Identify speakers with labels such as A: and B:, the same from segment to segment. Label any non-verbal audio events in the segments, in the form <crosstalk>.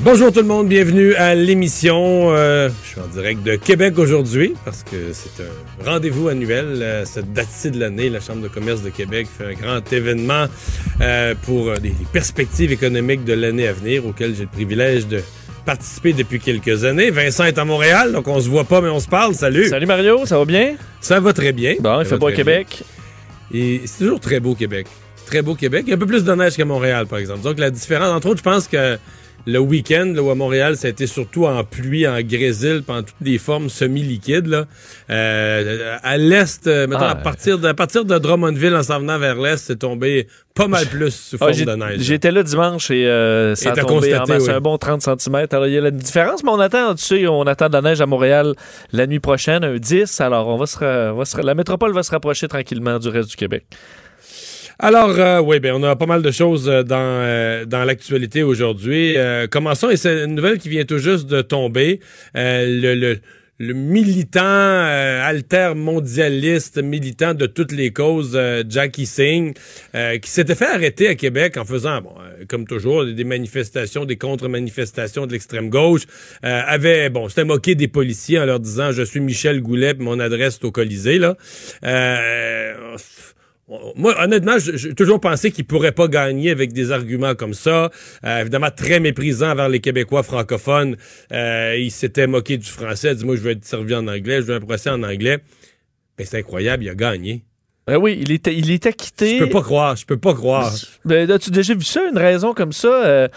A: Bonjour tout le monde, bienvenue à l'émission. Euh, je suis en direct de Québec aujourd'hui parce que c'est un rendez-vous annuel. euh, cette date-ci de l'année, la Chambre de commerce de Québec fait un grand événement euh, pour euh, les, les perspectives économiques de l'année à venir auquel j'ai le privilège de participer depuis quelques années. Vincent est à Montréal, donc on se voit pas mais on se parle. Salut.
B: Salut Mario, ça va bien?
A: Ça va très bien.
B: Bon,
A: Ça
B: il fait beau à Québec.
A: bien. Et c'est toujours très beau Québec. Très beau Québec. Il y a un peu plus de neige qu'à Montréal, par exemple. Donc la différence, entre autres, je pense que le week-end, là, où à Montréal, ça a été surtout en pluie, en grésil, pendant toutes les formes semi-liquides. Là. Euh, à l'est, euh, mettons,
B: Ah,
A: à, partir de, à partir de Drummondville, en s'en venant vers l'est, c'est tombé pas mal plus sous
B: Ah,
A: forme
B: j'ai-
A: de neige.
B: J'étais là dimanche et euh, ça
A: Et
B: a
A: t'as
B: tombé en
A: constaté,
B: masse,
A: oui.
B: un bon 30 cm. Alors, il y a la différence, mais on attend, tu sais, on attend de la neige à Montréal la nuit prochaine, un 10. Alors, on va se, ra- on va se ra- la métropole va se rapprocher tranquillement du reste du Québec.
A: Alors, euh, oui, ben, on a pas mal de choses euh, dans, euh, dans l'actualité aujourd'hui. Euh, commençons, et c'est une nouvelle qui vient tout juste de tomber. Euh, le, militant euh, alter-mondialiste, militant de toutes les causes, euh, Jackie Singh, qui s'était fait arrêter à Québec en faisant, bon, comme toujours, des manifestations, des contre-manifestations de l'extrême gauche, avait, bon, s'était moqué des policiers en leur disant « Je suis Michel Goulet, mon adresse est au Colisée », là. Moi, honnêtement, j'ai toujours pensé qu'il pourrait pas gagner avec des arguments comme ça. Euh, évidemment, très méprisant envers les Québécois francophones. Euh, il s'était moqué du français. Dit, moi, je veux être servi en anglais, je veux un procès en anglais. Mais c'est incroyable, il a gagné.
B: Ben oui, il était, il était quitté.
A: Je peux pas croire, je peux pas croire.
B: Ben, As-tu déjà vu ça, une raison comme ça? Euh,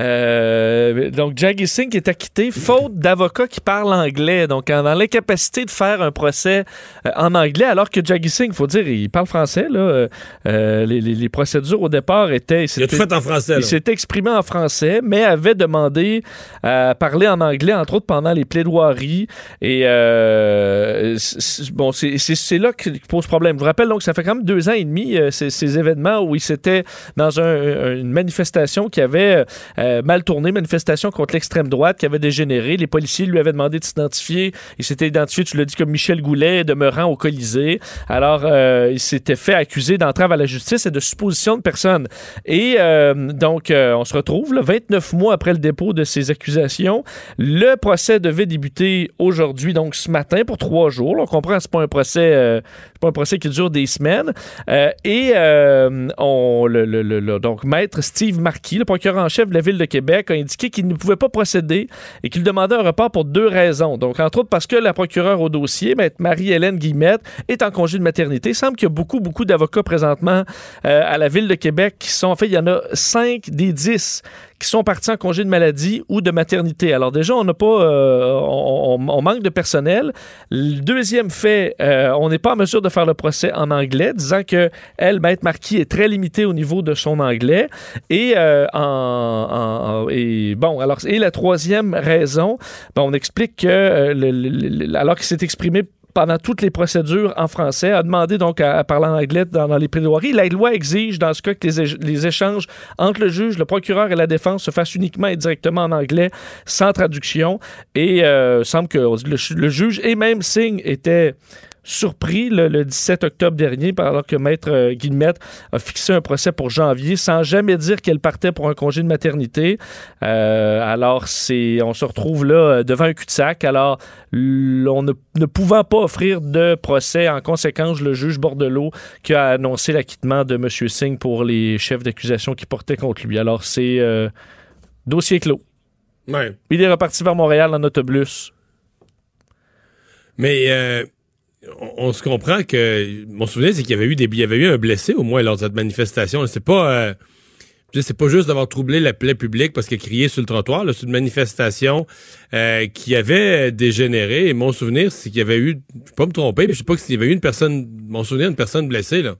B: euh, donc, Jaggy Singh est acquitté faute d'avocats qui parlent anglais. Donc, en- dans l'incapacité de faire un procès euh, en anglais, alors que Jaggy Singh, il faut dire, il parle français. Là, les, les- les procédures au départ étaient...
A: Il a tout fait en français.
B: Il s'est exprimé en français, mais avait demandé à parler en anglais, entre autres pendant les plaidoiries. Et bon, c'est là que pose problème. Je vous rappelle donc, ça fait quand même deux ans et demi euh, ces, événements où il s'était dans un- un- une manifestation qui avait euh, mal tourné, manifestation contre l'extrême droite qui avait dégénéré. Les policiers lui avaient demandé de s'identifier. Il s'était identifié, tu l'as dit, comme Michel Goulet, demeurant au Colisée. Alors, euh, il s'était fait accuser d'entrave à la justice et de supposition de personne. Et euh, donc, euh, on se retrouve, là, 29 mois après le dépôt de ces accusations. Le procès devait débuter aujourd'hui, donc ce matin, pour trois jours. On comprend c'est pas un euh, pas un procès qui dure des Euh, et euh, donc, maître Steve Marquis, le procureur en chef de la ville de Québec, a indiqué qu'il ne pouvait pas procéder et qu'il demandait un report pour deux raisons. Donc, entre autres, parce que la procureure au dossier, maître Marie-Hélène Guillemette, est en congé de maternité. Il semble qu'il y a beaucoup, beaucoup d'avocats présentement euh, à la ville de Québec qui sont, en fait, il y en a cinq des dix qui sont partis en congé de maladie ou de maternité. Alors déjà, on n'a pas, euh, on, on- manque de personnel. Le deuxième fait, euh, on n'est pas en mesure de faire le procès en anglais, disant que elle, Maître Marquis, est très limitée au niveau de son anglais. Et euh, en- en- et bon, alors et la troisième raison, ben, on explique que euh, le- le- le- alors qu'il s'est exprimé pendant toutes les procédures en français, a demandé donc à, parler en anglais dans, les plaidoiries. La loi exige, dans ce cas, que les, éch- les échanges entre le juge, le procureur et la défense se fassent uniquement et directement en anglais, sans traduction. Et euh, semble que le, le juge et même Singh étaient surpris le, le 17 octobre dernier, alors que Maître euh, Guillemette a fixé un procès pour janvier sans jamais dire qu'elle partait pour un congé de maternité. Euh, alors, c'est, on se retrouve là euh, devant un cul-de-sac. Alors, on ne, ne pouvant pas offrir de procès, en conséquence, le juge Bordelot qui a annoncé l'acquittement de M. Singh pour les chefs d'accusation qui portaient contre lui. Alors, c'est euh, dossier clos.
A: Ouais.
B: Il est reparti vers Montréal en autobus.
A: Mais euh, on, on se comprend que mon souvenir c'est qu'il y avait eu des il y avait eu un blessé au moins lors de cette manifestation. C'est pas euh, c'est pas juste d'avoir troublé la plaie publique parce qu'il crié sur le trottoir. C'est une manifestation euh, qui avait dégénéré. Et mon souvenir, c'est qu'il y avait eu, je peux pas me tromper, mais je sais pas s'il y avait eu une personne, mon souvenir, une personne blessée là.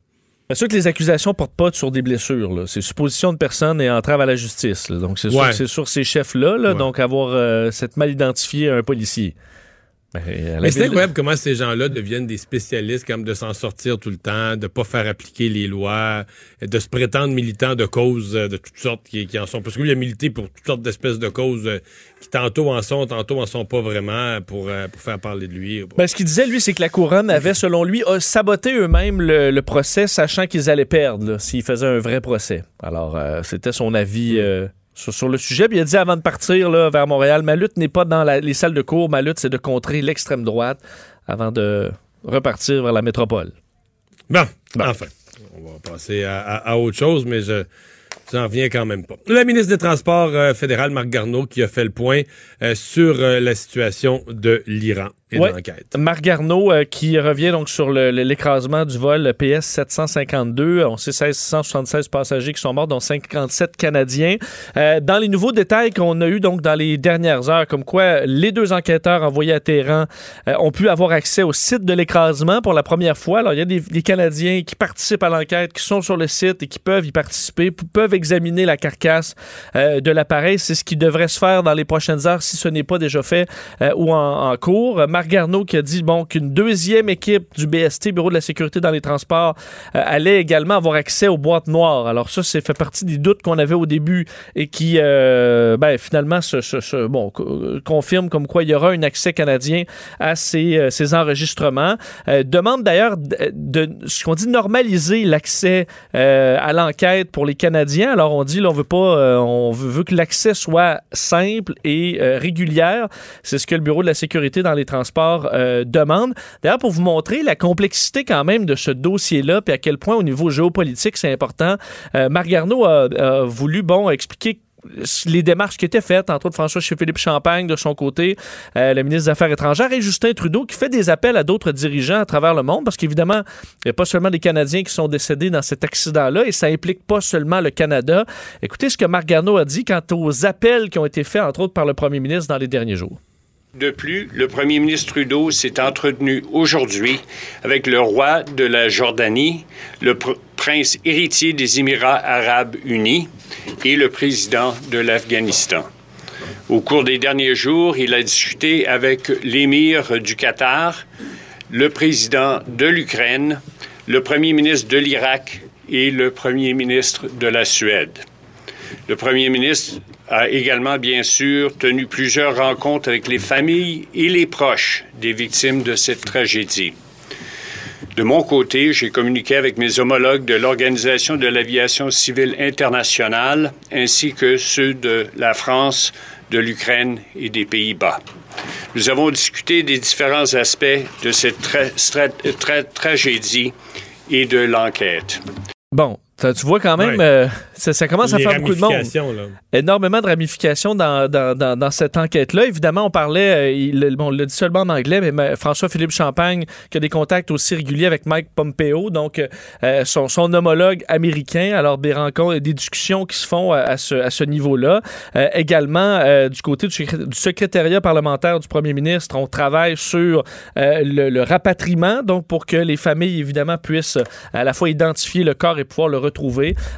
B: C'est sûr que les accusations portent pas sur des blessures. C'est supposition de personne et entrave à la justice. là. Donc, c'est sûr
A: Ouais.
B: que c'est sur ces chefs-là. là,
A: Ouais.
B: Donc, avoir euh, cette mal identifié un policier. Ben, la
A: Mais c'est incroyable comment ces gens-là deviennent des spécialistes comme de s'en sortir tout le temps, de pas faire appliquer les lois, de se prétendre militants de causes euh, de toutes sortes qui, qui en sont. Parce que lui, il a milité pour toutes sortes d'espèces de causes euh, qui tantôt en sont, tantôt en sont pas vraiment pour, euh, pour faire parler de lui.
B: Ben, ce qu'il disait, lui, c'est que la couronne avait, selon lui, euh, saboté eux-mêmes le, le procès, sachant qu'ils allaient perdre s'ils faisaient un vrai procès. Alors, euh, c'était son avis euh, sur, sur le sujet. Puis il a dit avant de partir là, vers Montréal, ma lutte n'est pas dans la- les salles de cours, ma lutte, c'est de contrer l'extrême droite avant de repartir vers la métropole.
A: Bon,
B: Bon.
A: enfin, on va passer à, à- à autre chose, mais je j'en reviens quand même pas. Le ministre des Transports euh, fédéral, Marc Garneau, qui a fait le point euh, sur euh, la situation de l'Iran et
B: Ouais.
A: de l'enquête.
B: Marc Garneau euh, qui revient donc sur l'écrasement du vol PS 752. On sait 1676 passagers qui sont morts, dont 57 Canadiens. Euh, dans les nouveaux détails qu'on a eu donc dans les dernières heures, comme quoi les deux enquêteurs envoyés à Téhéran euh, ont pu avoir accès au site de l'écrasement pour la première fois. Alors il y a des, des Canadiens qui participent à l'enquête, qui sont sur le site et qui peuvent y participer, peuvent examiner la carcasse euh, de l'appareil. C'est ce qui devrait se faire dans les prochaines heures si ce n'est pas déjà fait euh, ou en, en cours. Euh, Marc Garneau qui a dit bon qu'une deuxième équipe du BST, Bureau de la sécurité dans les transports, euh, allait également avoir accès aux boîtes noires. Alors ça, c'est fait partie des doutes qu'on avait au début et qui, euh, ben, finalement, co- confirme comme quoi il y aura un accès canadien à ces, euh, ces enregistrements. Euh, demande d'ailleurs de, ce qu'on dit normaliser l'accès euh, à l'enquête pour les Canadiens. Alors on dit là, on veut pas, euh, on veut, que l'accès soit simple et euh, régulière. C'est ce que le Bureau de la sécurité dans les transports euh, demande. D'ailleurs, pour vous montrer la complexité quand même de ce dossier-là, puis à quel point au niveau géopolitique c'est important, euh, a, voulu bon expliquer les démarches qui étaient faites, entre autres François chez Philippe Champagne de son côté, euh, le ministre des Affaires étrangères et Justin Trudeau qui fait des appels à d'autres dirigeants à travers le monde parce qu'évidemment, il n'y a pas seulement des Canadiens qui sont décédés dans cet accident-là et ça implique pas seulement le Canada. Écoutez ce que Marc a dit quant aux appels qui ont été faits, entre autres par le premier ministre dans les derniers jours.
C: De plus, le premier ministre Trudeau s'est entretenu aujourd'hui avec le roi de la Jordanie, le pr- prince héritier des Émirats arabes unis et le président de l'Afghanistan. Au cours des derniers jours, il a discuté avec l'émir du Qatar, le président de l'Ukraine, le premier ministre de l'Irak et le premier ministre de la Suède. Le premier ministre a également, bien sûr, tenu plusieurs rencontres avec les familles et les proches des victimes de cette tragédie. De mon côté, j'ai communiqué avec mes homologues de l'Organisation de l'aviation civile internationale ainsi que ceux de la France, de l'Ukraine et des Pays-Bas. Nous avons discuté des différents aspects de cette tragédie et de l'enquête.
B: Bon, t'as- tu vois quand même,
A: Ouais.
B: euh, ça, ça commence à faire beaucoup de monde.
A: là.
B: énormément de ramifications dans, dans, dans, dans cette enquête-là. Évidemment, on parlait, euh, il, bon, on l'a dit seulement en anglais, mais ma- François-Philippe Champagne, qui a des contacts aussi réguliers avec Mike Pompeo, donc euh, son, son homologue américain. Alors, des rencontres et des discussions qui se font à, à ce, à ce niveau-là. Également, du côté du, secré- du secrétariat parlementaire du premier ministre, on travaille sur le, le rapatriement, donc pour que les familles, évidemment, puissent à la fois identifier le corps et pouvoir le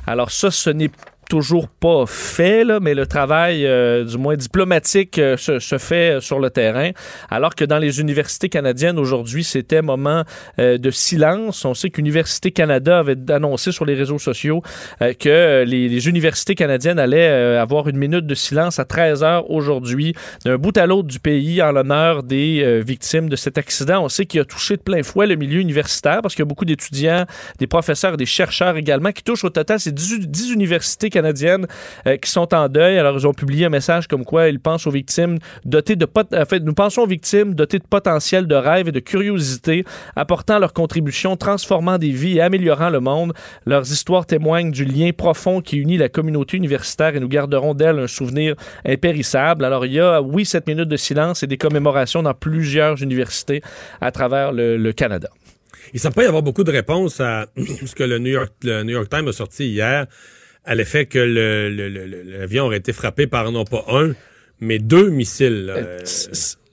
B: Alors ça, ce n'est toujours pas fait, là, mais le travail, euh, du moins diplomatique, euh, se, fait sur le terrain. Alors que dans les universités canadiennes aujourd'hui, c'était moment euh, de silence. On sait qu'Université Canada avait annoncé sur les réseaux sociaux euh, que euh, les, universités canadiennes allaient euh, avoir une minute de silence à 13 heures aujourd'hui, d'un bout à l'autre du pays, en l'honneur des euh, victimes de cet accident. On sait qu'il a touché de plein fouet le milieu universitaire parce qu'il y a beaucoup d'étudiants, des professeurs des chercheurs également qui touchent au total ces 10, 10 universités canadiennes euh, qui sont en deuil. Alors, ils ont publié un message comme quoi ils pensent aux victimes dotées de en fait, nous pensons aux victimes dotées de potentiel, de rêve et de curiosité, apportant leur contribution, transformant des vies et améliorant le monde. Leurs histoires témoignent du lien profond qui unit la communauté universitaire et nous garderons d'elles un souvenir impérissable. Alors, il y a, oui, cette minute de silence et des commémorations dans plusieurs universités à travers le, Canada.
A: Il ne semble pas y avoir beaucoup de réponses à <clears throat> ce que le New York Times a sorti hier à l'effet que le- le- le- le- l'avion aurait été frappé par non pas un, mais deux missiles. là. Euh,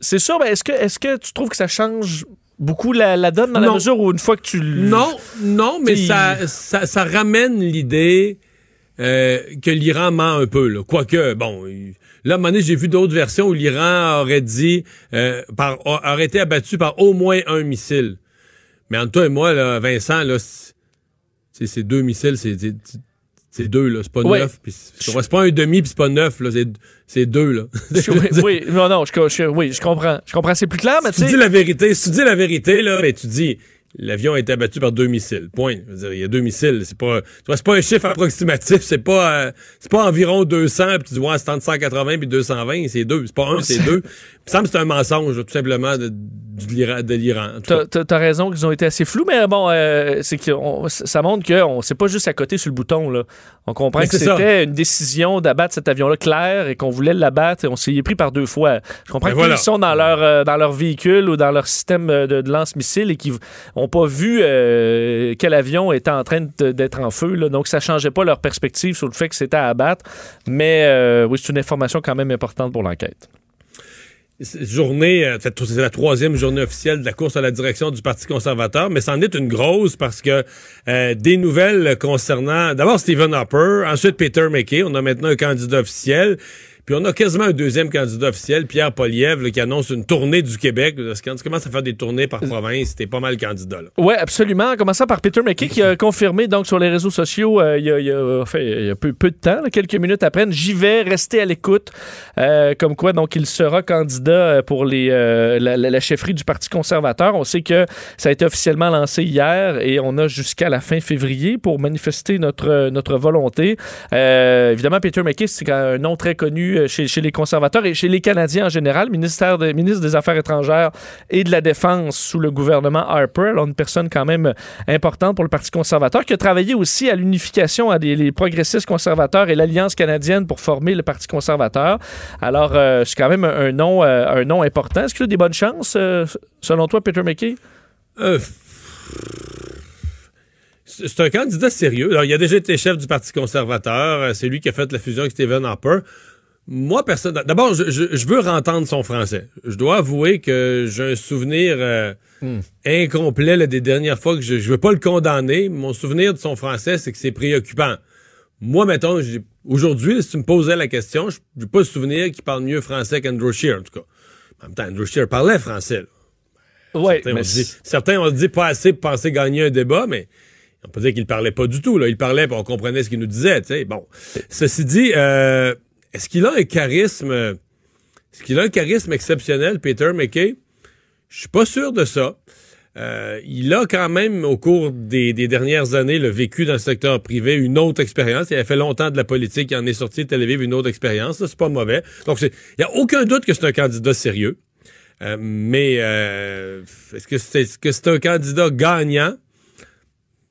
B: C'est sûr, mais est-ce que, est-ce que tu trouves que ça change beaucoup la, la donne dans la mesure où une fois que tu
A: Non, non, mais ça, ça, ça ramène l'idée euh, que l'Iran ment un peu. Là. Quoique, bon, là, à un moment donné, j'ai vu d'autres versions où l'Iran aurait dit, euh, par, aurait été abattu par au moins un missile. Mais entre toi et moi, là, Vincent, là, c'est c'est deux missiles, c'est c'est- deux, là, c'est pas
B: Ouais.
A: neuf. puis C'est pas un demi, puis c'est pas neuf, là, c'est- c'est deux, là. <laughs>
B: Oui, oui, non, non, je, je- oui, je comprends. Je comprends, c'est plus clair, mais
A: tu
B: tu
A: dis la vérité, si tu dis la vérité, là, ben, tu dis l'avion a été abattu par deux missiles. Point. Dire, il y a deux missiles. C'est pas, vois, c'est pas un chiffre approximatif. C'est pas, euh, c'est pas environ 200, puis tu ouais, c'est entre 180 puis 220. C'est deux. C'est pas un, c'est deux. Il me semble que c'est un mensonge, tout simplement, de, de l'Iran.
B: T'as- raison qu'ils ont été assez flous, mais bon, euh, c'est que ça montre qu'on c'est pas juste à côté sur le bouton. Là. On comprend
A: Mais
B: que c'était une décision d'abattre cet avion-là clair et qu'on voulait l'abattre et on s'y est pris par deux fois. Je comprends
A: Mais
B: qu'ils
A: voilà.
B: sont dans leur, euh, dans leur véhicule ou dans leur système de, de lance-missile et qu'ils n'ont pas vu euh, quel avion était en train d'être en feu. Donc, ça changeait pas leur perspective sur le fait que c'était à abattre. Mais euh, oui, c'est une information quand même importante pour l'enquête.
A: Journée, euh, c'est la troisième journée officielle de la course à la direction du Parti conservateur, mais c'en est une grosse parce que des nouvelles concernant d'abord Stephen Harper, ensuite Peter McKay, on a maintenant un candidat officiel, puis on a quasiment un deuxième candidat officiel, Pierre Poliev, qui annonce une tournée du Québec. Parce que Quand tu commences à faire des tournées par province, t'es pas mal candidat. Là.
B: Oui, absolument. En commençant par Peter McKay qui a <laughs> confirmé donc sur les réseaux sociaux euh, il y a, il y a- enfin, il y a peu, peu de temps, là, quelques minutes après, j'y vais, rester à l'écoute. Euh, comme quoi, donc, il sera candidat euh, pour les, euh, la, la- la chefferie du Parti conservateur. On sait que ça a été officiellement lancé hier et on a jusqu'à la fin février pour manifester notre, notre volonté. Euh, évidemment, Peter McKay, c'est un nom très connu euh, chez, les conservateurs et chez les Canadiens en général, ministère ministre des Affaires étrangères et de la Défense sous le gouvernement Harper. Alors, une personne quand même importante pour le Parti conservateur qui a travaillé aussi à l'unification à des progressistes conservateurs et l'Alliance canadienne pour former le Parti conservateur. Alors, euh, c'est quand même un, nom, euh, un nom important. Est-ce qu'il a des bonnes chances, selon toi, Peter McKay?
A: C'est un candidat sérieux. Alors, il a déjà été chef du Parti conservateur. C'est lui qui a fait la fusion avec Stephen Harper. Moi, personne. D'abord, je, je- je veux entendre son français. Je dois avouer que j'ai un souvenir euh, incomplet là, des dernières fois que je, je veux pas le condamner. Mon souvenir de son français, c'est que c'est préoccupant. Moi, mettons, aujourd'hui, si tu me posais la question, je n'ai pas le souvenir qu'il parle mieux français qu'Andrew Scheer, en tout cas. En même temps, Andrew Scheer parlait français. là.
B: Oui,
A: Certains, ont dit, certains ont dit pas assez pour penser gagner un débat, mais on peut dire qu'il parlait pas du tout. Là. Il parlait, on comprenait ce qu'il nous disait. Bon. Ceci dit, euh, est-ce qu'il a un charisme Est-ce qu'il a un charisme exceptionnel, Peter McKay? Je suis pas sûr de ça. Euh, il a quand même, au cours des, des dernières années, le vécu dans le secteur privé, une autre expérience. Il a fait longtemps de la politique, il en est sorti de Tel Aviv, une autre expérience. C'est pas mauvais. Donc, il n'y a aucun doute que c'est un candidat sérieux. Euh, mais euh, est-ce que c'est que c'est un candidat gagnant?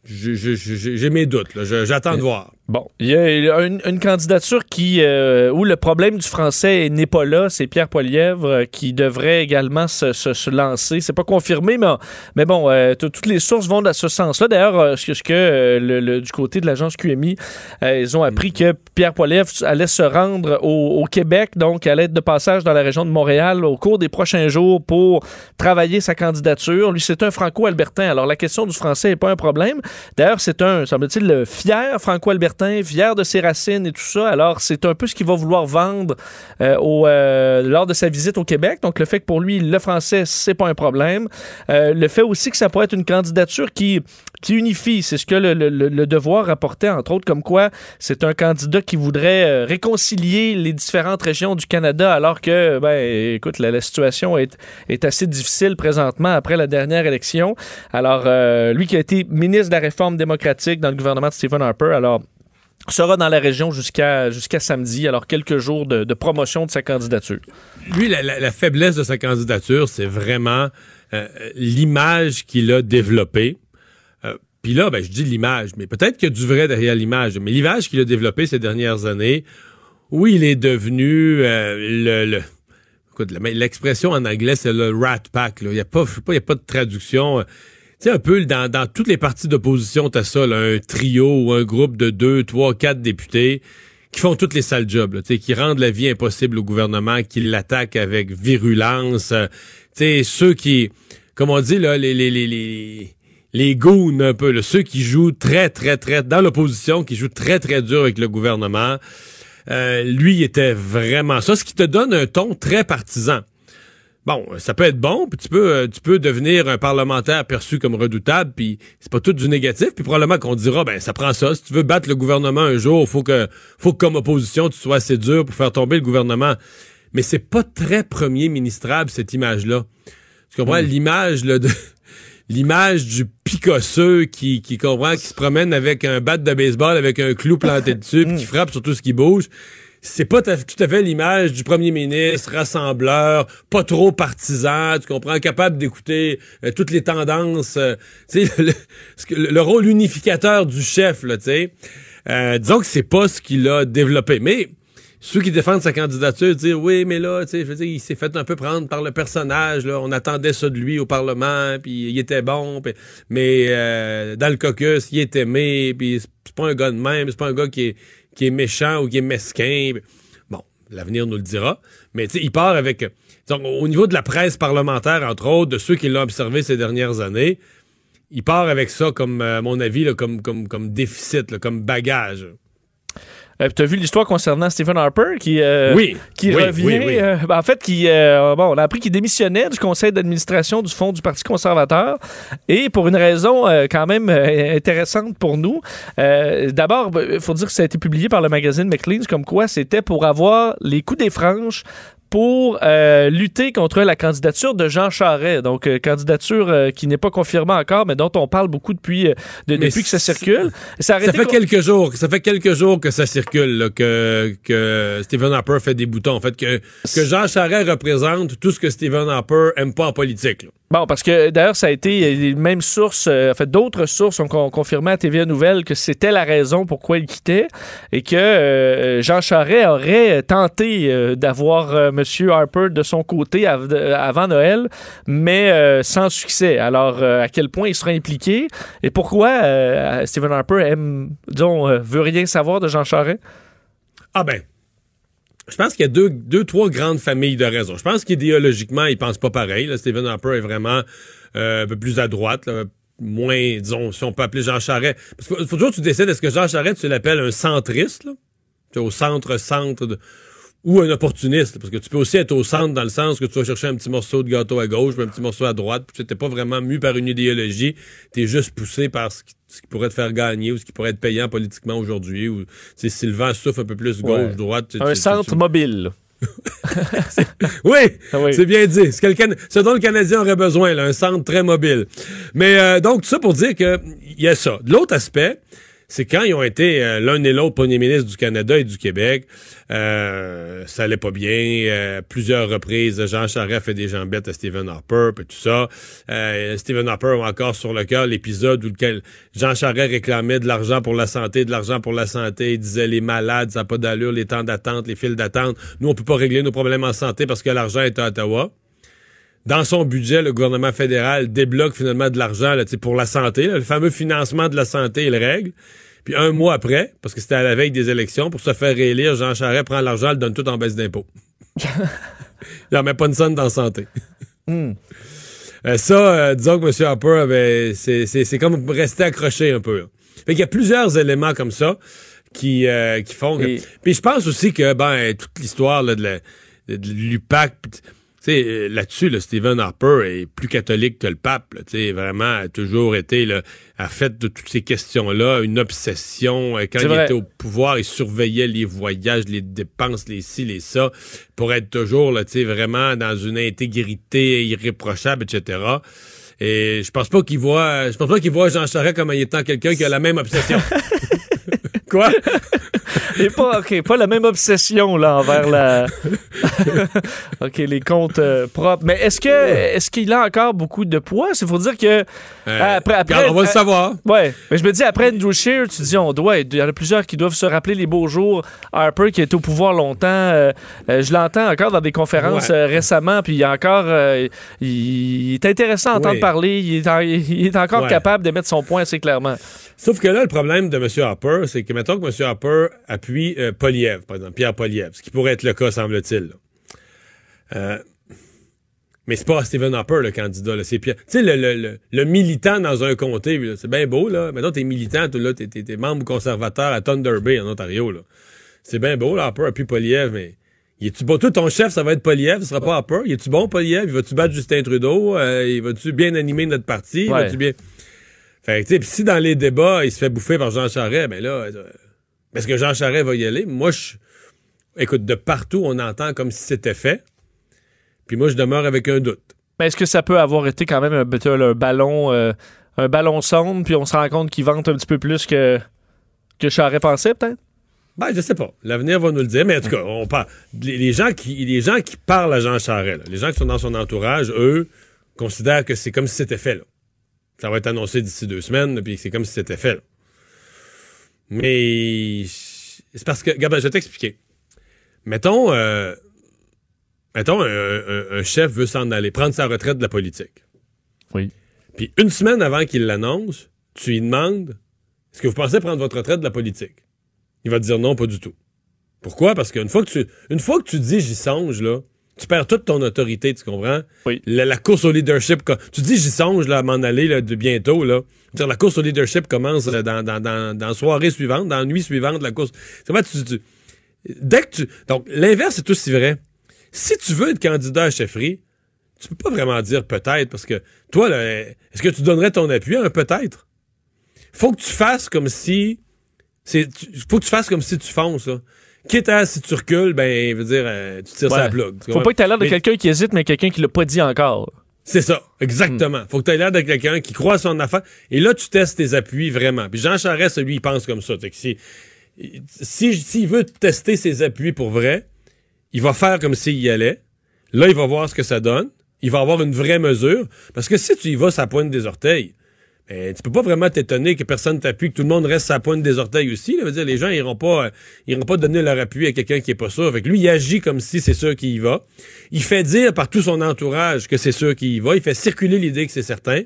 A: J'ai mes doutes. J'attends de voir.
B: Bon, il y a une, une candidature qui euh, où le problème du français n'est pas là, c'est Pierre Poilièvre euh, qui devrait également se, se- se lancer. C'est pas confirmé, mais, mais bon, euh, toutes les sources vont dans ce sens-là. D'ailleurs, ce que, ce que, euh, le, le- du côté de l'agence QMI, ils ont appris que Pierre Poilièvre allait se rendre au, au Québec, donc à l'aide de passage dans la région de Montréal au cours des prochains jours pour travailler sa candidature. Lui, c'est un franco-albertain. Alors, la question du français n'est pas un problème. D'ailleurs, c'est un, semble-t-il, le fier franco-albertain, fier de ses racines et tout ça. Alors, c'est un peu ce qu'il va vouloir vendre euh, au, euh, lors de sa visite au Québec. Donc, le fait que pour lui, le français, c'est pas un problème. Euh, le fait aussi que ça pourrait être une candidature qui, qui unifie, c'est ce que le, devoir rapportait, entre autres, comme quoi c'est un candidat qui voudrait réconcilier les différentes régions du Canada, alors que, ben, écoute, la, situation est, assez difficile présentement après la dernière élection. Alors, lui qui a été ministre de la Réforme démocratique dans le gouvernement de Stephen Harper, alors sera dans la région jusqu'à jusqu'à samedi, alors quelques jours de, promotion de sa candidature.
A: Lui, la, la- faiblesse de sa candidature, c'est vraiment euh, l'image qu'il a développée. Euh, Puis là, ben, je dis l'image, mais peut-être qu'il y a du vrai derrière l'image. Mais l'image qu'il a développée ces dernières années, où il est devenu euh, le... le- l'expression en anglais, c'est le rat pack. Il n'y a, pas- je sais pas, il y a pas de traduction. Sais, un peu dans, dans toutes les parties d'opposition, t'as ça, là, un trio ou un groupe de deux, trois, quatre députés qui font toutes les sales jobs, là, qui rendent la vie impossible au gouvernement, qui l'attaquent avec virulence. euh, sais, ceux qui comme on dit, là, les, les, les, les, les goons un peu, ceux qui jouent très, très, très, dans l'opposition, qui jouent très, très dur avec le gouvernement. Euh, lui, était vraiment ça, ce qui te donne un ton très partisan. Bon, ça peut être bon, puis tu peux, euh, tu peux devenir un parlementaire perçu comme redoutable, puis c'est pas tout du négatif, puis probablement qu'on dira, ben ça prend ça. Si tu veux battre le gouvernement un jour, faut que, faut que comme opposition, tu sois assez dur pour faire tomber le gouvernement. Mais c'est pas très premier ministrable cette image-là. Tu comprends? L'image là, de <laughs> l'image du picosseux qui, qui comprend, qui se promène avec un bat de baseball avec un clou planté <laughs> dessus, puis qui frappe sur tout ce qui bouge c'est pas tout à fait l'image du premier ministre, rassembleur, pas trop partisan, tu comprends, capable d'écouter euh, toutes les tendances, euh, tu sais, <laughs> le, le, rôle unificateur du chef, là, tu sais. Euh, disons que c'est pas ce qu'il a développé. Mais ceux qui défendent sa candidature disent oui, mais là, tu sais, je veux dire, il s'est fait un peu prendre par le personnage, là. On attendait ça de lui au Parlement, puis il était bon, mais dans le caucus, il est aimé, puis c'est pas un gars de même, c'est pas un gars qui est qui est méchant ou qui est mesquin. Bon, l'avenir nous le dira. Mais il part avec. au niveau de la presse parlementaire, entre autres, de ceux qui l'ont observé ces dernières années, il part avec ça, comme, à mon avis, là, comme, comme, comme déficit, comme bagage.
B: Euh, tu as vu l'histoire concernant Stephen Harper qui, euh,
A: oui,
B: qui revient. Euh, ben, en fait, qui, bon, on a appris qu'il démissionnait du conseil d'administration du Fonds du Parti conservateur et pour une raison quand même intéressante pour nous. D'abord, il ben, faut dire que ça a été publié par le magazine McLean's comme quoi c'était pour avoir les coups des franges pour euh, lutter contre la candidature de Jean Charest. Donc, euh, candidature euh, qui n'est pas confirmée encore, mais dont on parle beaucoup depuis, depuis que ça circule.
A: Ça, fait quelques jours, ça fait quelques jours que ça circule, que, que Stephen Harper fait des boutons. En fait, que, que Jean Charest représente tout ce que Stephen Harper aime pas en politique.
B: Bon, parce que d'ailleurs, ça a été les mêmes sources, en fait, d'autres sources ont confirmé à TVA Nouvelle que c'était la raison pourquoi il quittait et que Jean Charest aurait tenté d'avoir M. Harper de son côté avant Noël, mais euh, sans succès. Alors, euh, à quel point il sera impliqué et pourquoi euh, Stephen Harper aime, disons, veut rien savoir de Jean Charest?
A: Ah ben, je pense qu'il y a deux, deux, trois grandes familles de raisons. Je pense qu'idéologiquement, il pense pas pareil. Stephen Harper est vraiment un peu plus à droite, moins, disons, si on peut appeler Jean Charest. Parce faut toujours que tu décides, est-ce que Jean Charest, tu l'appelles un centriste, là? au centre-centre de ou un opportuniste, parce que tu peux aussi être au centre dans le sens que tu vas chercher un petit morceau de gâteau à gauche, puis un petit morceau à droite, puis tu n'es pas vraiment mu par une idéologie, tu es juste poussé par ce qui, pourrait te faire gagner ou ce qui pourrait être payant politiquement aujourd'hui, ou si le vent souffle un peu plus gauche, droite.
B: Un centre mobile. <laughs>
A: oui, ah oui. c'est bien dit. Ce dont le Canadien aurait besoin, là, un centre très mobile. Mais euh, donc, tout ça pour dire qu'il y a ça. L'autre aspect, c'est quand ils ont été euh, l'un et l'autre premier ministre du Canada et du Québec, euh, ça allait pas bien. Euh, plusieurs reprises, Jean Charest fait des jambettes à Stephen Harper, et tout ça. Stephen Harper a encore sur le cœur l'épisode où lequel Jean Charest réclamait de l'argent pour la santé, de l'argent pour la santé. Il disait les malades, ça n'a pas d'allure, les temps d'attente, les files d'attente. Nous, on peut pas régler nos problèmes en santé parce que l'argent est à Ottawa dans son budget, le gouvernement fédéral débloque finalement de l'argent pour la santé, le fameux financement de la santé, il règle. Puis un mois après, parce que c'était à la veille des élections, pour se faire réélire, Jean Charest prend l'argent, le donne tout en baisse d'impôts. <laughs> il n'en met pas une sonne dans la santé. Hmm. Euh, ça, euh, disons que M. Harper, ben, c'est comme rester accroché un peu. Fait il y a plusieurs éléments comme ça qui, euh, qui font que... Puis je pense aussi que ben toute l'histoire de l'UPAC euh, là-dessus, là, Stephen Harper est plus catholique que le pape. Là, vraiment, a toujours été là, à fait de toutes ces questions-là une obsession. Euh, quand il était au pouvoir, il surveillait les voyages, les dépenses, les ci, les ça, pour être toujours là, vraiment dans une intégrité irréprochable, etc. Et je pense pas qu'il voit, je pense pas qu'il voit Jean Charest comme étant quelqu'un qui a la même obsession. <laughs> Quoi? <laughs>
B: Et pas, OK, pas la même obsession là envers la. <laughs> OK, les comptes euh, propres. Mais est-ce que est-ce qu'il a encore beaucoup de poids? Il faut dire que.
A: Euh, après, après, on va le savoir.
B: ouais. Mais je me dis, après Andrew Shear, tu dis, on doit. Il y en a plusieurs qui doivent se rappeler les beaux jours. Harper qui est au pouvoir longtemps. Euh, je l'entends encore dans des conférences récemment. Puis il, encore, il, est intéressant à entendre parler. Il est, il est encore capable de mettre son point assez clairement.
A: Sauf que là, le problème de M. Harper, c'est que mettons que M. Harper appuie euh, Poliev, par exemple, Pierre Poliev, ce qui pourrait être le cas, semble-t-il. Euh, Mais c'est pas Stephen Harper, le candidat. C'est Pierre. Tu sais, le, le, le, le militant dans un comté, c'est bien beau, là. Maintenant, t'es militant, là, t'es, t'es, t'es membre conservateur à Thunder Bay, en Ontario, là. C'est bien beau, là, Harper, et puis Poliev, mais. Il est-tu bon? Toi, ton chef, ça va être Poliev, ce sera pas Harper. Il est-tu bon, Poliev? Il va-tu battre Justin Trudeau? Euh, il va-tu bien animer notre parti? Il
B: Ouais.
A: Va-tu bien? Fait que, tu sais, pis si dans les débats, il se fait bouffer par Jean Charest, ben là, euh, est-ce que Jean Charest va y aller? Moi, je. Écoute, de partout, on entend comme si c'était fait. Puis moi, je demeure avec un doute.
B: Mais est-ce que ça peut avoir été quand même un, un ballon euh, un ballon sonde, puis on se rend compte qu'il vante un petit peu plus que, que Charest pensait, peut-être?
A: Ben, je sais pas. L'avenir va nous le dire. Mais en tout cas, on parle. Les, gens qui, les gens qui parlent à Jean Charest, là, les gens qui sont dans son entourage, eux, considèrent que c'est comme si c'était fait. Là. Ça va être annoncé d'ici deux semaines, puis c'est comme si c'était fait. là. Mais c'est parce que, regarde, je vais t'expliquer. Mettons, euh, mettons, un, un- un chef veut s'en aller, prendre sa retraite de la politique.
B: Oui.
A: Puis une semaine avant qu'il l'annonce, tu lui demandes est-ce que vous pensez prendre votre retraite de la politique? Il va te dire non, pas du tout. Pourquoi? Parce qu'une fois que tu une fois que tu dis j'y songe là, tu perds toute ton autorité, tu comprends?
B: Oui.
A: la, la course au leadership, tu dis j'y songe là, à m'en aller là, de bientôt là. Dire, la course au leadership commence là, dans, dans, dans, dans la soirée suivante, dans la nuit suivante, la course. C'est vrai, tu, tu- dès que tu donc l'inverse est aussi vrai. Si tu veux être candidat à chefferie, tu peux pas vraiment dire peut-être parce que toi, là, est-ce que tu donnerais ton appui à un peut-être? Faut que tu fasses comme si. c'est Faut que tu fasses comme si tu fonces, là. Quitte à si tu recules, ben, veut dire, euh, tu tires
B: Ouais.
A: sa plug.
B: Faut pas que tu l'air de
A: Mais-
B: quelqu'un qui hésite, mais quelqu'un qui l'a pas dit encore.
A: C'est ça, exactement. Faut que tu aies l'air de quelqu'un qui croit à son affaire. Et là, tu testes tes appuis vraiment. Puis Jean Charest, lui, il pense comme ça. Que si, si, s'il veut tester ses appuis pour vrai, il va faire comme s'il y allait. Là, il va voir ce que ça donne. Il va avoir une vraie mesure. Parce que si tu y vas sa pointe des orteils, ben, tu peux pas vraiment t'étonner que personne t'appuie, que tout le monde reste sa pointe des orteils aussi. Là. Veut dire, les gens iront pas, euh, pas donner leur appui à quelqu'un qui est pas sûr. Fait que lui, il agit comme si c'est sûr qu'il y va. Il fait dire par tout son entourage que c'est sûr qu'il y va. Il fait circuler l'idée que c'est certain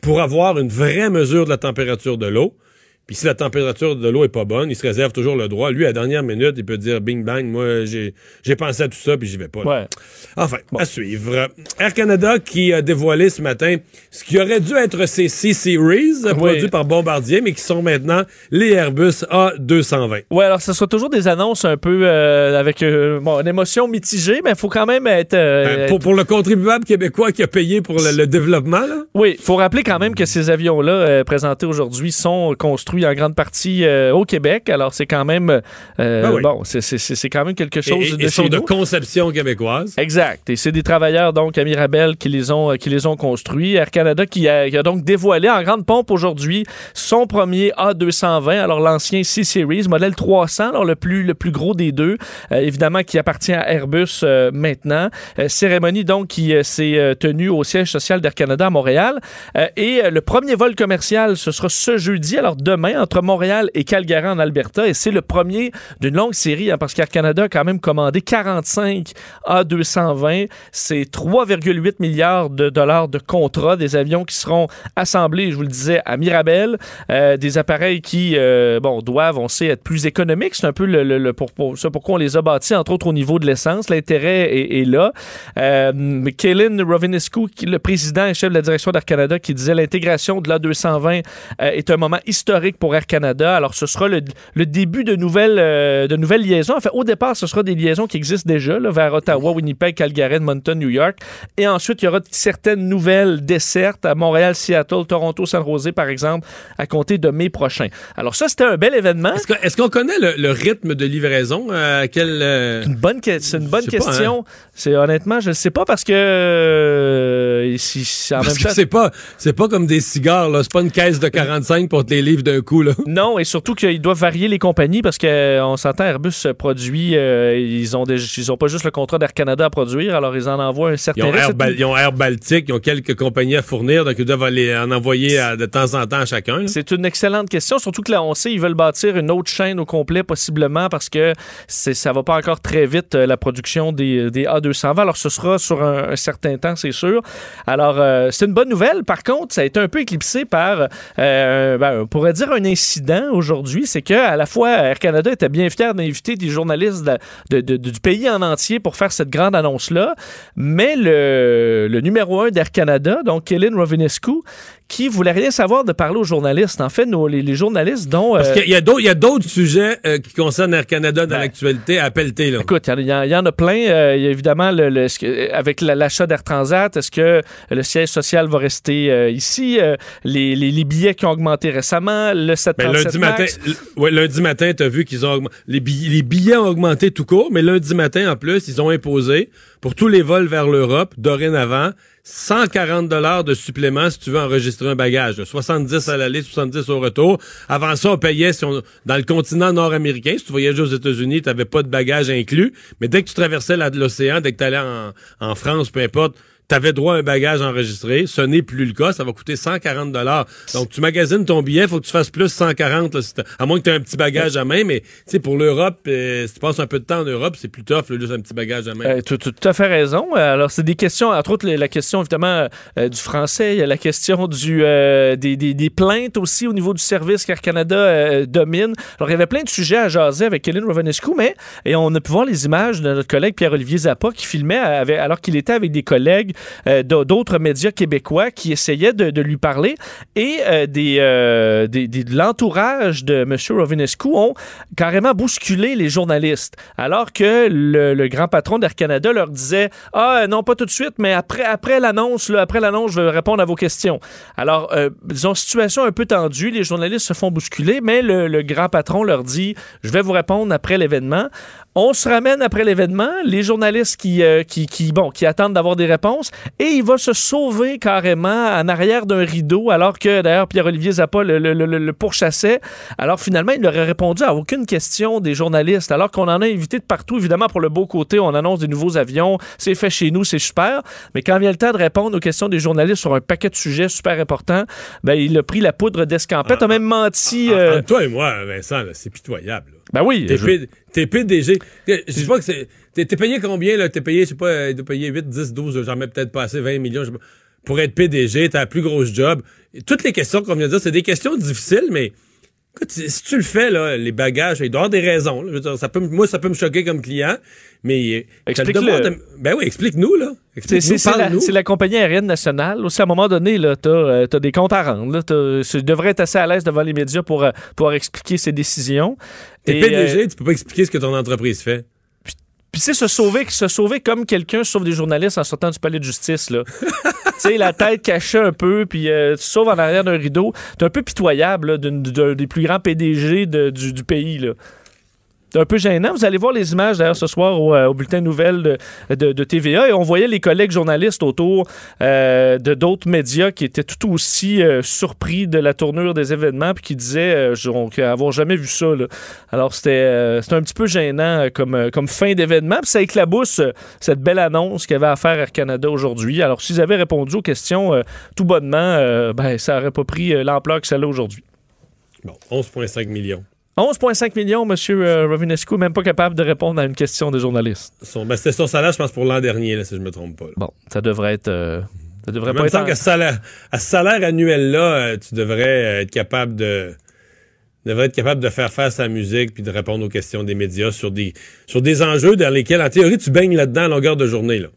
A: pour avoir une vraie mesure de la température de l'eau. Puis si la température de l'eau est pas bonne, il se réserve toujours le droit. Lui, à la dernière minute, il peut dire bing bang, moi j'ai j'ai pensé à tout ça puis j'y vais pas.
B: Ouais.
A: Enfin, à suivre. Air Canada qui a dévoilé ce matin ce qui aurait dû être ces C-Series produits par Bombardier, mais qui sont maintenant les Airbus A220.
B: Ouais, alors ce sera toujours des annonces un peu euh, avec euh, bon, une émotion mitigée, mais il faut quand même être. euh,
A: Euh, pour, pour le contribuable québécois qui a payé pour le, le développement, là.
B: Oui, il faut rappeler quand même que ces avions-là, présentés aujourd'hui, sont construits en grande partie euh, au Québec. Alors, c'est quand même. euh,
A: Ben oui.
B: Bon, c'est- quand même quelque chose
A: et-
B: de
A: et
B: chez
A: sont de conception québécoise.
B: Exact. Et c'est des travailleurs, donc, à Mirabel, qui les ont, qui les ont construits. Air Canada qui a, qui a donc dévoilé en grande pompe aujourd'hui son premier A220, alors l'ancien C-Series, modèle 300, alors le plus, le plus gros des deux, euh, évidemment, qui appartient à Airbus maintenant. Cérémonie, donc, qui s'est tenue au siège social d'Air Canada à Montréal. Et le premier vol commercial, ce sera ce jeudi, alors demain, entre Montréal et Calgary en Alberta. Et c'est le premier d'une longue série, hein, parce qu'Air Canada a quand même commandé 45 A220. C'est 3,8 milliards de dollars de contrats, des avions qui seront assemblés, je vous le disais, à Mirabel. Euh, des appareils qui, euh, bon, doivent, on sait, être plus économiques. C'est un peu le, le- pour, pour- ça pourquoi on les a bâtis, entre autres au niveau de l'essence. L'intérêt est, là. Euh, Kaylin Rovinescu, le président et chef de la direction d'Air Canada, qui disait l'intégration de l'A220 euh, est un moment historique pour Air Canada. Alors, ce sera le, le début de nouvelles, euh, de nouvelles liaisons. En fait, au départ, ce sera des liaisons qui existent déjà là, vers Ottawa, Winnipeg, Calgary, Edmonton, New York. Et ensuite, il y aura certaines nouvelles dessertes à Montréal, Seattle, Toronto, San Jose, par exemple, à compter de mai prochain. Alors, ça, c'était un bel événement.
A: Est-ce que- est-ce qu'on connaît le, le rythme de livraison? euh, quel, euh,
B: Une bonne que- c'est une bonne
A: pas, hein.
B: question. C'est honnêtement, je ne sais pas parce que euh, si, si en
A: Parce
B: même
A: que
B: temps.
A: c'est pas, c'est pas comme des cigares, là. C'est pas une caisse de 45 pour te les livres d'un coup, là.
B: Non, et surtout qu'ils doivent varier les compagnies parce qu'on s'entend, Airbus produit, euh, ils ont des, ils ont pas juste le contrat d'Air Canada à produire, alors ils en envoient un
A: Ils
B: certain
A: ont, Air
B: rythme.
A: Bal- ils ont Air Baltic, ils ont quelques compagnies à fournir, donc ils doivent aller en envoyer à- de temps en temps à chacun.
B: C'est une excellente question, surtout que là, on sait, ils veulent bâtir une autre chaîne au complet, possiblement, parce que ça va pas encore très vite, euh, la production des, des A220. Alors, ce sera sur un, un certain temps, c'est sûr. Alors, euh, c'est une bonne nouvelle. Par contre, ça a été un peu éclipsé par, euh, ben, on pourrait dire, faire un incident aujourd'hui, c'est que à la fois Air Canada était bien fier d'inviter des journalistes de- de- de- du pays en entier pour faire cette grande annonce-là, mais le, le numéro un d'Air Canada, donc Kellen Rovinescu, qui voulait rien savoir de parler aux journalistes. En fait, nos, les, les journalistes dont...
A: Parce
B: euh,
A: qu'il y a d'autres- il y a d'autres sujets euh, qui concernent Air Canada dans
B: Ben,
A: l'actualité à pelleter. Là.
B: Écoute, il y, en- il y en a plein. Euh, il y a évidemment, le, le- avec la- l'achat d'Air Transat, est-ce que le siège social va rester euh, ici? Les, les- les billets qui ont augmenté récemment, le
A: Ben,
B: 737
A: lundi matin,
B: Max?
A: ouais, lundi matin, t'as vu qu'ils ont. Les billets, les billets ont augmenté tout court, mais lundi matin, en plus, ils ont imposé pour tous les vols vers l'Europe, dorénavant, 140 dollars de supplément si tu veux enregistrer un bagage. là. 70 à l'aller, 70 au retour. Avant ça, on payait si on- dans le continent nord-américain. Si tu voyageais aux États-Unis, tu n'avais pas de bagage inclus. Mais dès que tu traversais l'océan, dès que tu allais en, en France, peu importe, tu avais droit à un bagage enregistré. Ce n'est plus le cas. Ça va coûter 140 dollars. Donc, tu magasines ton billet, faut que tu fasses plus 140, là, si à moins que tu aies un petit bagage à main. Mais, tu sais, pour l'Europe, euh, si tu passes un peu de temps en Europe, c'est plus tough, là, juste un petit bagage à main.
B: Euh, tu as tout à fait raison. Euh, Alors, c'est des questions, entre autres, la question, évidemment, euh, du français. Il y a la question du, des, des- des plaintes aussi au niveau du service qu'Air Canada domine. Alors, il y avait plein de sujets à jaser avec Kellen Rovanescu, mais et on a pu voir les images de notre collègue Pierre-Olivier Zappa qui filmait avec- alors qu'il était avec des collègues d'autres médias québécois qui essayaient de, lui parler. Et euh, euh, des- des- de l'entourage de M. Rovinescu ont carrément bousculé les journalistes. Alors que le, grand patron d'Air Canada leur disait Ah, non, pas tout de suite, mais après, après l'annonce, après l'annonce, je vais répondre à vos questions. Alors, euh, disons, situation un peu tendue, les journalistes se font bousculer, mais le, grand patron leur dit Je vais vous répondre après l'événement. On se ramène après l'événement, les journalistes qui, euh, qui, qui, bon, qui attendent d'avoir des réponses, et il va se sauver carrément en arrière d'un rideau, alors que d'ailleurs Pierre-Olivier Zappa le, le, le, le pourchassait. Alors finalement, il n'aurait répondu à aucune question des journalistes, alors qu'on en a invité de partout. Évidemment, pour le beau côté, on annonce des nouveaux avions, c'est fait chez nous, c'est super. Mais quand vient le temps de répondre aux questions des journalistes sur un paquet de sujets super importants, ben, il a pris la poudre d'escampette, a même menti.
A: En-
B: euh,
A: entre toi et moi, Vincent, c'est pitoyable. là.
B: Ben oui,
A: T'es
B: je-
A: P- t'es PDG. Je sais pas que c'est. T'es t'es payé combien, là? T'es payé, je sais pas, euh, payer 8, 10, 12, j'en mets peut-être pas assez, 20 millions, je sais pas. Pour être PDG, t'as la plus grosse job. Et toutes les questions qu'on vient de dire, c'est des questions difficiles, mais écoute, si tu le fais, là, les bagages, il doit avoir des raisons. là. Je veux dire, ça peut, m- moi, ça peut me choquer comme client, mais. euh,
B: Explique-le.
A: de- Ben oui, explique-nous, là.
B: C'est,
A: Explique-nous,
B: c'est- la, c'est la compagnie aérienne nationale. Aussi, à un moment donné, tu as, des comptes à rendre. Tu devrais être assez à l'aise devant les médias pour euh, pouvoir expliquer ses décisions.
A: T'es
B: Et,
A: PDG,
B: euh,
A: tu peux pas expliquer ce que ton entreprise fait.
B: Puis c'est se sauver, se sauver comme quelqu'un sauve des journalistes en sortant du palais de justice. là. <laughs> tu sais, la tête cachée un peu, puis euh, tu sauves en arrière d'un rideau. T'es un peu pitoyable là, d'un des plus grands PDG de- du, du pays. là. C'est un peu gênant. Vous allez voir les images d'ailleurs ce soir au, euh, bulletin de nouvelles de, de- de TVA et on voyait les collègues journalistes autour euh, de d'autres médias qui étaient tout aussi euh, surpris de la tournure des événements puis qui disaient euh, avoir jamais vu ça. Alors c'était un petit peu gênant comme, comme fin d'événement. Puis ça éclabousse cette belle annonce qu'il y avait à faire Air Canada aujourd'hui. Alors s'ils avaient répondu aux questions tout bonnement, ben, ça aurait pas pris l'ampleur que ça a aujourd'hui.
A: Bon, 11,5 millions.
B: 11,5 millions, M. Rovinescu, même pas capable de répondre à une question des journalistes.
A: Son, ben, c'était son salaire, je pense, pour l'an dernier, là, si je me trompe pas. là.
B: Bon, ça devrait être. euh, ça devrait pas être. en-
A: qu'à ce salaire, à ce salaire annuel-là, euh, tu devrais euh, être capable de devrais être capable de faire face à la musique puis de répondre aux questions des médias sur des sur des enjeux dans lesquels, en théorie, tu baignes là-dedans à longueur de journée. Là.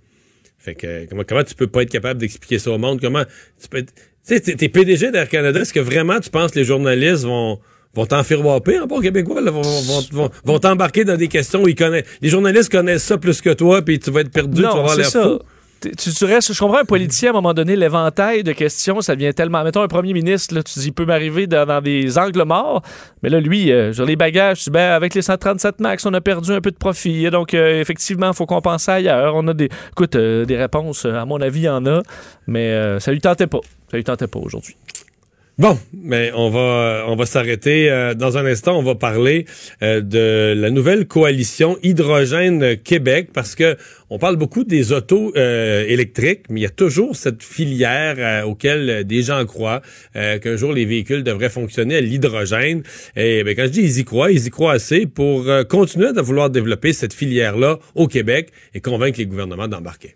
A: Fait que euh, comment, comment tu peux pas être capable d'expliquer ça au monde? Comment tu peux être- Tu sais, t'es- t'es PDG d'Air Canada, est-ce que vraiment tu penses que les journalistes vont vont t'enfirouaper en bon québécois, là, vont, vont, vont, vont t'embarquer dans des questions où ils connaissent. Les journalistes connaissent ça plus que toi, puis tu vas être perdu, tu vas
B: Non,
A: avoir
B: c'est
A: l'air fou.
B: Tu, tu restes, je comprends un politicien, à un moment donné, l'éventail de questions, ça devient tellement. Mettons un premier ministre, là, tu dis, il peut m'arriver dans, dans des angles morts. Mais là, lui, euh, sur les bagages, tu dis, ben, avec les 137 max, on a perdu un peu de profit. Donc, euh, effectivement, il faut compenser ailleurs. On a des. Écoute, euh, des réponses, à mon avis, il y en a. Mais ça lui tentait pas. Ça lui tentait pas aujourd'hui.
A: Bon, mais on va on va s'arrêter euh, dans un instant. On va parler euh, de la nouvelle coalition hydrogène Québec parce que on parle beaucoup des autos euh, électriques, mais il y a toujours cette filière auquel des gens croient qu'un jour les véhicules devraient fonctionner à l'hydrogène. Et ben, quand je dis ils y croient, ils y croient assez pour continuer à vouloir développer cette filière là au Québec et convaincre les gouvernements d'embarquer.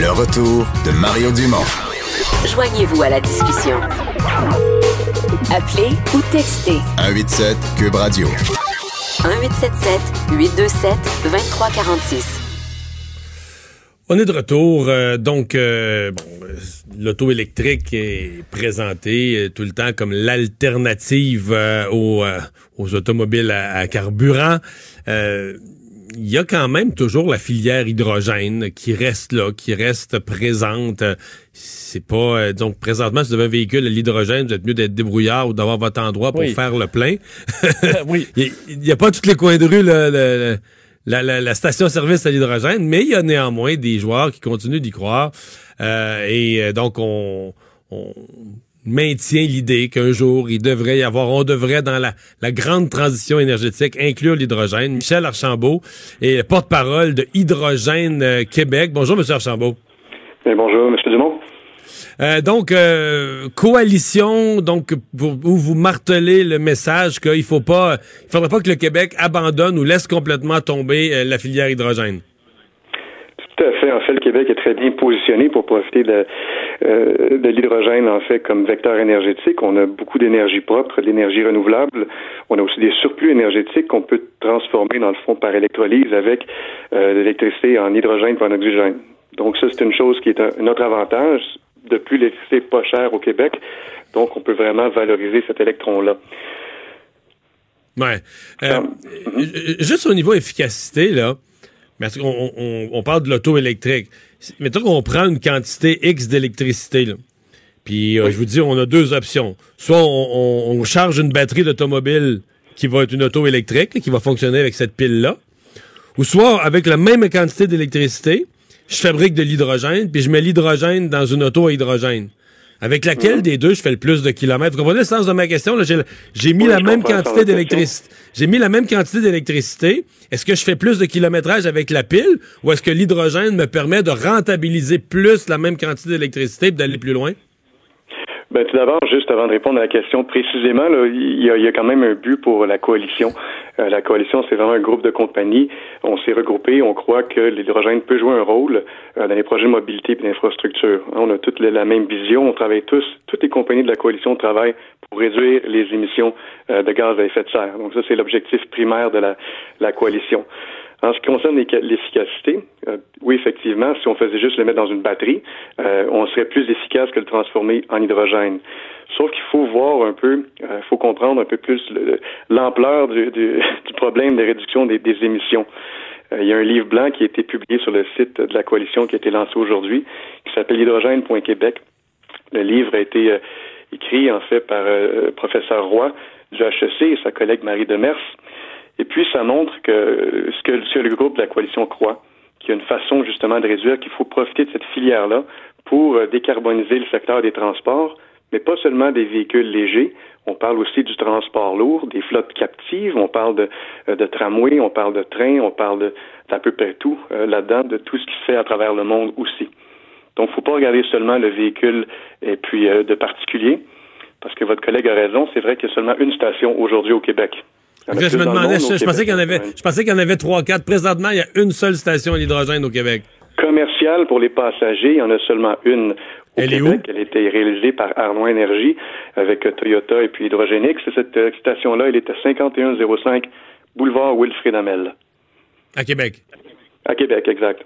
D: Le retour de Mario Dumont.
E: Joignez-vous à la discussion. Appelez ou textez
D: 187 Cube Radio.
E: 1877 827 2346.
A: On est de retour. euh, donc, euh, bon, euh, l'auto électrique est présentée euh, tout le temps comme l'alternative euh, aux, euh, aux automobiles à, à carburant. Il y a quand même toujours la filière hydrogène qui reste là, qui reste présente. C'est pas euh, donc présentement si vous avez un véhicule à l'hydrogène, vous êtes mieux d'être débrouillard ou d'avoir votre endroit pour
B: Oui.
A: faire le plein. <laughs>
B: oui. <laughs>
A: Il n'y a, pas tous les coins de rue le- le- la, la- la station-service à l'hydrogène, mais il y a néanmoins des joueurs qui continuent d'y croire. Euh, et euh, donc, on, on maintient l'idée qu'un jour, il devrait y avoir, on devrait, dans la, la grande transition énergétique, inclure l'hydrogène. Michel Archambault est porte-parole de Hydrogène euh, Québec. Bonjour, Monsieur Archambault.
F: Bonjour, M. Dumont.
A: Euh, donc, euh, coalition, donc pour- où vous martelez le message qu'il faut pas, il faudrait pas que le Québec abandonne ou laisse complètement tomber euh, la filière hydrogène.
F: Tout à fait. En fait, le Québec est très bien positionné pour profiter de, euh, de l'hydrogène, en fait, comme vecteur énergétique. On a beaucoup d'énergie propre, de l'énergie renouvelable. On a aussi des surplus énergétiques qu'on peut transformer, dans le fond, par électrolyse avec euh, l'électricité en hydrogène ou en oxygène. Donc, ça, c'est une chose qui est un, autre avantage. De plus, l'électricité est pas chère au Québec. Donc, on peut vraiment valoriser cet électron-là.
A: Ouais. Euh, Juste au niveau efficacité, là, on, on- on parle de l'auto électrique. Mettons qu'on prend une quantité X d'électricité. Puis euh, je vous dis, on a deux options. Soit on, on- on charge une batterie d'automobile qui va être une auto électrique, là, qui va fonctionner avec cette pile-là. Ou soit avec la même quantité d'électricité, je fabrique de l'hydrogène, puis je mets l'hydrogène dans une auto à hydrogène. Avec laquelle des deux je fais le plus de kilomètres? Vous comprenez le sens de ma question? J'ai, mis
F: Oui,
A: la même quantité d'électricité. J'ai mis la même quantité d'électricité. Est-ce que je fais plus de kilométrage avec la pile ou est-ce que l'hydrogène me permet de rentabiliser plus la même quantité d'électricité et d'aller plus loin?
F: Ben, tout d'abord, juste avant de répondre à la question précisément, là, il, y a, il y a quand même un but pour la coalition. Euh, la coalition, c'est vraiment un groupe de compagnies. On s'est regroupés. On croit que l'hydrogène peut jouer un rôle euh, dans les projets de mobilité et d'infrastructure. On a toutes la, la même vision. On travaille tous, toutes les compagnies de la coalition travaillent pour réduire les émissions euh, de gaz à effet de serre. Donc ça, c'est l'objectif primaire de la, la coalition. En ce qui concerne l'efficacité, euh, oui, effectivement, si on faisait juste le mettre dans une batterie, euh, on serait plus efficace que le transformer en hydrogène. Sauf qu'il faut voir un peu, il faut comprendre un peu plus le- l'ampleur du, du- <laughs> du problème de réduction des, des émissions. Euh, il y a un livre blanc qui a été publié sur le site de la coalition qui a été lancé aujourd'hui, qui s'appelle hydrogène.québec. Le livre a été euh, écrit en fait par euh, professeur Roy du HEC et sa collègue Marie Demers. Et puis, ça montre que ce que, ce que le groupe de la coalition croit, qu'il y a une façon justement de réduire, qu'il faut profiter de cette filière-là pour euh, décarboniser le secteur des transports, mais pas seulement des véhicules légers. On parle aussi du transport lourd, des flottes captives, on parle de, euh, de tramways, on parle de trains, on parle d'à peu près tout euh, là-dedans, de tout ce qui se fait à travers le monde aussi. Donc, il ne faut pas regarder seulement le véhicule et puis euh, de particulier, parce que votre collègue a raison, c'est vrai qu'il y a seulement une station aujourd'hui au Québec.
A: Je me demandais, je, pensais qu'il y en avait, je pensais qu'il y en avait trois, quatre. Présentement, il y a une seule station à l'hydrogène au Québec.
F: Commercial pour les passagers, il y en a seulement une. Au
A: Elle est
F: Québec,
A: où?
F: Elle a été réalisée par Arnois Énergie avec Toyota et puis Hydrogénix. Cette euh, station-là, elle est à 5105 boulevard Wilfrid Amel.
A: À Québec.
F: À Québec, exact.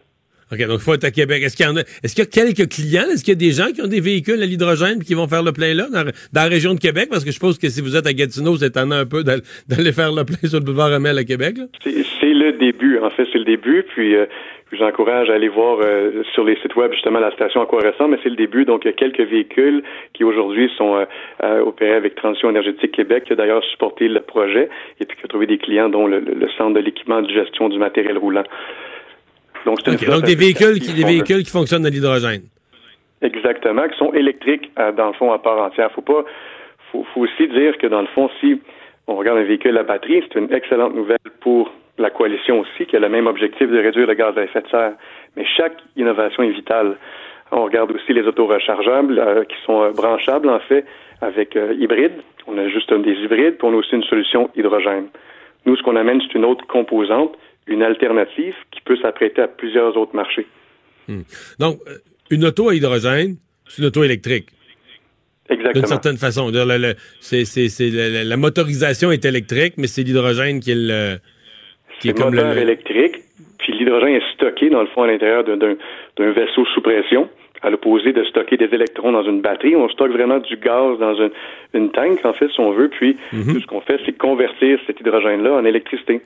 A: OK, donc il faut être à Québec. Est-ce qu'il y en a, est-ce qu'il y a quelques clients? Est-ce qu'il y a des gens qui ont des véhicules à l'hydrogène qui vont faire le plein là, dans, la région de Québec? Parce que je suppose que si vous êtes à Gatineau, c'est étonnant un peu d'aller faire le plein sur le boulevard Amel à Québec.
F: C'est le début. En fait, c'est le début. Puis, euh, je vous encourage à aller voir euh, sur les sites web justement la station à quoi ressemble. Mais c'est le début. Donc, il y a quelques véhicules qui aujourd'hui sont euh, euh, opérés avec Transition énergétique Québec, qui a d'ailleurs supporté le projet et puis qui a trouvé des clients, dont le, le- le centre de l'équipement de gestion du matériel roulant. Donc, c'est
A: donc des véhicules, qui, des véhicules qui fonctionnent à l'hydrogène.
F: Exactement, qui sont électriques euh, dans le fond à part entière. Faut pas, faut, faut aussi dire que dans le fond, si on regarde un véhicule à batterie, c'est une excellente nouvelle pour la coalition aussi, qui a le même objectif de réduire le gaz à effet de serre. Mais chaque innovation est vitale. On regarde aussi les autos rechargeables euh, qui sont euh, branchables en fait avec euh, hybrides. On a juste des hybrides, puis on a aussi une solution hydrogène. Nous, ce qu'on amène, c'est une autre composante, une alternative qui peut s'apprêter à plusieurs autres marchés.
A: Donc, euh, une auto à hydrogène, c'est une auto électrique.
F: Exactement.
A: D'une certaine façon. Le- c'est- c'est- c'est- la, la- la motorisation est électrique, mais c'est l'hydrogène qui est le. Qui est
F: C'est
A: comme
F: moteur
A: le.
F: électrique, puis l'hydrogène est stocké, dans le fond, à l'intérieur d'un- d'un d'un vaisseau sous pression. À l'opposé de stocker des électrons dans une batterie, on stocke vraiment du gaz dans une, une tank, en fait, si on veut, puis
A: Mhm.
F: tout ce qu'on fait, c'est convertir cet hydrogène-là en électricité.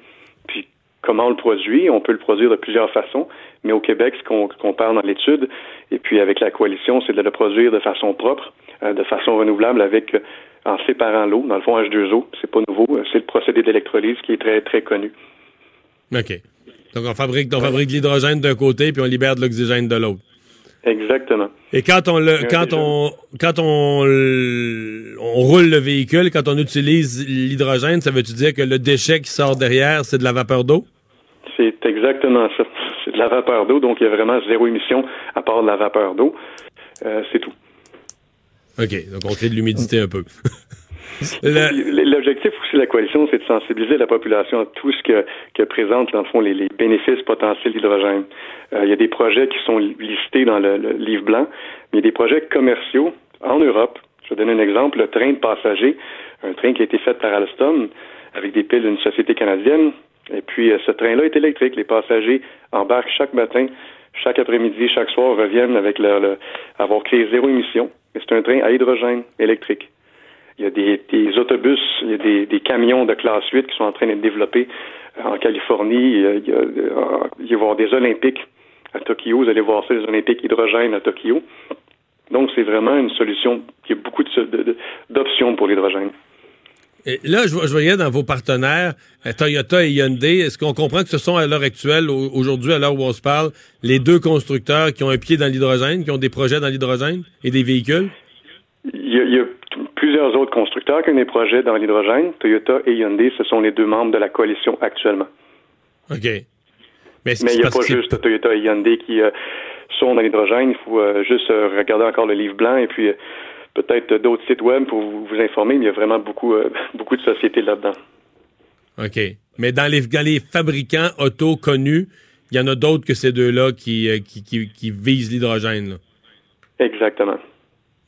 F: Puis comment on le produit? On peut le produire de plusieurs façons, mais au Québec, ce qu'on parle dans l'étude, et puis avec la coalition, c'est de le produire de façon propre, euh, de façon renouvelable, avec euh, en séparant l'eau. Dans le fond, H2O, c'est pas nouveau, euh, c'est le procédé d'électrolyse qui est très, très connu.
A: OK. Donc, on fabrique, on fabrique l'hydrogène d'un côté, puis on libère de l'oxygène de l'autre.
F: Exactement.
A: Et quand on le, quand on, quand on, on roule le véhicule, quand on utilise l'hydrogène, ça veut-tu dire que le déchet qui sort derrière, c'est de la vapeur d'eau?
F: C'est exactement ça. <laughs> C'est de la vapeur d'eau, donc il y a vraiment zéro émission à part de la vapeur d'eau. Euh, c'est tout.
A: OK. Donc, on crée de l'humidité un peu. <laughs>
F: L'objectif aussi de la coalition, c'est de sensibiliser la population à tout ce que, que présente, dans le fond, les, les bénéfices potentiels d'hydrogène. Euh, il y a des projets qui sont listés dans le, le livre blanc, mais il y a des projets commerciaux en Europe. Je vais donner un exemple. Le train de passagers, un train qui a été fait par Alstom avec des piles d'une société canadienne. Et puis, euh, ce train-là est électrique. Les passagers embarquent chaque matin, chaque après-midi, chaque soir, reviennent avec leur, leur- avoir créé zéro émission. C'est un train à hydrogène électrique. Il y a des, des autobus, il y a des, des camions de classe 8 qui sont en train d'être développés euh, en Californie. Il y, a, il, y a, euh, y des Olympiques à Tokyo. Vous allez voir ça, les Olympiques hydrogène à Tokyo. Donc, c'est vraiment une solution. Y a beaucoup de- de- de- d'options pour l'hydrogène.
A: Et là, je, voyais dans vos partenaires, euh, Toyota et Hyundai, est-ce qu'on comprend que ce sont à l'heure actuelle, au- aujourd'hui, à l'heure où on se parle, les deux constructeurs qui ont un pied dans l'hydrogène, qui ont des projets dans l'hydrogène et des véhicules?
F: Il y, a, il y a t- plusieurs autres constructeurs qui ont des projets dans l'hydrogène. Toyota et Hyundai, ce sont les deux membres de la coalition actuellement.
A: OK. Mais,
F: il n'y a pas juste Toyota et Hyundai qui euh, sont dans l'hydrogène. Il faut euh, juste euh, regarder encore le livre blanc et puis peut-être d'autres sites web pour vous, vous informer. Mais il y a vraiment beaucoup, euh, <laughs> beaucoup de sociétés là-dedans.
A: OK. Mais dans les, dans les fabricants auto connus, il y en a d'autres que ces deux-là qui, euh, qui, qui, qui visent l'hydrogène.
F: Exactement.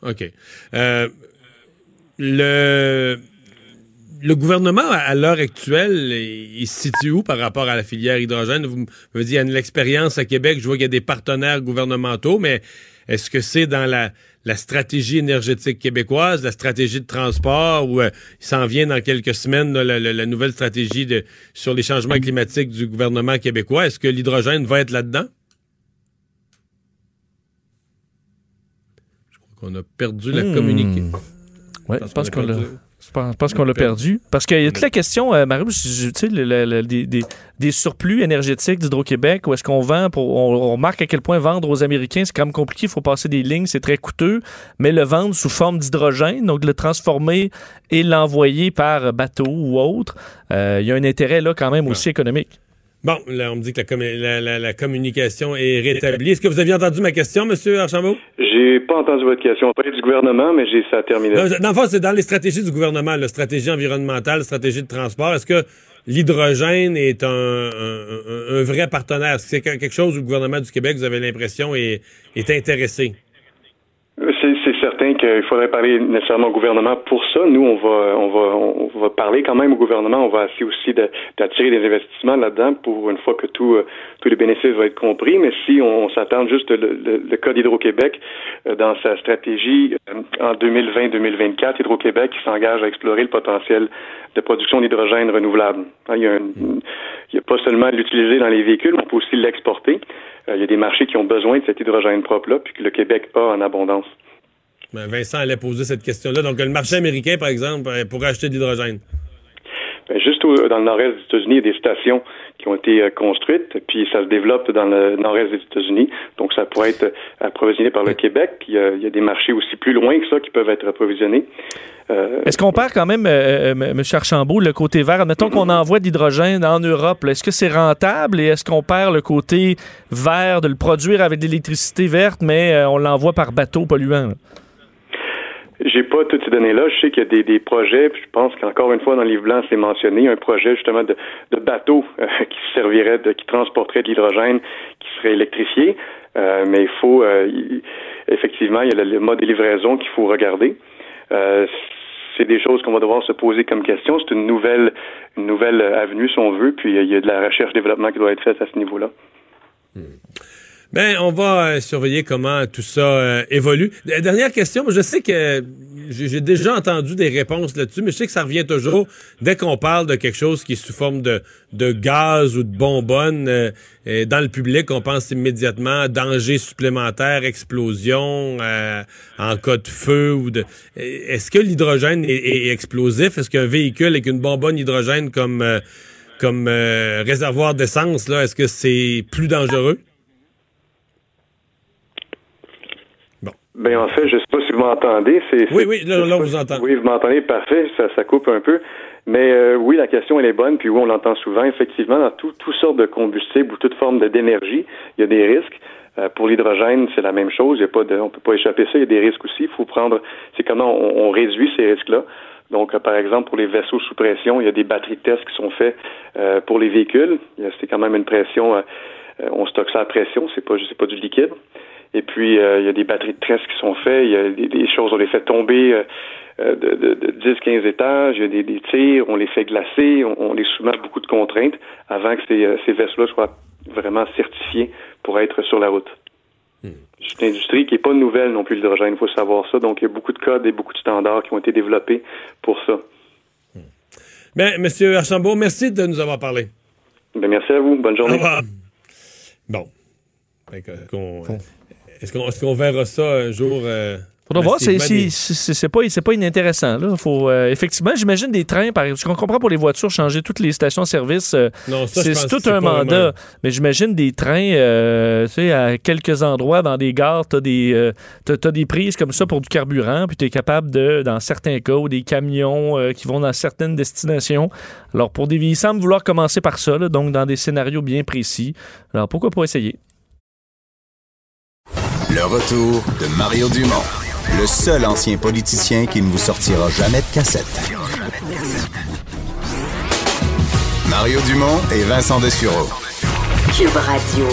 A: OK. Euh, le, le gouvernement, à, l'heure actuelle, il, se situe où par rapport à la filière hydrogène? Vous me dites, il y a une expérience à Québec, je vois qu'il y a des partenaires gouvernementaux, mais est-ce que c'est dans la, la stratégie énergétique québécoise, la stratégie de transport, ou euh, il s'en vient dans quelques semaines là, la, la- la nouvelle stratégie de, sur les changements climatiques du gouvernement québécois? Est-ce que l'hydrogène va être là-dedans? Je crois qu'on a perdu la
B: Hmm.
A: communication. Parce
B: je pense
A: qu'on l'a.
B: Je pense, qu'on l'a perdu. Parce qu'il y a toute la question, euh, je- tu sais, le- le- le- des, des- surplus énergétiques d'Hydro-Québec, où est-ce qu'on vend pour. On, on remarque à quel point vendre aux Américains, c'est quand même compliqué. Il faut passer des lignes, c'est très coûteux. Mais le vendre sous forme d'hydrogène, donc le transformer et l'envoyer par bateau ou autre, euh, il y a un intérêt là quand même aussi économique.
A: Bon, là, on me dit que la, commu- la- la- la communication est rétablie. Est-ce que vous aviez entendu ma question, Monsieur Archambault?
F: J'ai pas entendu votre question. Pas du gouvernement, mais j'ai ça terminé.
A: Dans le fond, c'est dans les stratégies du gouvernement, la stratégie environnementale, stratégie de transport. Est-ce que l'hydrogène est un, un- un- un vrai partenaire? Est-ce que c'est quelque chose où le gouvernement du Québec, vous avez l'impression, est, est intéressé?
F: C'est certain qu'il faudrait parler nécessairement au gouvernement pour ça. Nous, on va, on va, on va parler quand même au gouvernement. On va essayer aussi d'attirer des investissements là-dedans pour une fois que tout, euh, tous les bénéfices vont être compris. Mais si on, s'attend juste le, cas d'Hydro-Québec euh, dans sa stratégie euh, en 2020-2024, Hydro-Québec s'engage à explorer le potentiel de production d'hydrogène renouvelable. Hein, Il y a, pas seulement l'utiliser dans les véhicules, on peut aussi l'exporter. Il y a des marchés qui ont besoin de cet hydrogène propre-là, puis que le Québec a en abondance.
A: Ben, Vincent allait poser cette question-là. Donc, le marché américain, par exemple, euh, pourrait acheter de l'hydrogène.
F: Ben, juste au- dans le nord-est des États-Unis, il y a des stations qui ont été euh, construites, puis ça se développe dans le nord-est des États-Unis. Donc, ça pourrait être euh, approvisionné par le Québec. Puis, euh, il y a des marchés aussi plus loin que ça qui peuvent être approvisionnés. Euh,
B: Est-ce qu'on perd quand même, euh, euh, M. Archambault, le côté vert? Admettons qu'on envoie de l'hydrogène en Europe. Est-ce que c'est rentable et est-ce qu'on perd le côté vert de le produire avec de l'électricité verte, mais euh, on l'envoie par bateau polluant? là?
F: J'ai pas toutes ces données-là. Je sais qu'il y a des, projets, puis je pense qu'encore une fois, dans le livre blanc, c'est mentionné, un projet justement de, bateau euh, <laughs> qui servirait, de, qui transporterait de l'hydrogène, qui serait électrifié. Euh, mais il faut, euh, effectivement, il y a le, mode de livraison qu'il faut regarder. Euh, c'est des choses qu'on va devoir se poser comme question. C'est une nouvelle, une nouvelle avenue, si on veut, puis il y a de la recherche-développement qui doit être faite à ce niveau-là.
A: Ben, on va euh, surveiller comment tout ça euh, évolue. Euh, Dernière question, je sais que j'ai déjà entendu des réponses là-dessus, mais je sais que ça revient toujours dès qu'on parle de quelque chose qui est sous forme de, de gaz ou de bonbonne euh, dans le public, on pense immédiatement à danger supplémentaire, explosion euh, en cas de feu ou de. Est-ce que l'hydrogène est, est explosif? Est-ce qu'un véhicule avec une bonbonne hydrogène comme euh, comme réservoir d'essence là, est-ce que c'est plus dangereux?
F: Ben en fait, je sais pas si vous m'entendez. C'est,
A: Oui,
F: c'est-
A: oui, là, là, on vous
F: si-
A: entend.
F: Oui, vous m'entendez, parfait. Ça, ça coupe un peu. Mais euh, oui, la question elle est bonne. Puis oui, on l'entend souvent. Effectivement, dans tout, toutes sortes de combustibles ou toute forme d'énergie, il y a des risques. Euh, pour l'hydrogène, c'est la même chose. Il y a pas de, on peut pas échapper à ça. Il y a des risques aussi. Il faut prendre. C'est comment on, on réduit ces risques-là. Donc, euh, par exemple, pour les vaisseaux sous pression, il y a des batteries de tests qui sont faits euh, pour les véhicules. C'est quand même une pression. euh, euh, on stocke ça à pression. C'est pas, c'est pas du liquide. Et puis, euh, il y a des batteries de tresse qui sont faites. Il y a des, des choses, on les fait tomber euh, euh, de, de, de 10-15 étages. Il y a des, des tirs, on les fait glacer. On, on les soumet à beaucoup de contraintes avant que ces, ces vaisseaux-là soient vraiment certifiés pour être sur la route. C'est une industrie qui n'est pas nouvelle non plus, l'hydrogène, il faut savoir ça. Donc, il y a beaucoup de codes et beaucoup de standards qui ont été développés pour ça.
A: Ben, Monsieur Archambault, merci de nous avoir parlé.
F: Ben, merci à vous. Bonne
A: Au
F: journée.
A: revoir. Bon. Fait que, qu'on- Est-ce qu'on verra ça un jour? euh,
B: Faudra voir, c'est
A: des-
B: pas, c'est pas inintéressant. Là. Faut, euh, effectivement, j'imagine des trains, par exemple, je comprends pour les voitures, changer toutes les stations-service, euh, c'est tout un mandat.
A: vraiment-
B: Mais j'imagine des trains, euh, tu sais, à quelques endroits, dans des gares, t'as des, euh, t'as- t'as des prises comme ça pour du carburant, puis t'es capable de, dans certains cas, ou des camions qui vont dans certaines destinations. Alors, pour des, il semble vouloir commencer par ça, là, donc dans des scénarios bien précis. Alors, pourquoi pas essayer?
D: Le retour de Mario Dumont, le seul ancien politicien qui ne vous sortira jamais de cassette. Mario Dumont et Vincent Dessureau.
E: Cube Radio.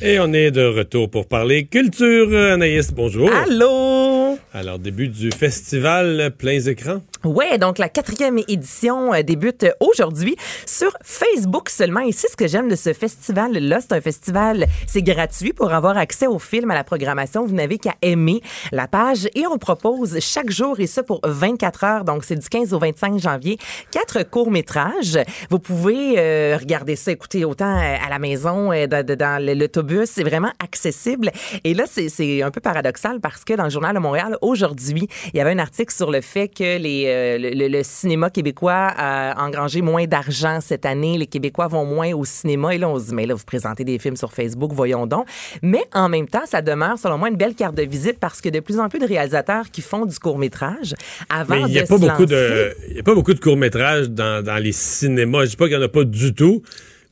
A: Et on est de retour pour parler culture. Euh, Anaïs, bonjour.
G: Allô?
A: Alors, début du festival Pleins écrans.
G: Ouais, donc la quatrième édition euh, débute aujourd'hui sur Facebook seulement. Et c'est ce que j'aime de ce festival-là. C'est un festival, c'est gratuit pour avoir accès au film, à la programmation. Vous n'avez qu'à aimer la page et on propose chaque jour et ça pour 24 heures. Donc c'est du 15 au 25 janvier. Quatre courts-métrages. Vous pouvez euh, regarder ça, écouter autant euh, à la maison, dans, dans l'autobus. C'est vraiment accessible. Et là, c'est un peu paradoxal parce que dans le Journal de Montréal, aujourd'hui, il y avait un article sur le fait que les, euh, le, cinéma québécois a engrangé moins d'argent cette année. Les Québécois vont moins au cinéma. Et là, on se dit, mais là, vous présentez des films sur Facebook, voyons donc. Mais en même temps, ça demeure, selon moi, une belle carte de visite parce que de plus en plus de réalisateurs qui font du court-métrage avant
A: Mais il n'y a
G: de
A: pas
G: se
A: beaucoup
G: lancer-
A: de, il y a pas beaucoup de courts-métrages dans, dans les cinémas. Je dis pas qu'il y en a pas du tout,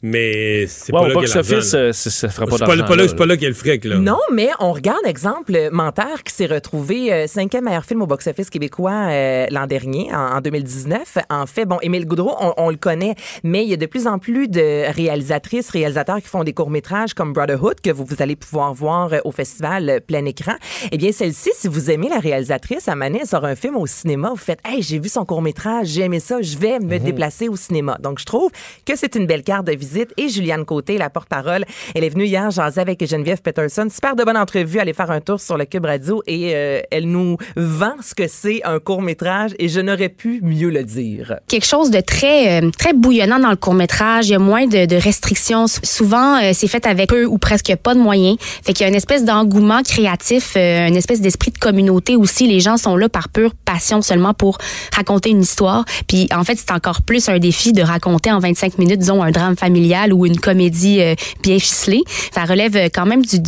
A: mais c'est
B: Ouais,
A: pas là qu'il y a
B: box-office,
A: l'argent, là.
B: euh, ça fera pas
A: C'est pas,
B: d'argent.
A: pas là,
B: là,
A: c'est pas là qu'il y a le fric, là.
G: Non, mais on regarde, exemple, Menteur qui s'est retrouvé euh, cinquième meilleur film au box-office québécois euh, l'an dernier, en, en 2019. En fait, bon, Émile Goudreau, on, on le connaît, mais il y a de plus en plus de réalisatrices, réalisateurs qui font des courts-métrages comme Brotherhood, que vous, vous allez pouvoir voir euh, au festival euh, plein écran. Eh bien, celle-ci, si vous aimez la réalisatrice, à Manet, elle sort un film au cinéma, vous faites « Hey, j'ai vu son court-métrage, j'ai aimé ça, je vais me déplacer au cinéma. » Donc, je trouve que c'est une belle carte de visite. Et Juliane Côté, la porte-parole, elle est venue hier jaser avec Geneviève Peterson. Super de bonne entrevue, aller faire un tour sur le Cube Radio et euh, elle nous vend ce que c'est un court-métrage et je n'aurais pu mieux le dire.
H: quelque chose de très euh, très bouillonnant dans le court métrage. Il y a moins de, de restrictions. Souvent, euh, c'est fait avec peu ou presque pas de moyens. Fait qu'il y a une espèce d'engouement créatif, euh, une espèce d'esprit de communauté aussi. Les gens sont là par pure passion seulement pour raconter une histoire. Puis en fait, c'est encore plus un défi de raconter en 25 minutes, disons, un drame familial ou une comédie euh, bien ficelée. Ça relève euh, quand même du,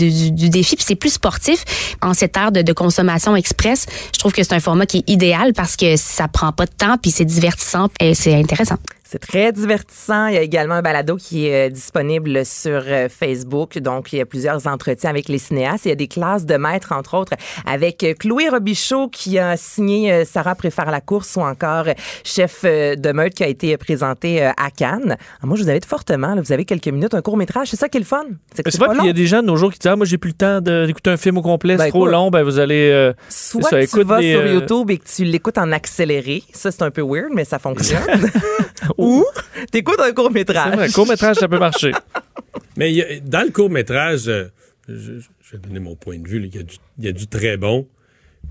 H: défi. Puis c'est plus sportif en cette ère de, de consommation express. Je trouve que c'est un format qui est idéal parce que ça prend pas de temps puis c'est divertissant et c'est intéressant.
G: C'est très divertissant. Il y a également un balado qui est euh, disponible sur euh, Facebook. Donc, il y a plusieurs entretiens avec les cinéastes. Il y a des classes de maîtres, entre autres, avec euh, Chloé Robichaud qui a signé Sarah préfère la course ou encore Chef de meute qui a été présenté à Cannes. Ah, moi, je vous invite fortement. là. vous avez quelques minutes, un court-métrage. C'est ça qui est le fun. C'est
B: vrai qu'il y a des gens de nos jours qui disent Ah, moi, j'ai plus le temps d'écouter un film au complet, c'est
G: Ben,
B: trop long. Ben, vous allez. euh,
G: Soit
B: ça,
G: tu vas
B: des,
G: sur YouTube et que tu l'écoutes en accéléré. Ça, c'est un peu weird, mais ça fonctionne. <laughs> <laughs> Ou t'écoutes un
B: C'est
G: court-métrage?
B: vrai, court-métrage, ça peut marcher. <laughs>
A: Mais il y a- dans le court-métrage, euh, je, je vais donner mon point de vue, il y, a du- il y a du très bon,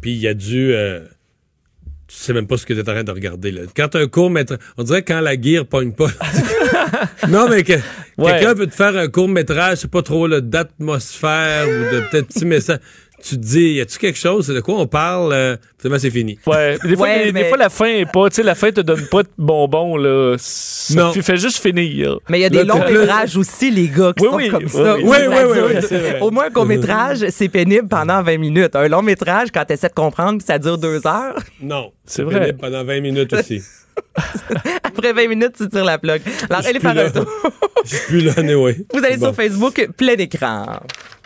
A: puis il y a du... euh, tu sais même pas ce que tu es en train de regarder. Là. Quand un court-métrage... On dirait quand la guire pogne pas. <laughs> non, mais que,
B: Ouais.
A: quelqu'un veut te faire un court-métrage, c'est pas trop d'atmosphère ou de peut-être petits messages. Tu te dis, y a-tu quelque chose? C'est de quoi on parle? Euh, finalement, c'est fini.
B: Ouais. Des fois,
G: Ouais,
B: des, des
G: mais-
B: fois, la fin est pas. Tu sais, la fin te donne pas de bonbons, là. Ça
A: Non.
B: fait- juste finir.
G: Mais il y a des longs métrages aussi, les gars, qui
B: Oui,
G: sont
B: oui,
G: comme
B: oui,
G: ça.
B: oui.
A: Oui, oui.
G: Au moins, un court-métrage, c'est pénible pendant 20 minutes. Un long métrage, quand tu essaies de comprendre, ça dure deux heures. <laughs>
A: Non.
B: C'est vrai.
A: pénible Pendant 20 minutes aussi. <laughs>
G: Après 20 minutes, tu tires la plug. Alors,
A: Je
G: allez
A: suis
G: faire
A: là.
G: un tour.
A: Je suis plus là, anyway.
G: Vous allez
A: Bon.
G: sur Facebook, plein écran.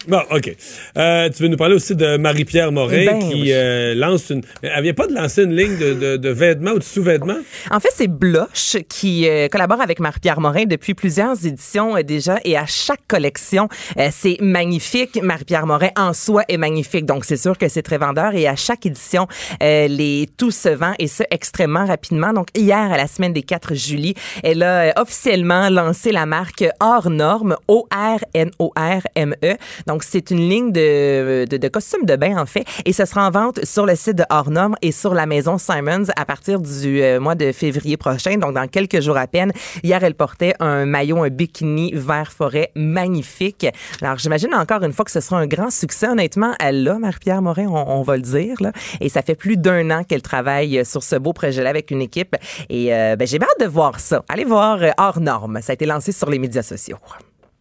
A: Bon, OK. Euh, tu veux nous parler aussi de Marie-Pierre Morin
G: Ben
A: qui
G: oui.
A: euh, lance une... Elle vient pas de lancer une ligne de, de- de vêtements ou de sous-vêtements?
G: En fait, c'est Bloch qui euh, collabore avec Marie-Pierre Morin depuis plusieurs éditions euh, déjà et à chaque collection, euh, c'est magnifique. Marie-Pierre Morin en soi est magnifique, donc c'est sûr que c'est très vendeur et à chaque édition, euh, les tout se vend et ce extrêmement rapidement. Donc hier, à la semaine des 4 juillet, elle a officiellement lancé la marque Hors Norme, O-R-N-O-R-M-E. Donc c'est une ligne de, de, costumes de bain en fait et ce sera en vente sur le site de Hors et sur la maison Simons à partir du euh, mois de février prochain, donc dans quelques jours à peine. Hier, elle portait un maillot, un bikini vert forêt magnifique. Alors, j'imagine encore une fois que ce sera un grand succès. Honnêtement, elle l'a, Marie-Pierre Morin, on, va le dire. Là. Et ça fait plus d'un an qu'elle travaille sur ce beau projet-là avec une équipe. Et euh, ben, j'ai hâte de voir ça. Allez voir euh, Hors Norme. Ça a été lancé sur les médias sociaux.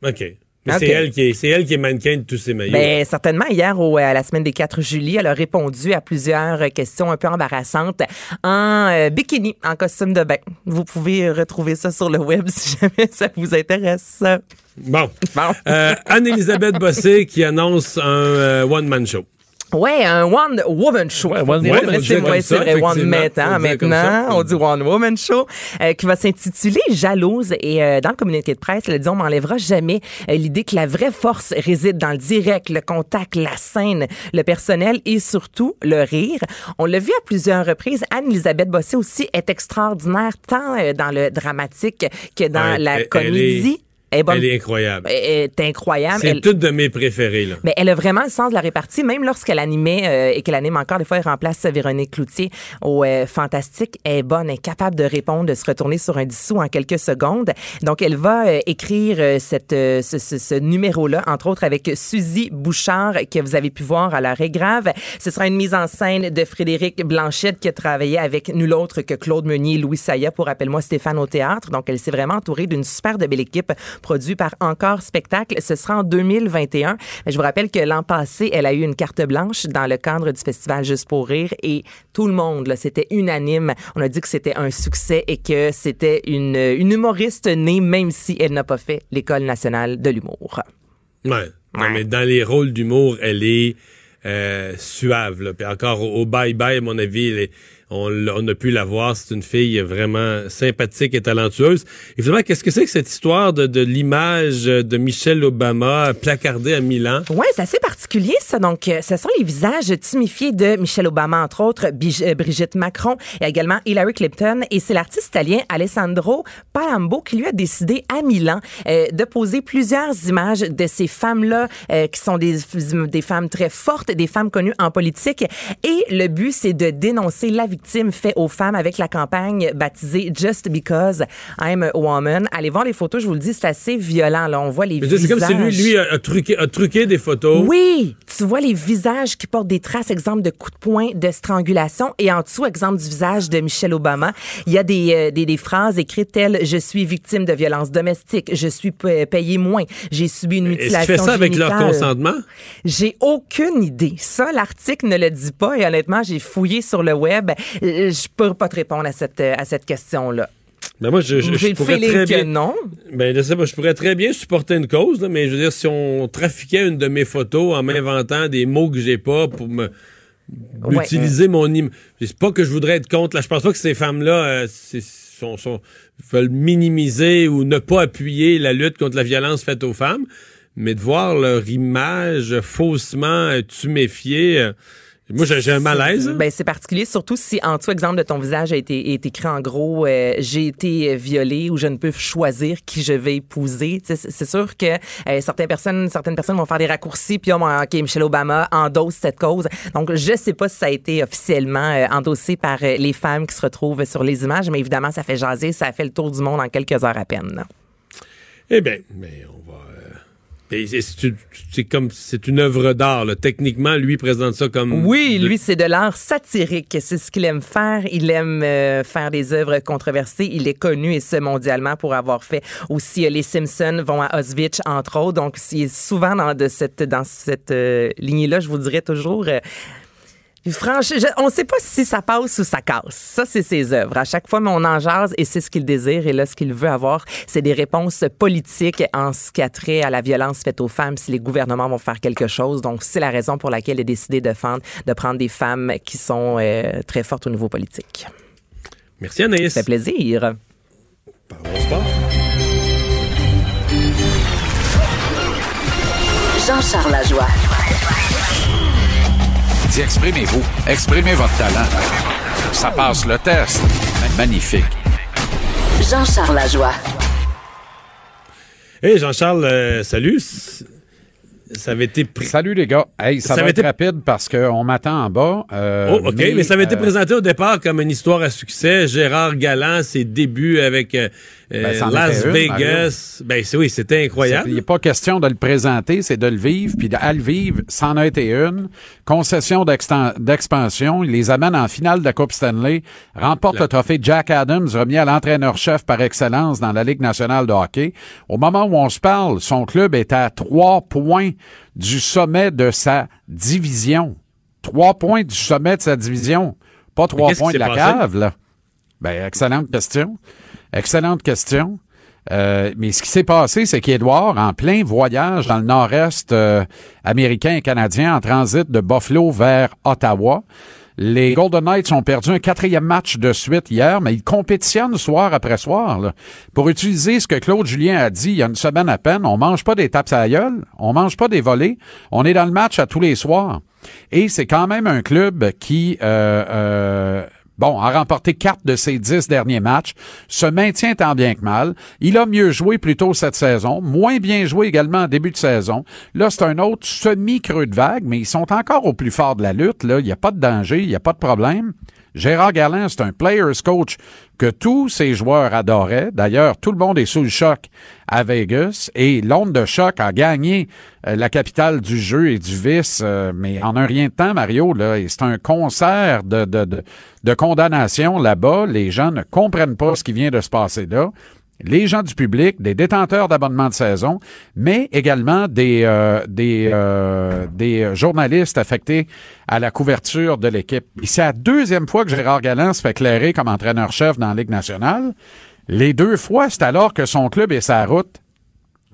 A: OK. Mais
G: OK.
A: c'est elle, qui est, elle qui est mannequin de tous ces maillots.
G: Ben, certainement, hier, au, à la semaine des 4 juillet, elle a répondu à plusieurs euh, questions un peu embarrassantes en euh, bikini, en costume de bain. Vous pouvez retrouver ça sur le web <laughs> si jamais ça vous intéresse.
A: Bon.
G: Bon.
A: Euh, Anne-Elisabeth Bossé qui annonce un euh, one-man show.
G: Ouais, un One Woman Show.
B: Ouais, One Woman
A: Show,
G: c'est vrai,
A: ça,
G: c'est vrai, One maintenant,
A: ça.
G: on dit One Woman Show, euh, qui va s'intituler Jalouse. Et euh, dans le communiqué de presse, elle dit on m'enlèvera jamais euh, l'idée que la vraie force réside dans le direct, le contact, la scène, le personnel et surtout le rire. On l'a vu à plusieurs reprises. Anne-Elisabeth Bossé aussi est extraordinaire, tant euh, dans le dramatique que dans
A: Ouais,
G: la
A: elle- elle
G: comédie. Elle est bonne.
A: Elle est incroyable.
G: Elle est incroyable.
A: C'est
G: Elle-
A: toutes de mes préférées, là.
G: mais elle a vraiment le sens de la répartie, même lorsqu'elle animait euh, et qu'elle anime encore, des fois, elle remplace Véronique Cloutier au euh, Fantastique. Elle est bonne, elle est capable de répondre, de se retourner sur un dissous en quelques secondes. Donc, elle va euh, écrire euh, cette, euh, ce, ce- ce numéro-là, entre autres avec Suzy Bouchard, que vous avez pu voir à l'arrêt grave. Ce sera une mise en scène de Frédéric Blanchette, qui a travaillé avec nul autre que Claude Meunier, Louis Saya, pour Appelle-moi Stéphane au théâtre. Donc, elle s'est vraiment entourée d'une super de belle équipe produite par Encore Spectacle. Ce sera en 2021. Mais je vous rappelle que l'an passé, elle a eu une carte blanche dans le cadre du festival Juste pour rire et tout le monde, c'était unanime. On a dit que c'était un succès et que c'était une, une humoriste née, même si elle n'a pas fait l'École nationale de l'humour.
A: Ouais. Non, mais dans les rôles d'humour, elle est euh, suave. Là. Puis encore au au bye-bye, à mon avis, elle est- on, a pu la voir. C'est une fille vraiment sympathique et talentueuse. Et finalement, qu'est-ce que c'est que cette histoire de, l'image de Michelle Obama placardée à Milan?
G: Ouais, c'est assez particulier ça. Donc, euh, ce sont les visages tumifiés de Michelle Obama, entre autres, euh, Brigitte Macron et également Hillary Clinton. Et c'est l'artiste italien Alessandro Palambo qui lui a décidé à Milan euh, de poser plusieurs images de ces femmes-là qui sont des, des femmes très fortes, des femmes connues en politique. Et le but, c'est de dénoncer la victime faite aux femmes avec la campagne baptisée Just Because I'm a Woman. Allez voir les photos, je vous le dis, c'est assez violent. Là, on voit les
A: Mais C'est
G: visages.
A: comme si lui, lui a, a truqué, a truqué des photos.
G: Oui, tu vois les visages qui portent des traces, exemple de coups de poing, de strangulation, et en dessous, exemple du visage de Michelle Obama, il y a des, euh, des, des phrases écrites telles « Je suis victime de violences domestiques, je suis pa- payé moins, j'ai subi une
A: Est-ce qu'il
G: mutilation
A: fait ça avec leur consentement?
G: J'ai aucune idée. Ça, l'article ne le dit pas, et honnêtement, j'ai fouillé sur le web. Euh, Je peux pas te répondre à cette, euh, à cette question-là.
A: Ben moi, je, je, je pourrais très bien.
G: non?
A: Ben, je sais pas, je pourrais très bien supporter une cause, là, mais je veux dire, si on trafiquait une de mes photos en m'inventant des mots que j'ai pas pour me
G: Ouais.
A: utiliser mon im... C'est pas que je voudrais être contre. Là, je pense pas que ces femmes-là euh, c'est- sont, sont- veulent minimiser ou ne pas appuyer la lutte contre la violence faite aux femmes, mais de voir leur image faussement euh, tuméfiée. euh, moi, j'ai un malaise.
G: Ben, c'est particulier, surtout si en dessous exemple de ton visage a été est écrit en gros euh, j'ai été euh, violée ou je ne peux choisir qui je vais épouser. C'est sûr que euh, certaines personnes certaines personnes vont faire des raccourcis puis mon- ok Michelle Obama endosse cette cause. Donc je sais pas si ça a été officiellement euh, endossé par les femmes qui se retrouvent sur les images, mais évidemment ça fait jaser, ça a fait le tour du monde en quelques heures à peine.
A: Eh bien, mais on va. Euh, c'est- comme c'est une œuvre d'art. là. Techniquement, lui présente ça comme.
G: Oui, lui, c'est de l'art satirique. C'est ce qu'il aime faire. Il aime euh, faire des œuvres controversées. Il est connu, et ce, mondialement, pour avoir fait aussi euh, Les Simpsons vont à Auschwitz, entre autres. Donc, il est souvent dans, de cette, dans cette euh, lignée-là, je vous dirais toujours. Franchement, on ne sait pas si ça passe ou ça casse. Ça, c'est ses œuvres. À chaque fois, mais on en jase et c'est ce qu'il désire. Et là, ce qu'il veut avoir, c'est des réponses politiques en ce qui a trait à la violence faite aux femmes si les gouvernements vont faire quelque chose. Donc, c'est la raison pour laquelle il a décidé de, fendre- de prendre des femmes qui sont euh, très fortes au niveau politique.
A: Merci Anaïs.
G: Ça fait plaisir.
A: Parlons sport.
E: Jean-Charles Lajoie.
I: Exprimez-vous. Exprimez votre talent. Ça passe le test. Magnifique.
E: Jean-Charles Lajoie.
A: Hey Jean-Charles, euh, salut. Ça avait été.
J: Salut les gars. Hey, ça,
A: Ça
J: va
A: avait
J: être
A: été-
J: rapide parce qu'on m'attend en bas. euh,
A: Oh, OK, mais, ça avait été
J: euh,
A: présenté au départ comme une histoire à succès. Gérard Galland, ses débuts avec euh, euh,
J: Ben,
A: Las
J: était une,
A: Vegas. Ben, c'est- oui, c'était incroyable.
J: Il n'est pas question de le présenter, c'est de le vivre. Puis à le vivre, c'en a été une. Concession d'expansion. Il les amène en finale de la Coupe Stanley. Remporte le trophée Jack Adams, remis à l'entraîneur-chef par excellence dans la Ligue nationale de hockey. Au moment où on se parle, son club est à trois points du sommet de sa division. Trois points du sommet de sa division. Pas trois points de la
A: passé?
J: cave, là. Ben, excellente question. Excellente question. Euh, mais ce qui s'est passé, c'est qu'Edouard, en plein voyage dans le nord-est euh, américain et canadien, en transit de Buffalo vers Ottawa, les Golden Knights ont perdu un quatrième match de suite hier, mais ils compétitionnent soir après soir. Pour utiliser ce que Claude Julien a dit il y a une semaine à peine, on mange pas des tapes à la gueule, on mange pas des volets, on est dans le match à tous les soirs. Et c'est quand même un club qui euh, euh, Bon, a remporté quatre de ses dix derniers matchs, se maintient tant bien que mal. Il a mieux joué plus tôt cette saison, moins bien joué également en début de saison. Là, c'est un autre semi-creux de vague, mais ils sont encore au plus fort de la lutte. Là, il n'y a pas de danger, il n'y a pas de problème. Gérard Galland, c'est un players coach que tous ses joueurs adoraient. D'ailleurs, tout le monde est sous le choc à Vegas et l'onde de choc a gagné euh, la capitale du jeu et du vice, euh, mais en un rien de temps, Mario, là, c'est un concert de, de condamnation là-bas. Les gens ne comprennent pas ce qui vient de se passer là les gens du public, des détenteurs d'abonnement de saison, mais également des, euh, des, euh, des journalistes affectés à la couverture de l'équipe. Et c'est la deuxième fois que Gérard Galland se fait éclairer comme entraîneur-chef dans la Ligue nationale. Les deux fois, c'est alors que son club est sa route.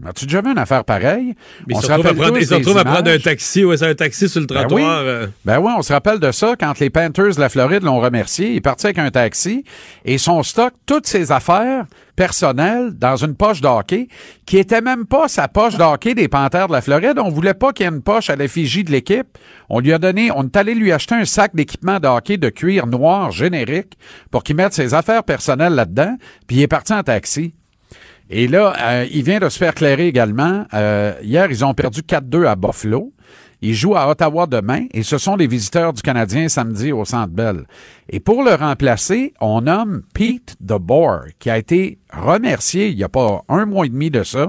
J: As-tu déjà vu une affaire pareille?
A: Mais
J: On
A: ils se à prendre, ils se retrouvent à prendre un taxi. Ouais, c'est un taxi sur le
J: Ben oui.
A: trottoir. euh.
J: Ben oui, on se rappelle de ça quand les Panthers de la Floride l'ont remercié. Il est parti avec un taxi et son stock, toutes ses affaires personnelles dans une poche d'hockey qui était même pas sa poche d'hockey des Panthers de la Floride. On voulait pas qu'il y ait une poche à l'effigie de l'équipe. On lui a donné, on est allé lui acheter un sac d'équipement de hockey de cuir noir générique pour qu'il mette ses affaires personnelles là-dedans. Puis il est parti en taxi. Et là, euh, il vient de se faire clairer également. Euh, hier, ils ont perdu 4-2 à Buffalo. Ils jouent à Ottawa demain et ce sont les visiteurs du Canadien samedi au Centre Bell. Et pour le remplacer, on nomme Pete DeBoer, qui a été remercié il n'y a pas un mois et demi de ça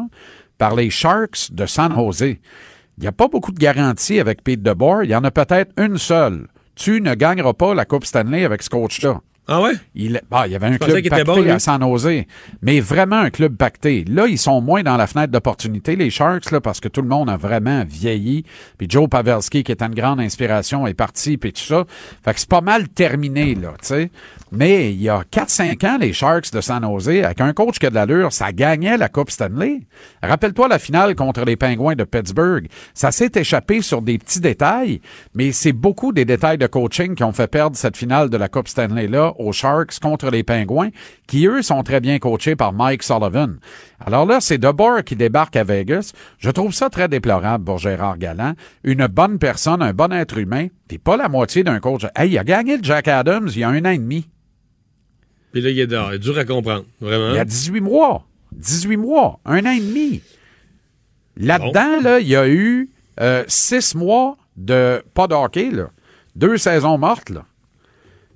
J: par les Sharks de San Jose. Il n'y a pas beaucoup de garanties avec Pete DeBoer. Il y en a peut-être une seule. Tu ne gagneras pas la Coupe Stanley avec ce coach-là.
A: Ah ouais?
J: Il, ah, il y avait un club pacté
A: bon,
J: à San Jose, mais vraiment un club pacté. Là, ils sont moins dans la fenêtre d'opportunité, les Sharks, là, parce que tout le monde a vraiment vieilli. Puis Joe Pavelski, qui était une grande inspiration, est parti, puis tout ça. Fait que c'est pas mal terminé, là, tu sais. Mais il y a 4-5 ans, les Sharks de San Jose, avec un coach qui a de l'allure, ça gagnait la Coupe Stanley. Rappelle-toi la finale contre les Pingouins de Pittsburgh. Ça s'est échappé sur des petits détails, mais c'est beaucoup des détails de coaching qui ont fait perdre cette finale de la Coupe Stanley-là aux Sharks contre les Pingouins, qui eux sont très bien coachés par Mike Sullivan. Alors là, c'est DeBoer qui débarque à Vegas. Je trouve ça très déplorable pour Gérard Galland. Une bonne personne, un bon être humain, puis pas la moitié d'un coach. Hey, il a gagné le Jack Adams il y a un an et demi.
A: Puis là, il est dehors. Il est dur à comprendre, vraiment.
J: Il y a 18 mois. 18 mois. Un an et demi. Là-dedans, là, il y a eu euh, six mois de pas de hockey, là. Deux saisons mortes, là.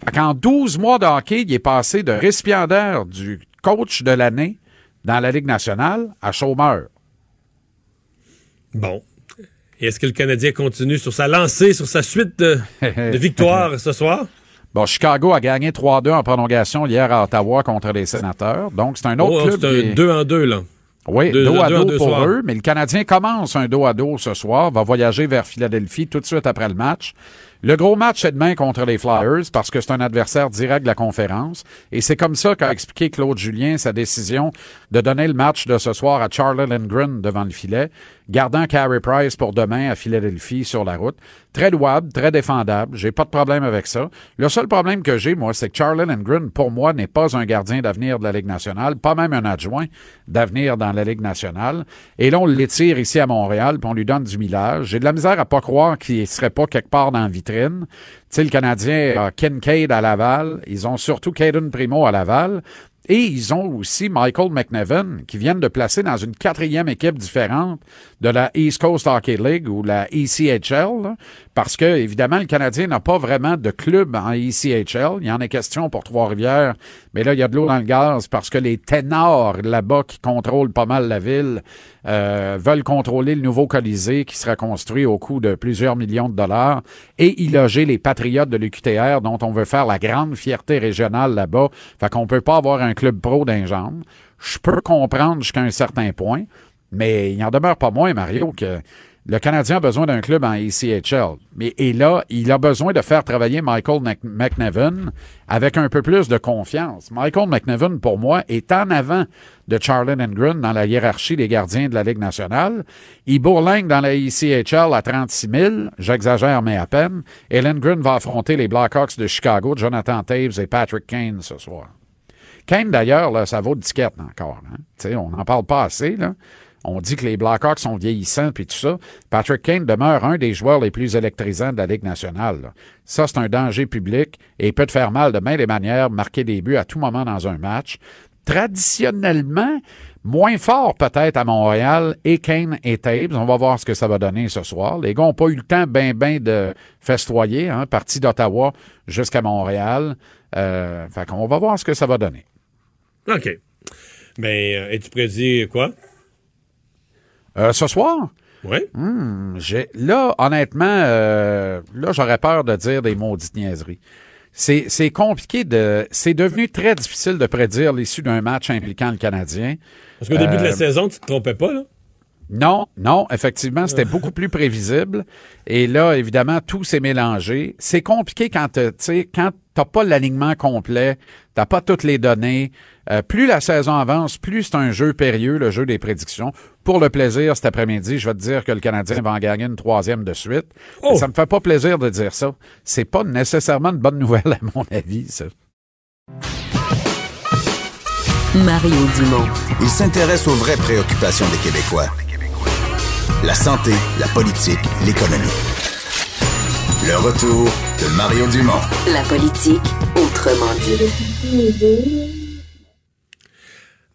J: Fait qu'en 12 mois de hockey, il est passé de récipiendaire du coach de l'année dans la Ligue nationale à chômeur.
A: Bon. Est-ce que le Canadien continue sur sa lancée, sur sa suite de, <laughs> de victoires ce soir?
J: Bon, Chicago a gagné 3-2 en prolongation hier à Ottawa contre les sénateurs. Donc, c'est un autre
A: Oh,
J: club.
A: c'est un
J: est-
A: 2 en 2, là.
J: Oui,
A: Deux-
J: dos à
A: deux
J: dos
A: deux
J: pour
A: soirs.
J: eux, mais le Canadien commence un dos à dos ce soir, va voyager vers Philadelphie tout de suite après le match. Le gros match est demain contre les Flyers parce que c'est un adversaire direct de la conférence. Et c'est comme ça qu'a expliqué Claude Julien sa décision de donner le match de ce soir à Charlie Lindgren devant le filet, gardant Carey Price pour demain à Philadelphie sur la route. Très louable, très défendable. J'ai pas de problème avec ça. Le seul problème que j'ai, moi, c'est que Charlie Lindgren, pour moi, n'est pas un gardien d'avenir de la Ligue nationale, pas même un adjoint d'avenir dans la Ligue nationale. Et là, on l'étire ici à Montréal, puis on lui donne du millage. J'ai de la misère à pas croire qu'il serait pas quelque part dans la. Le Canadien a Kincaid à Laval. Ils ont surtout Caden Primo à Laval. Et ils ont aussi Michael McNevin, qui viennent de placer dans une quatrième équipe différente de la East Coast Hockey League ou la ECHL, parce que, évidemment, le Canadien n'a pas vraiment de club en ECHL. Il y en a question pour Trois-Rivières, mais là, il y a de l'eau dans le gaz parce que les ténors là-bas qui contrôlent pas mal la ville euh, veulent contrôler le nouveau Colisée qui sera construit au coût de plusieurs millions de dollars et y loger les patriotes de l'UQTR dont on veut faire la grande fierté régionale là-bas. Fait qu'on peut pas avoir un club pro d'un. Je peux comprendre jusqu'à un certain point, mais il n'en demeure pas moins, Mario, que le Canadien a besoin d'un club en ECHL. Mais, et là, il a besoin de faire travailler Michael Mc- McNevin avec un peu plus de confiance. Michael McNevin, pour moi, est en avant de Charlie Lindgren dans la hiérarchie des gardiens de la Ligue nationale. Il bourlingue dans la ECHL à 36 000, j'exagère, mais à peine. Et Lindgren va affronter les Blackhawks de Chicago, Jonathan Taves et Patrick Kane ce soir. Kane, d'ailleurs, ça vaut de disquette encore. Hein? On n'en parle pas assez. Là. On dit que les Blackhawks sont vieillissants puis tout ça. Patrick Kane demeure un des joueurs les plus électrisants de la Ligue nationale. Ça, c'est un danger public et il peut te faire mal de main les manières, marquer des buts à tout moment dans un match. Traditionnellement, moins fort peut-être à Montréal, et Kane et Taves. On va voir ce que ça va donner ce soir. Les gars n'ont pas eu le temps ben ben de festoyer, hein, parti d'Ottawa jusqu'à Montréal. Euh, fait qu'on va voir ce que ça va donner.
A: OK. Mais, euh, et tu prédis quoi?
J: Euh, ce soir?
A: Oui.
J: Hmm, j'ai, là, honnêtement, euh, là, j'aurais peur de dire des maudites niaiseries. C'est, c'est compliqué de. C'est devenu très difficile de prédire l'issue d'un match impliquant le Canadien.
A: Parce qu'au début de la
J: Euh,
A: saison, tu te trompais pas, là?
J: Non, non, effectivement, c'était beaucoup plus prévisible. Et là, évidemment, tout s'est mélangé. C'est compliqué quand tu sais, quand t'as pas l'alignement complet, t'as pas toutes les données. Euh, plus la saison avance, plus c'est un jeu périlleux, le jeu des prédictions. Pour le plaisir, cet après-midi, je vais te dire que le Canadien va en gagner une troisième de suite. Mais Ça me fait pas plaisir de dire ça. C'est pas nécessairement une bonne nouvelle, à mon avis, ça.
E: Mario Dumont.
D: Il s'intéresse aux vraies préoccupations des Québécois. La santé, la politique, l'économie. Le retour de Mario Dumont.
E: La politique, autrement dit.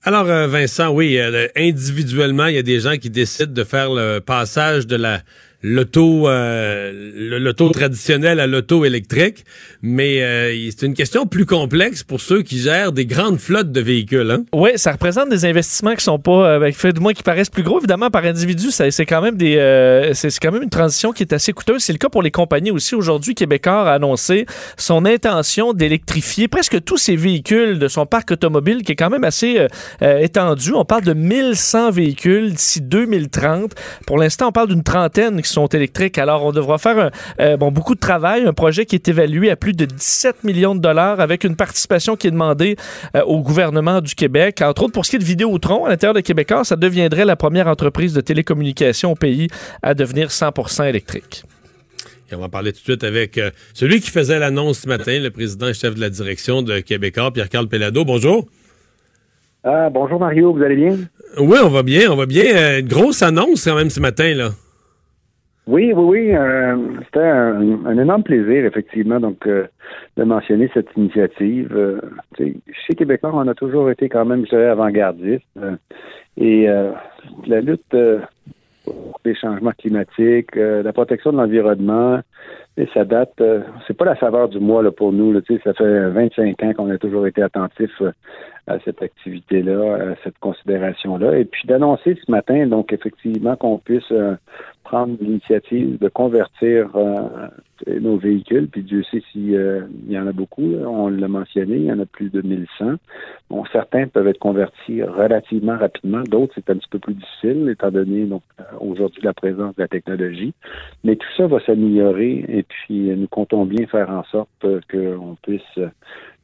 A: Alors, euh, Vincent, oui, euh, individuellement, il y a des gens qui décident de faire le passage de la l'auto euh, l'auto traditionnel à l'auto électrique, mais euh, c'est une question plus complexe pour ceux qui gèrent des grandes flottes de véhicules. Hein?
B: Oui, ça représente des investissements qui sont pas, euh, fait du moins qui paraissent plus gros. Évidemment, par individu, c'est quand même des, euh, c'est c'est quand même une transition qui est assez coûteuse. C'est le cas pour les compagnies aussi. Aujourd'hui, Québécois a annoncé son intention d'électrifier presque tous ses véhicules de son parc automobile, qui est quand même assez euh, euh, étendu. On parle de 1100 véhicules d'ici 2030. Pour l'instant, on parle d'une trentaine qui sont électriques. Alors, on devra faire un, euh, bon, beaucoup de travail, un projet qui est évalué à plus de 17 millions de dollars avec une participation qui est demandée euh, au gouvernement du Québec. Entre autres, pour ce qui est de Vidéotron, à l'intérieur de Québécois, ça deviendrait la première entreprise de télécommunication au pays à devenir 100% électrique.
A: Et on va parler tout de suite avec euh, celui qui faisait l'annonce ce matin, le président et chef de la direction de Québécois, Pierre-Carl Pellado. Bonjour.
K: Ah, bonjour Mario, vous allez bien?
A: Oui, on va bien, on va bien. Euh, une grosse annonce quand même ce matin, là.
K: Oui, oui, oui. euh, C'était un, énorme plaisir, effectivement, donc euh, de mentionner cette initiative. Euh, chez Québécois, on a toujours été quand même, je dirais, avant-gardiste. et la lutte pour les changements climatiques, la protection de l'environnement, ça date, c'est pas la saveur du mois là, pour nous. Ça fait 25 ans qu'on a toujours été attentifs à cette activité-là, à cette considération-là. Et puis d'annoncer ce matin, donc effectivement, qu'on puisse prendre l'initiative de convertir euh, nos véhicules, puis Dieu sait s'il y en a beaucoup, on l'a mentionné, il y en a plus de 1100. Bon, certains peuvent être convertis relativement rapidement, d'autres c'est un petit peu plus difficile, étant donné donc euh, aujourd'hui la présence de la technologie. Mais tout ça va s'améliorer et puis euh, nous comptons bien faire en sorte euh, qu'on puisse euh,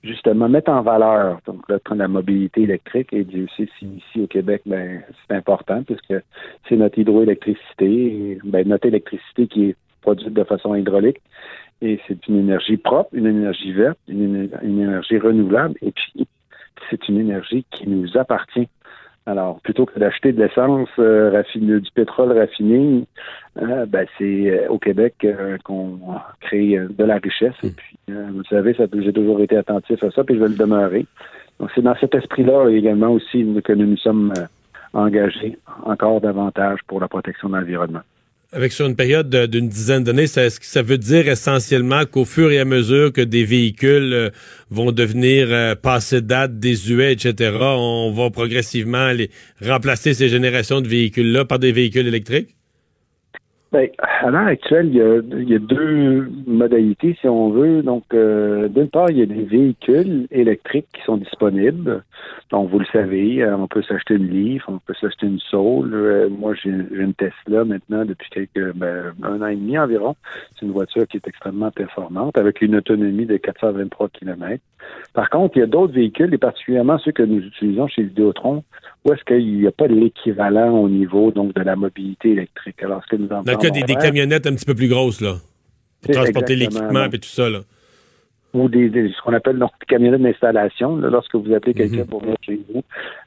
K: justement mettre en valeur donc là, la mobilité électrique. Et Dieu sait si ici au Québec ben c'est important puisque c'est notre hydroélectricité ben, notre électricité qui est produite de façon hydraulique. Et c'est une énergie propre, une énergie verte, une énergie renouvelable. Et puis c'est une énergie qui nous appartient. Alors, plutôt que d'acheter de l'essence euh, raffinée, du pétrole raffiné, euh, ben, c'est euh, au Québec qu'on crée de la richesse. Et puis, euh, vous savez, ça, j'ai toujours été attentif à ça, puis je vais le demeurer. Donc, c'est dans cet esprit-là également aussi que nous nous sommes engagés encore davantage pour la protection de l'environnement.
A: Avec sur une période de- d'une dizaine d'années, ça, ça veut dire essentiellement qu'au fur et à mesure que des véhicules euh, vont devenir euh, passés date, désuets, etc., on va progressivement les remplacer ces générations de véhicules-là par des véhicules électriques?
K: Ben, à l'heure actuelle, il y, a, deux modalités, si on veut. Donc, euh, d'une part, il y a des véhicules électriques qui sont disponibles. Donc, vous le savez, euh, on peut s'acheter une Leaf, on peut s'acheter une Soul. Euh, moi, j'ai j'ai une Tesla maintenant depuis quelques ben, un an et demi environ. C'est une voiture qui est extrêmement performante avec une autonomie de 423 km. Par contre, il y a d'autres véhicules, et particulièrement ceux que nous utilisons chez Vidéotron, où est-ce qu'il n'y a pas l'équivalent au niveau donc de la mobilité électrique? Alors, ce que nous
A: Dans le cas des, des camionnettes un petit peu plus grosses, là. Pour transporter l'équipement et tout ça, là.
K: Ou des, des- ce qu'on appelle donc des camionnettes d'installation, lorsque vous appelez quelqu'un
A: Mhm.
K: pour venir chez vous.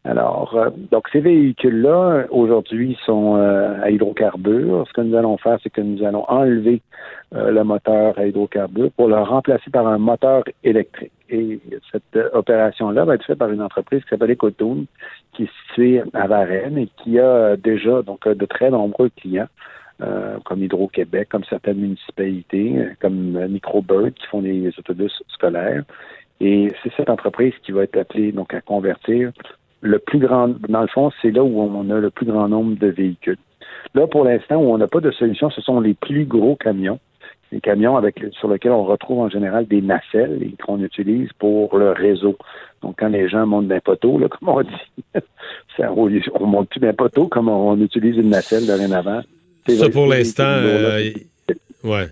K: Alors, euh, donc ces véhicules-là, aujourd'hui, sont euh, à hydrocarbures. Ce que nous allons faire, c'est que nous allons enlever euh, le moteur à hydrocarbures pour le remplacer par un moteur électrique. Et cette euh, opération-là va être faite par une entreprise qui s'appelle Ecotoon, qui est située à Varennes et qui a euh, déjà donc euh, de très nombreux clients. Euh, comme Hydro-Québec, comme certaines municipalités, euh, comme euh, Microbird, qui font des autobus scolaires. Et c'est cette entreprise qui va être appelée donc à convertir le plus grand, dans le fond, c'est là où on a le plus grand nombre de véhicules. Là, pour l'instant, où on n'a pas de solution, ce sont les plus gros camions. Les camions avec, sur lesquels on retrouve en général des nacelles et qu'on utilise pour le réseau. Donc, quand les gens montent d'un poteau, là, <laughs> comme on dit, <laughs> ça, on, on monte plus d'un poteau comme on, on utilise une nacelle dorénavant.
A: Ça, pour l'instant, euh, ouais.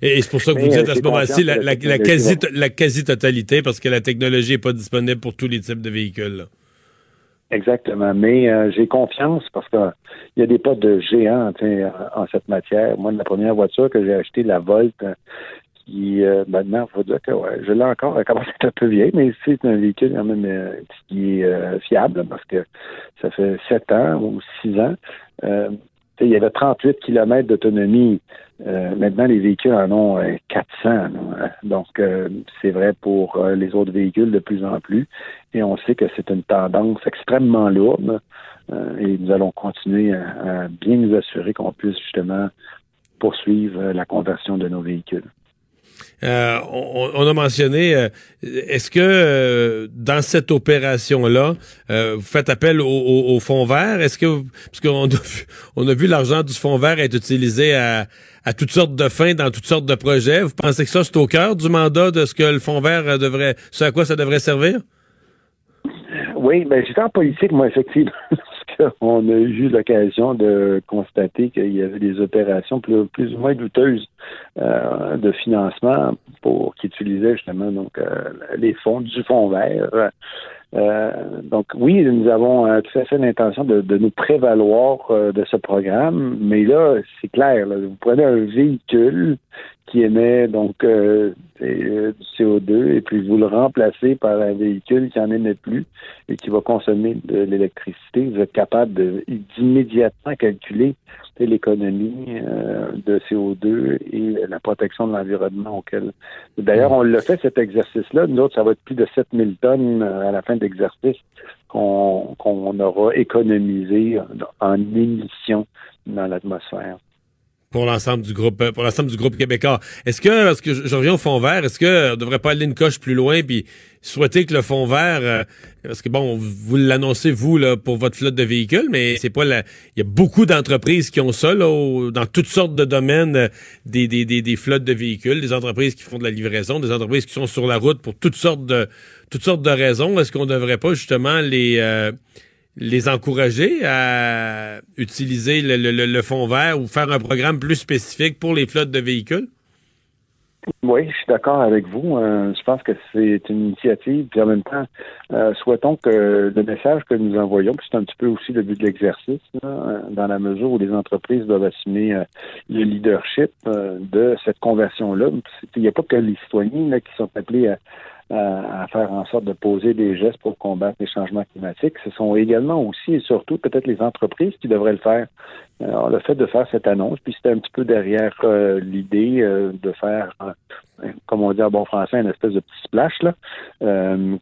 A: Et, et c'est pour ça que vous
K: Mais,
A: dites
K: euh,
A: à ce moment-ci la, quasi, quasi-totalité parce que la technologie n'est pas disponible pour tous les types de véhicules. là.
K: Exactement. Mais euh, j'ai confiance parce qu'il y a des pas de géants en, en cette matière. Moi, la première voiture que j'ai achetée, la Volt, euh, qui euh, maintenant, il faut dire que ouais, je l'ai encore, elle commence à être un peu vieille, mais c'est un véhicule quand même euh, qui est euh, fiable parce que ça fait sept ans ou six ans. Euh, il y avait 38 km d'autonomie. Euh, maintenant, les véhicules en ont euh, 400. là. Donc, euh, c'est vrai pour euh, les autres véhicules de plus en plus. Et on sait que c'est une tendance extrêmement lourde. Euh, et nous allons continuer à, bien nous assurer qu'on puisse justement poursuivre euh, la conversion de nos véhicules.
A: Euh, on, a mentionné, euh, est-ce que euh, dans cette opération-là, vous faites appel au, au, fonds vert? Est-ce que, vous- parce a vu, on a vu l'argent du fonds vert être utilisé à, toutes sortes de fins, dans toutes sortes de projets. Vous pensez que ça, c'est au cœur du mandat de ce que le fonds vert devrait, ce à quoi ça devrait servir?
K: Oui, ben j'étais en politique, moi, effectivement, <laughs> <laughs> qu'on a eu l'occasion de constater qu'il y avait des opérations plus, plus ou moins douteuses euh, de financement pour qui utilisaient justement donc euh, les fonds du fonds vert. Euh, donc oui, nous avons euh, tout à fait l'intention de, de nous prévaloir euh, de ce programme, mais là, c'est clair, là, vous prenez un véhicule qui émet donc euh, euh, du CO2 et puis vous le remplacez par un véhicule qui en émet plus et qui va consommer de l'électricité, vous êtes capable d'immédiatement calculer l'économie euh, de CO2 et la protection de l'environnement auquel. D'ailleurs, on l'a fait cet exercice-là. Nous autres, ça va être plus de 7000 tonnes euh, à la fin de l'exercice qu'on aura économisé en émissions dans l'atmosphère.
A: Pour l'ensemble du groupe euh, pour l'ensemble du groupe québécois. Est-ce que parce que je, reviens au fond vert, est-ce que on devrait pas aller une coche plus loin puis souhaiter que le fond vert euh, parce que bon, vous l'annoncez vous là pour votre flotte de véhicules, mais c'est pas la il y a beaucoup d'entreprises qui ont ça là dans toutes sortes de domaines euh, des, des, des, des flottes de véhicules, des entreprises qui font de la livraison, des entreprises qui sont sur la route pour toutes sortes de toutes sortes de raisons. Est-ce qu'on devrait pas justement les euh, les encourager à utiliser le, le, fonds vert ou faire un programme plus spécifique pour les flottes de véhicules?
K: Oui, je suis d'accord avec vous. Euh, je pense que c'est une initiative. Puis en même temps, euh, souhaitons que le message que nous envoyons, puis c'est un petit peu aussi le but de l'exercice, euh, dans la mesure où les entreprises doivent assumer le leadership de cette conversion-là. Il n'y a pas que les citoyens qui sont appelés à, à- faire en sorte de poser des gestes pour combattre les changements climatiques. Ce sont également aussi et surtout peut-être les entreprises qui devraient le faire. Alors, le fait de faire cette annonce, puis c'était un petit peu derrière euh, l'idée euh, de faire, euh, comme on dit en bon français, une espèce de petit splash, là,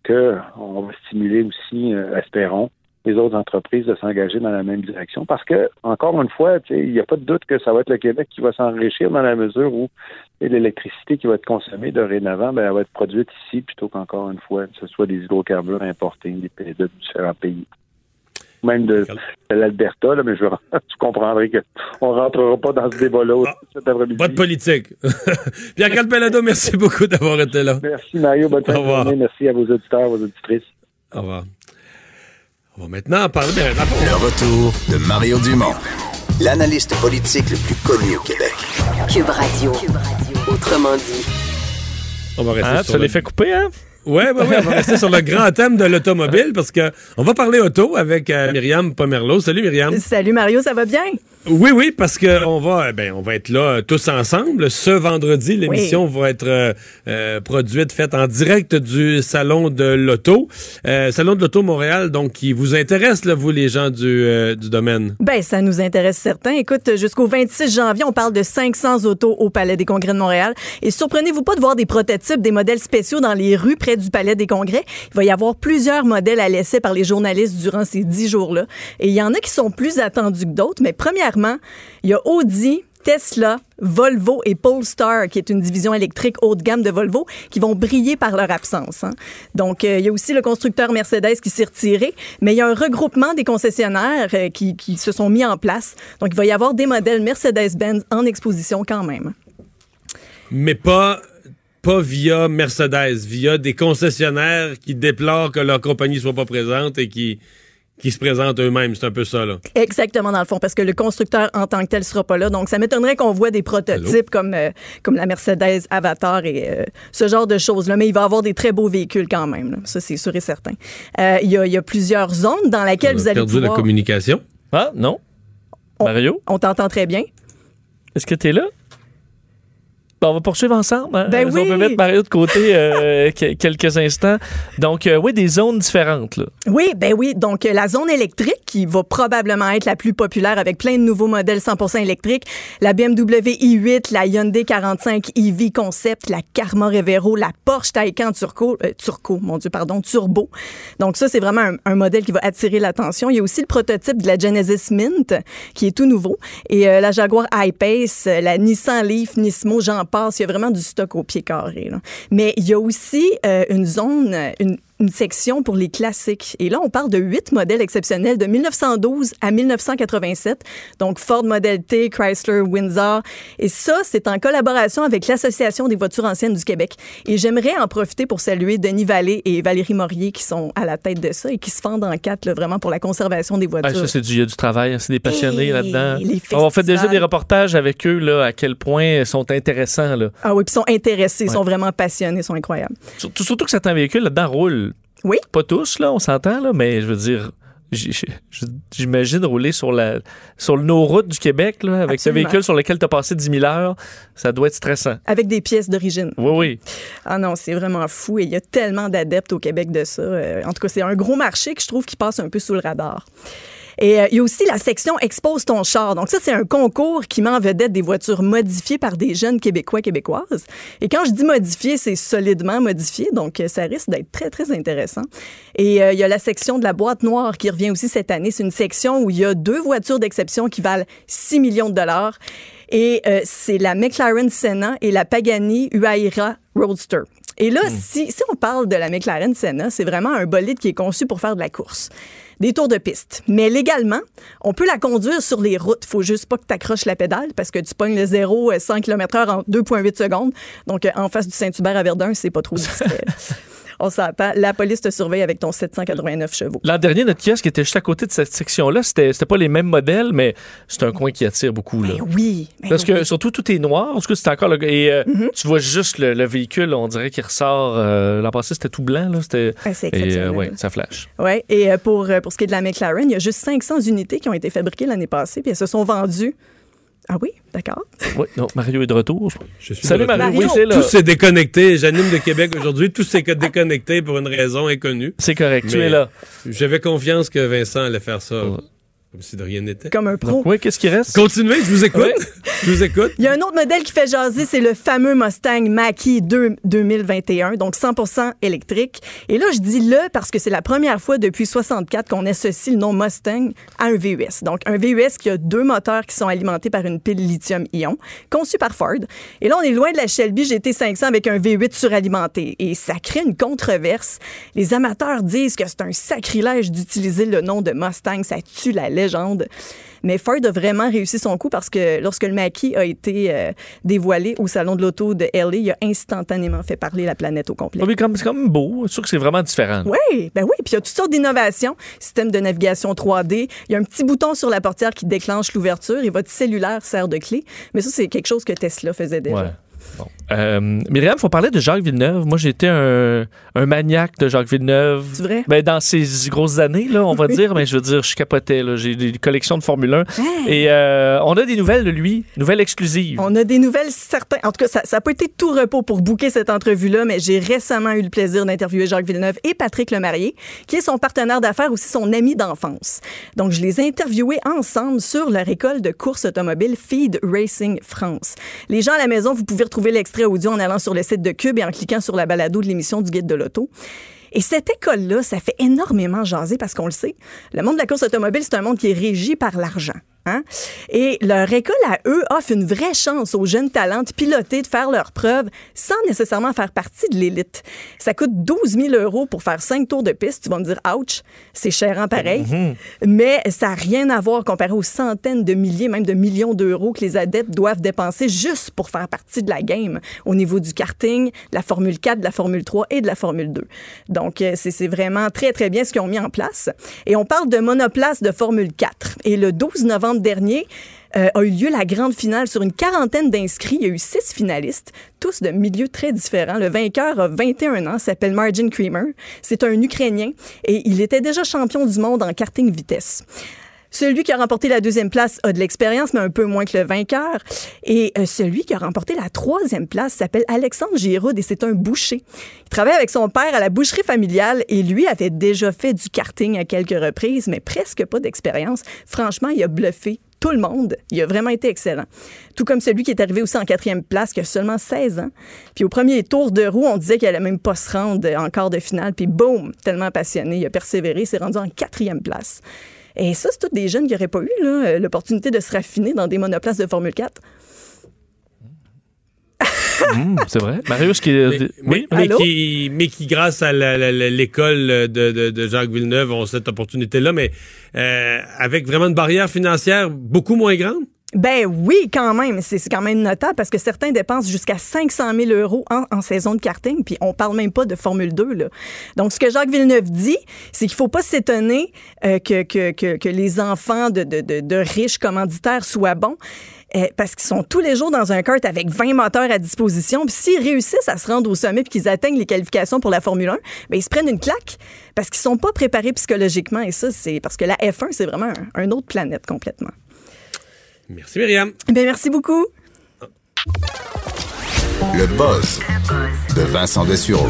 K: que on va stimuler aussi, espérons, les autres entreprises de s'engager dans la même direction. Parce que, encore une fois, il n'y a pas de doute que ça va être le Québec qui va s'enrichir dans la mesure où l'électricité qui va être consommée dorénavant, ben, elle va être produite ici plutôt qu'encore une fois, que ce soit des hydrocarbures importés des pays- de différents pays. Même de, de l'Alberta, là, mais je, <laughs> tu comprendrais qu'on ne rentrera pas dans ce débat-là cet après-midi.
A: Pas de politique. <laughs> Pierre Calpelado, merci beaucoup d'avoir été là.
K: Merci Mario, bonne fin
A: Au
K: de
A: revoir.
K: journée. Merci à vos auditeurs, vos auditrices.
A: Au revoir. On va maintenant parler de
D: Le retour de Mario Dumont, l'analyste politique le plus connu au Québec.
E: Cube Radio. Autrement dit.
A: On va rester
B: Hein,
A: sur
B: ça
A: le-
B: les fait couper, hein?
A: Ouais, ouais, ouais, on va rester sur le grand thème de l'automobile parce que on va parler auto avec euh, Myriam Pomerleau. Salut Myriam.
L: Salut Mario, ça va bien?
A: Oui, oui, parce que on va, eh ben, on va être là euh, tous ensemble. Ce vendredi, l'émission va être euh, euh, produite, faite en direct du salon de l'auto, Euh, salon de l'auto Montréal, donc qui vous intéresse là, vous les gens du, euh, du domaine.
L: Ben, ça nous intéresse certains. Écoute, jusqu'au 26 janvier, on parle de 500 autos au Palais des Congrès de Montréal. Et surprenez-vous pas de voir des prototypes, des modèles spéciaux dans les rues du Palais des Congrès. Il va y avoir plusieurs modèles à l'essai par les journalistes durant ces dix jours-là. Et il y en a qui sont plus attendus que d'autres. Mais premièrement, il y a Audi, Tesla, Volvo et Polestar, qui est une division électrique haut de gamme de Volvo, qui vont briller par leur absence. hein. Donc, euh, il y a aussi le constructeur Mercedes qui s'est retiré, mais il y a un regroupement des concessionnaires euh, qui, qui se sont mis en place. Donc, il va y avoir des modèles Mercedes-Benz en exposition quand même.
A: mais pas pas via Mercedes, via des concessionnaires qui déplorent que leur compagnie soit pas présente et qui qui se présentent eux-mêmes, c'est un peu ça là.
L: Exactement, dans le fond, parce que le constructeur en tant que tel sera pas là. Donc, ça m'étonnerait qu'on voit des prototypes comme, euh, comme la Mercedes Avatar et euh, ce genre de choses-là. Mais il va y avoir des très beaux véhicules quand même. là. Ça, c'est sûr et certain. Euh, Il y, a, il y a plusieurs zones dans lesquelles vous allez
A: perdu
L: pouvoir...
A: la communication?
B: Ah, non. Mario?
L: On t'entend très bien.
B: Est-ce que t'es là? Bon, on va poursuivre ensemble. hein?
L: Ben
B: On
L: oui.
B: peut mettre Mario de côté euh, <laughs> que- quelques instants. Donc, euh, oui, des zones différentes. Là.
L: Oui, ben oui. Donc, euh, la zone électrique, qui va probablement être la plus populaire avec plein de nouveaux modèles 100% électriques, la BMW i8, la Hyundai 45 EV Concept, la Karma Revero, la Porsche Taycan Turco, euh, Turco, mon Dieu, pardon, Turbo. Donc, ça, c'est vraiment un, un modèle qui va attirer l'attention. Il y a aussi le prototype de la Genesis Mint, qui est tout nouveau, et euh, la Jaguar I-Pace, la Nissan Leaf, Nismo, j'en Il y a vraiment du stock au pied carré. Mais il y a aussi euh, une zone, une section pour les classiques. Et là, on parle de huit modèles exceptionnels de 1912 à 1987. Donc, Ford Model T, Chrysler, Windsor. Et ça, c'est en collaboration avec l'Association des voitures anciennes du Québec. Et j'aimerais en profiter pour saluer Denis Vallée et Valérie Maurier qui sont à la tête de ça et qui se fendent en quatre, là, vraiment pour la conservation des
B: Ah,
L: voitures.
B: ça, c'est du, y a du travail. hein. C'est des passionnés là-dedans. On fait déjà des reportages avec eux, là, à quel point ils sont intéressants. Là.
L: Ah oui, puis ils sont intéressés, ils
B: Ouais.
L: sont vraiment passionnés, ils sont incroyables.
B: Surtout, surtout que certains véhicules là-dedans roulent.
L: Oui.
B: Pas tous, là, on s'entend, là, mais je veux dire. J'imagine rouler sur, la, sur nos routes du Québec là, avec ce véhicule sur lequel tu as passé 10 000 heures. Ça doit être stressant.
L: Avec des pièces d'origine.
B: Oui, oui.
L: Ah non, c'est vraiment fou et il y a tellement d'adeptes au Québec de ça. Euh, en tout cas, c'est un gros marché que je trouve qui passe un peu sous le radar. Et euh, il y a aussi la section Expose ton char. Donc ça, c'est un concours qui met en vedette des voitures modifiées par des jeunes Québécois, Québécoises. Et quand je dis modifié, c'est solidement modifié. Donc euh, ça risque d'être très, très intéressant. Et euh, il y a la section de la boîte noire qui revient aussi cette année. C'est une section où il y a deux voitures d'exception qui valent 6 millions de dollars. Et euh, c'est la McLaren Senna et la Pagani Huayra Roadster. Et là, si, si on parle de la McLaren Senna, c'est vraiment un bolide qui est conçu pour faire de la course. Des tours de piste. Mais légalement, on peut la conduire sur les routes. faut juste pas que tu accroches la pédale parce que tu pognes le 0 100 km/h en 2,8 secondes. Donc, euh, en face du Saint-Hubert à Verdun, c'est pas trop discret. <laughs> on s'entend. La police te surveille avec ton 789 chevaux.
B: L'an dernier, notre kiosque était juste à côté de cette section-là. C'était c'était pas les mêmes modèles, mais c'est un coin qui attire beaucoup. Là.
L: Oui. ben
B: Parce que
L: oui.
B: surtout, tout est noir. En tout cas, c'est encore. le- Et euh, tu vois juste le, le véhicule, on dirait qu'il ressort. euh, L'an passé, c'était tout blanc. Là. C'était,
L: c'est
B: et, euh, ouais, ça flash.
L: Oui, et pour, pour ce qui est de la McLaren, il y a juste 500 unités qui ont été fabriquées l'année passée, puis elles se sont vendues. Ah oui, d'accord.
B: Oui, non, Mario est de retour.
A: Je suis
B: Salut
A: de retour.
B: Mario,
L: Mario.
B: oui, c'est là.
A: Tout s'est déconnecté. J'anime de Québec aujourd'hui. Tout s'est déconnecté pour une raison inconnue.
B: C'est correct, tu es là.
A: J'avais confiance que Vincent allait faire ça comme si de rien n'était.
L: Comme un pro.
B: Donc, oui, qu'est-ce qui reste?
A: Continuez, je vous écoute. Je vous écoute.
L: Il y a un autre modèle qui fait jaser, c'est le fameux Mustang Mach-E 2 2021, donc 100% électrique. Et là, je dis le parce que c'est la première fois depuis 64 qu'on associe le nom Mustang à un VUS. Donc, un VUS qui a deux moteurs qui sont alimentés par une pile lithium-ion, conçue par Ford. Et là, on est loin de la Shelby GT500 avec un V8 suralimenté. Et ça crée une controverse. Les amateurs disent que c'est un sacrilège d'utiliser le nom de Mustang, ça tue la légende. Mais Ford a vraiment réussi son coup parce que lorsque le Mach-E a été euh, dévoilé au salon de l'auto de LA, il a instantanément fait parler la planète au complet.
B: Ah oui, comme- c'est quand même beau. C'est sûr que c'est vraiment différent.
L: Oui, ben oui, puis il y a toutes sortes d'innovations, système de navigation 3D, il y a un petit bouton sur la portière qui déclenche l'ouverture et votre cellulaire sert de clé. Mais ça c'est quelque chose que Tesla faisait déjà.
B: Ouais. Bon. Euh, Myriam, il faut parler de Jacques Villeneuve. Moi, j'étais un, un maniaque de Jacques Villeneuve.
L: C'est vrai?
B: Ben, dans ces grosses années, là, on va dire. Mais je veux dire, je capotais. J'ai des collections de Formule 1. Et euh, on a des nouvelles de lui, nouvelles exclusives.
L: On a des nouvelles certains. En tout cas, ça n'a pas été tout repos pour bouquer cette entrevue-là, mais j'ai récemment eu le plaisir d'interviewer Jacques Villeneuve et Patrick Lemarié, qui est son partenaire d'affaires, aussi son ami d'enfance. Donc, je les ai interviewés ensemble sur leur école de course automobile Feed Racing France. Les gens à la maison, vous pouvez retrouver l'extrait audio en allant sur le site de Cube et en cliquant sur la balado de l'émission du Guide de l'Auto. Et cette école-là, ça fait énormément jaser parce qu'on le sait. Le monde de la course automobile, c'est un monde qui est régi par l'argent. Hein? Et leur école à eux offre une vraie chance aux jeunes talents de piloter, de faire leurs preuves sans nécessairement faire partie de l'élite. Ça coûte 12 000 euros pour faire cinq tours de piste. Tu vas me dire, ouch, c'est cher en pareil. Mais ça n'a rien à voir comparé aux centaines de milliers, même de millions d'euros que les adeptes doivent dépenser juste pour faire partie de la game au niveau du karting, de la Formule 4, de la Formule 3 et de la Formule 2. Donc, euh, c'est vraiment très, très bien ce qu'ils ont mis en place. Et on parle de monoplace de Formule 4. Et le 12 novembre dernier, euh, a eu lieu la grande finale sur une quarantaine d'inscrits. Il y a eu six finalistes, tous de milieux très différents. Le vainqueur a 21 ans, s'appelle Margin Creamer. C'est un Ukrainien et il était déjà champion du monde en karting vitesse. Celui qui a remporté la deuxième place a de l'expérience, mais un peu moins que le vainqueur. Et euh, celui qui a remporté la troisième place s'appelle Alexandre Giroud et c'est un boucher. Il travaille avec son père à la boucherie familiale et lui avait déjà fait du karting à quelques reprises, mais presque pas d'expérience. Franchement, il a bluffé tout le monde. Il a vraiment été excellent. Tout comme celui qui est arrivé aussi en quatrième place, qui a seulement 16 ans. Puis au premier tour de roue, on disait qu'il allait même pas se rendre en quart de finale. Puis boum, tellement passionné, il a persévéré, s'est rendu en quatrième place. Et ça, c'est tous des jeunes qui n'auraient pas eu là, l'opportunité de se raffiner dans des monoplaces de Formule 4.
B: Mmh, c'est vrai. Marius qui.
A: Mais,
B: oui,
A: mais, qui, mais qui, grâce à la- la- la- l'école de, de- de Jacques Villeneuve, ont cette opportunité-là, mais euh, avec vraiment une barrière financière beaucoup moins grande?
L: Ben oui, quand même. C'est quand même notable parce que certains dépensent jusqu'à 500 000 euros en, saison de karting, puis on parle même pas de Formule 2. Là. Donc, ce que Jacques Villeneuve dit, c'est qu'il faut pas s'étonner euh, que, que, que, les enfants de, de, de, riches commanditaires soient bons. euh, parce qu'ils sont tous les jours dans un kart avec 20 moteurs à disposition. Puis s'ils réussissent à se rendre au sommet puis qu'ils atteignent les qualifications pour la Formule 1, ben ils se prennent une claque parce qu'ils sont pas préparés psychologiquement. Et ça, c'est parce que la F1, c'est vraiment un autre planète complètement.
A: Merci, Myriam.
L: Ben merci beaucoup.
D: Le buzz de Vincent Dessureau.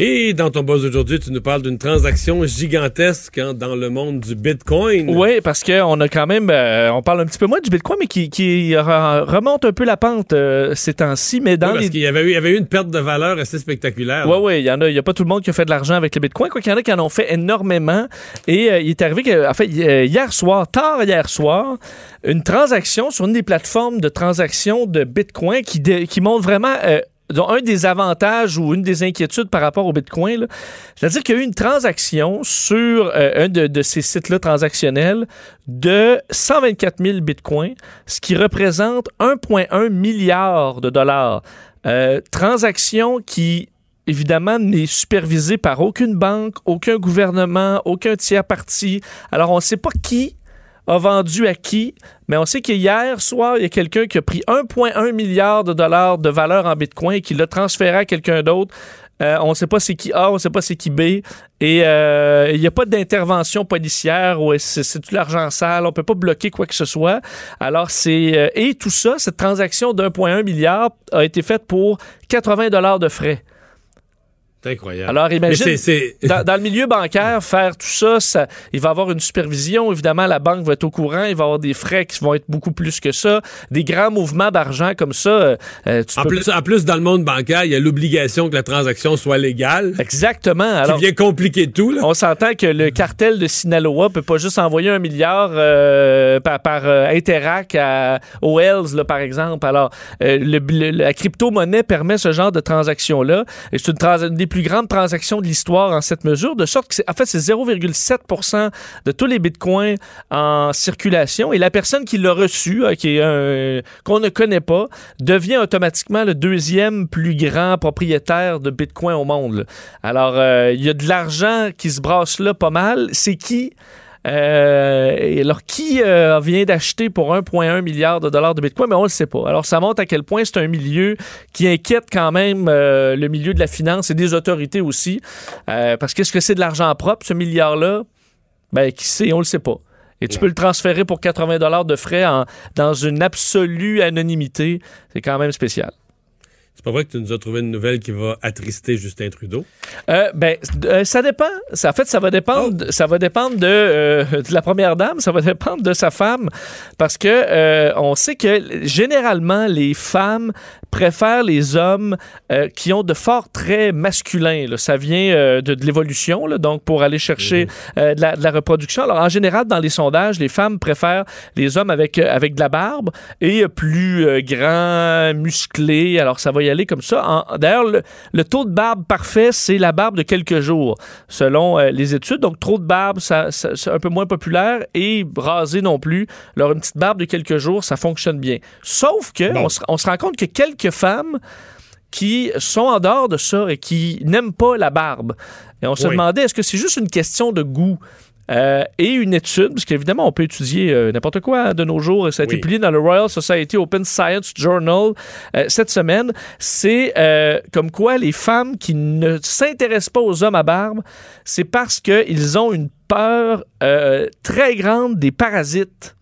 A: Et dans ton buzz aujourd'hui, tu nous parles d'une transaction gigantesque hein, dans le monde du Bitcoin.
B: Oui, parce qu'on a quand même, euh, on parle un petit peu moins du Bitcoin, mais qui, qui re- remonte un peu la pente euh, ces temps-ci. Mais dans
A: Oui, parce
B: les
A: qu'il y avait, eu, il y avait eu une perte de valeur assez spectaculaire.
B: Oui, oui, il y en a. Il n'y a pas tout le monde qui a fait de l'argent avec le Bitcoin. Quoi qu'il y en a qui en ont fait énormément. Et euh, il est arrivé que, en fait, hier soir, tard hier soir, une transaction sur une des plateformes de transaction de Bitcoin qui, dé- qui montre vraiment. Dont un des avantages ou une des inquiétudes par rapport au Bitcoin, c'est-à-dire qu'il y a eu une transaction sur euh, un de, de ces sites-là transactionnels de 124 000 Bitcoins, ce qui représente 1,1 milliard de dollars. Euh, transaction qui évidemment, n'est supervisée par aucune banque, aucun gouvernement, aucun tiers parti. Alors, on ne sait pas qui a vendu à qui, mais on sait qu'hier soir, il y a quelqu'un qui a pris 1,1 milliard de dollars de valeur en Bitcoin et qui l'a transféré à quelqu'un d'autre. Euh, on ne sait pas c'est qui A, on ne sait pas c'est qui B. Et euh, il n'y a pas d'intervention policière ou c'est tout l'argent sale? On peut pas bloquer quoi que ce soit. Alors c'est euh, et tout ça, cette transaction d'1,1 milliard a été faite pour 80 dollars de frais.
A: C'est incroyable.
B: Alors imagine, Dans, dans le milieu bancaire, faire tout ça, ça, il va y avoir une supervision. Évidemment, la banque va être au courant. Il va y avoir des frais qui vont être beaucoup plus que ça. Des grands mouvements d'argent comme ça. euh, tu
A: En
B: peux-
A: plus, en plus, dans le monde bancaire, il y a l'obligation que la transaction soit légale.
B: Exactement. Alors,
A: qui vient compliquer tout. Là.
B: On s'entend que le cartel de Sinaloa peut pas juste envoyer un milliard euh, par, par euh, Interac à, aux Hells, là, par exemple. Alors, euh, le- le- la crypto-monnaie permet ce genre de transaction-là. Et c'est une, trans- une plus grandes transactions de l'histoire en cette mesure, de sorte que, en fait, c'est 0,7% de tous les bitcoins en circulation. Et la personne qui l'a reçu, euh, qui est qu'on ne connaît pas, devient automatiquement le deuxième plus grand propriétaire de bitcoin au monde. Alors, euh, il y a de l'argent qui se brasse là pas mal. C'est qui? Euh, et alors, qui euh, vient d'acheter pour 1,1 milliard de dollars de Bitcoin? Mais on ne le sait pas. Alors, ça montre à quel point c'est un milieu qui inquiète quand même euh, le milieu de la finance et des autorités aussi. Parce qu'est-ce que c'est de l'argent propre, ce milliard-là? Ben, qui sait? On ne le sait pas. Et tu peux le transférer pour 80 dollars de frais en- dans une absolue anonymité. C'est quand même spécial.
A: C'est pas vrai que tu nous as trouvé une nouvelle qui va attrister Justin Trudeau?
B: Euh, ben, euh, ça dépend. Ça, en fait, ça va dépendre.
A: Oh.
B: Ça va dépendre de, euh, de la première dame. Ça va <laughs> dépendre de sa femme, parce que on sait que généralement les femmes préfèrent les hommes euh, qui ont de forts traits masculins. là. Ça vient euh, de, de l'évolution, donc pour aller chercher euh, de, la, de la reproduction. Alors en général, dans les sondages, les femmes préfèrent les hommes avec avec de la barbe et plus grands, musclés. Alors ça va y aller comme ça. D'ailleurs, le, le taux de barbe parfait, c'est la barbe de quelques jours, selon les études. Donc, trop de barbe, ça, ça- c'est un peu moins populaire et rasé non plus. Alors, une petite barbe de quelques jours, ça fonctionne bien. Sauf que on, se, on se rend compte que quelques femmes qui sont en dehors de ça et qui n'aiment pas la barbe. Et on se
A: Oui.
B: demandait, est-ce que c'est juste une question de goût? Euh, et une étude, parce qu'évidemment, on peut étudier euh, n'importe quoi de nos jours, et ça a été publié dans le Royal Society Open Science Journal euh, cette semaine, c'est comme quoi les femmes qui ne s'intéressent pas aux hommes à barbe, c'est parce qu'ils ont une peur très grande des parasites.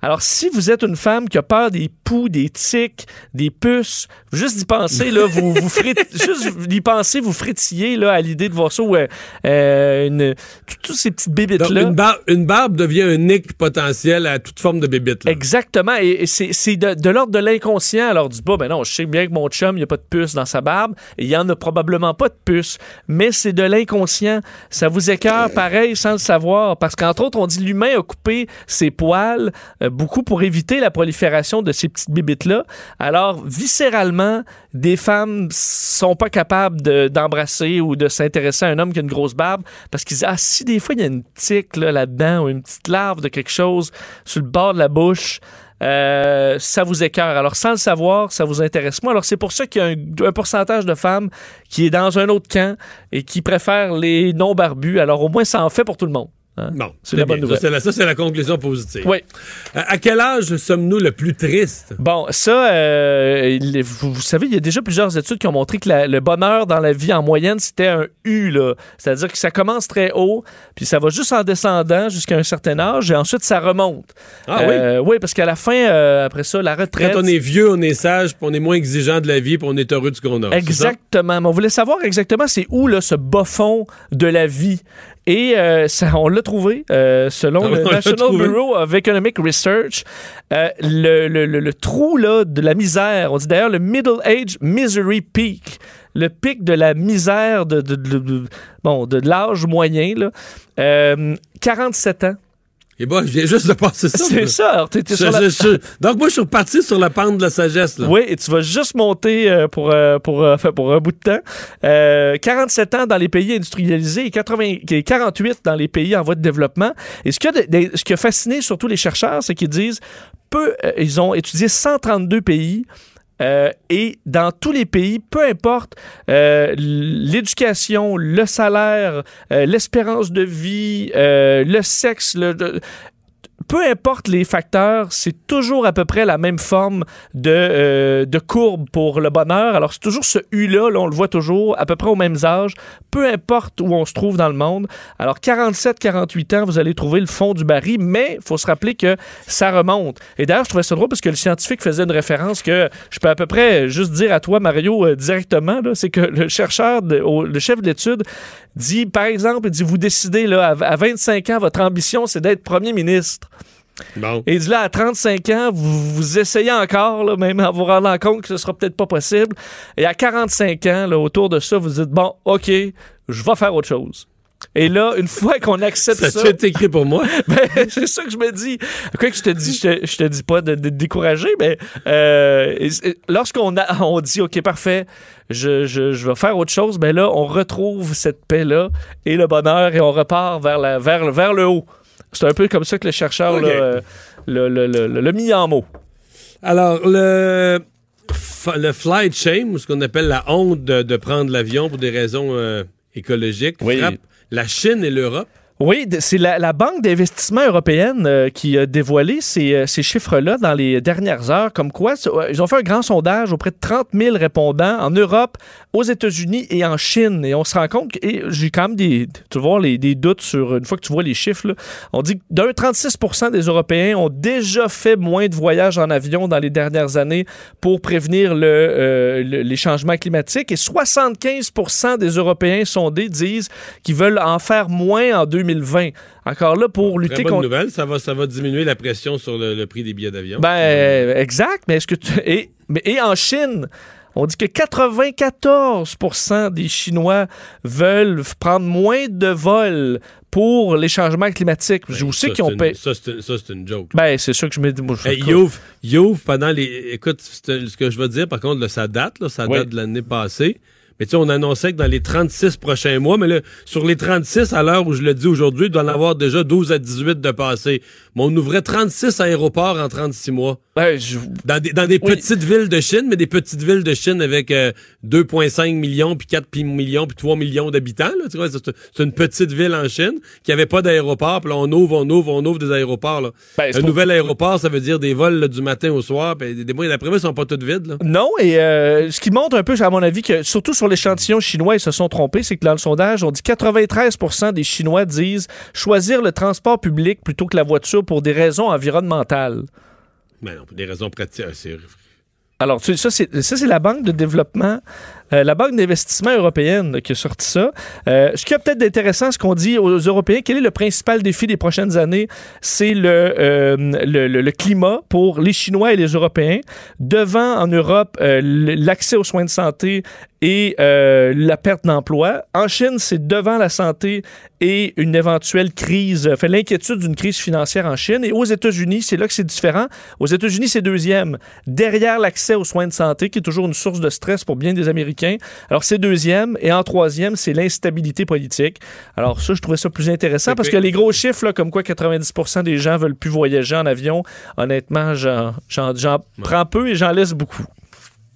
B: Alors, si vous êtes une femme qui a peur des poux, des tiques, des puces, juste d'y penser, là, vous, vous <laughs> juste d'y penser, vous frétillez là, à l'idée de voir ça, ou euh, euh, une, tout- toutes ces petites bébites-là.
A: une, bar- une barbe devient un nick potentiel à toute forme de bébite. là.
B: Exactement. Et, et c'est de, l'ordre de l'inconscient. Alors, dis pas, ben non, je sais bien que mon chum, il n'y a pas de puce dans sa barbe. Il y en a probablement pas de puce. Mais c'est de l'inconscient. Ça vous écœure pareil sans le savoir. Parce qu'entre autres, on dit l'humain a coupé ses poils euh, beaucoup pour éviter la prolifération de ces petites bibites-là. Alors, viscéralement, des femmes sont pas capables de- d'embrasser ou de s'intéresser à un homme qui a une grosse barbe parce qu'ils disent, ah, si des fois il y a une tique là, là-dedans ou une petite larve de quelque chose sur le bord de la bouche, euh, ça vous écœure. Alors, sans le savoir, ça vous intéresse moins. Alors, c'est pour ça qu'il y a un, un pourcentage de femmes qui est dans un autre camp et qui préfèrent les non-barbus. Alors, au moins, ça en fait pour tout le monde. Hein?
A: Bon,
B: c'est la bonne nouvelle.
A: Ça, c'est la, ça, c'est la conclusion positive.
B: Oui.
A: À, à quel âge sommes-nous le plus triste?
B: Bon, ça, euh, vous, vous savez, il y a déjà plusieurs études qui ont montré que la- le bonheur dans la vie en moyenne, c'était un U, là. C'est-à-dire que ça commence très haut, puis ça va juste en descendant jusqu'à un certain âge, et ensuite ça remonte.
A: Ah
B: Euh, oui, parce qu'à la fin, euh, après ça, la retraite.
A: Quand on est vieux, on est sage, puis on est moins exigeant de la vie, puis on est heureux de ce qu'on a.
B: Exactement. Mais on voulait savoir exactement c'est où là, ce bas fond de la vie. Et euh, ça, on l'a trouvé, euh, selon
A: Ah,
B: le National. Bureau of Economic Research. Euh, le, le- le- le trou là, de la misère, on dit d'ailleurs le Middle Age Misery Peak, le pic de la misère de, de, de- de- bon, de l'âge moyen, là. Euh, 47 ans.
A: Et bon, je viens juste de passer ça.
B: C'est ça. T'es- t'es
A: Je-
B: sur la-
A: je- je- Donc, moi, je suis reparti sur la pente de la sagesse. Là.
B: Oui, et tu vas juste monter euh, pour, euh, pour, euh, enfin, pour un bout de temps. Euh, 47 ans dans les pays industrialisés et 80, et 48 dans les pays en voie de développement. Et ce qui a, de- de- ce qui a fasciné surtout les chercheurs, c'est qu'ils disent, peu, euh, ils ont étudié 132 pays. Euh, et dans tous les pays, peu importe euh, l'éducation, le salaire, euh, l'espérance de vie, euh, le sexe, le, peu importe les facteurs, c'est toujours à peu près la même forme de, euh, de courbe pour le bonheur. Alors, c'est toujours ce U-là, là, on le voit toujours, à peu près aux mêmes âges, peu importe où on se trouve dans le monde. Alors, 47-48 ans, vous allez trouver le fond du baril, mais il faut se rappeler que ça remonte. Et d'ailleurs, je trouvais ça drôle parce que le scientifique faisait une référence que je peux à peu près juste dire à toi, Mario, euh, directement, c'est que le chercheur, le chef de l'étude, dit, par exemple, il dit, vous décidez, là, à, à 25 ans, votre ambition, c'est d'être premier ministre.
A: Bon.
B: Et dit là, à 35 ans, vous, vous essayez encore, là, même en vous rendant compte que ce sera peut-être pas possible. Et à 45 ans, là, autour de ça, vous dites, bon, OK, je vais faire autre chose. Et là, une fois qu'on accepte
A: Ça
B: ça,
A: a écrit pour moi? <laughs>
B: ben, c'est ça que je me dis. Quoi que je te dis, je te, je te dis pas de, de te décourager, mais euh, lorsqu'on <laughs> on dit OK, parfait, je, je, je vais faire autre chose, ben là, on retrouve cette paix-là et le bonheur et on repart vers, la, vers, vers le haut. C'est un peu comme ça que le chercheur
A: OK.
B: là, euh, le, le, le, le- mis en mots.
A: Alors, le, le flight shame, ou ce qu'on appelle la honte de, de prendre l'avion pour des raisons euh, écologiques,
B: Oui.
A: frappe la Chine et l'Europe.
B: Oui, c'est la, Banque d'investissement européenne euh, qui a dévoilé ces, euh, ces chiffres-là dans les dernières heures, comme quoi ouais, ils ont fait un grand sondage auprès de 30 000 répondants en Europe, aux États-Unis et en Chine. Et on se rend compte, que- j'ai quand même des, tu vois, des doutes sur, une fois que tu vois les chiffres, on dit que d'un 36 des Européens ont déjà fait moins de voyages en avion dans les dernières années pour prévenir le, euh, le- les changements climatiques. Et 75 des Européens sondés disent qu'ils veulent en faire moins en 2020. Encore là, pour
A: Très
B: lutter
A: bonne
B: contre...
A: nouvelle, ça va, ça va diminuer la pression sur le, le prix des billets d'avion.
B: Ben, euh, exact, mais est-ce que tu... Et, mais, et en Chine, on dit que 94% des Chinois veulent prendre moins de vols pour les changements climatiques. Je
A: Ben,
B: sais qu'ils ont payé...
A: Ça, c'est une, joke.
B: Ben, c'est sûr que je me dis...
A: Hey, ouvre, ouvre pendant les. Écoute, ce que je veux dire, par contre, là, ça date, là, ça
B: Oui.
A: date de l'année passée. Mais tu sais, on annonçait que dans les 36 prochains mois, mais là, sur les 36, à l'heure où je le dis aujourd'hui, il doit en avoir déjà 12 à 18 de passés. Mais on ouvrait 36 aéroports en 36 mois.
B: Ben, je-
A: Dans des, dans des
B: Oui.
A: petites villes de Chine, mais des petites villes de Chine avec euh, 2,5 millions, puis 4 pi- millions, puis 3 millions d'habitants. c'est une petite ville en Chine qui avait pas d'aéroport. Puis là, on ouvre, on ouvre, on ouvre des aéroports. Là.
B: Ben,
A: Un
B: pour-
A: nouvel aéroport, ça veut dire des vols là, du matin au soir. Puis des, mois, d'après moi, ils sont pas toutes vides. Là.
B: Non, et euh, ce qui montre un peu, à mon avis, que surtout sur l'échantillon chinois, ils se sont trompés. C'est que dans le sondage, on dit 93% des Chinois disent choisir le transport public plutôt que la voiture pour des raisons environnementales.
A: Mais non, pour des raisons pratiques. euh,
B: Alors, ça, c'est ça, c'est la Banque de développement, euh, la Banque d'investissement européenne qui a sorti ça. Euh, ce qui a peut-être d'intéressant, ce qu'on dit aux Européens, quel est le principal défi des prochaines années? C'est le, euh, le, le- le climat pour les Chinois et les Européens. Devant, en Europe, l'accès aux soins de santé et euh, la perte d'emploi. En Chine, c'est devant la santé et une éventuelle crise, fait l'inquiétude d'une crise financière en Chine. Et aux États-Unis, c'est là que c'est différent. Aux États-Unis, c'est deuxième, derrière l'accès aux soins de santé, qui est toujours une source de stress pour bien des Américains. Alors, c'est deuxième. Et en troisième, c'est l'instabilité politique. Alors, ça, je trouvais ça plus intéressant parce que les gros chiffres, là, comme quoi 90% des gens veulent plus voyager en avion, honnêtement, j'en prends peu et j'en laisse beaucoup.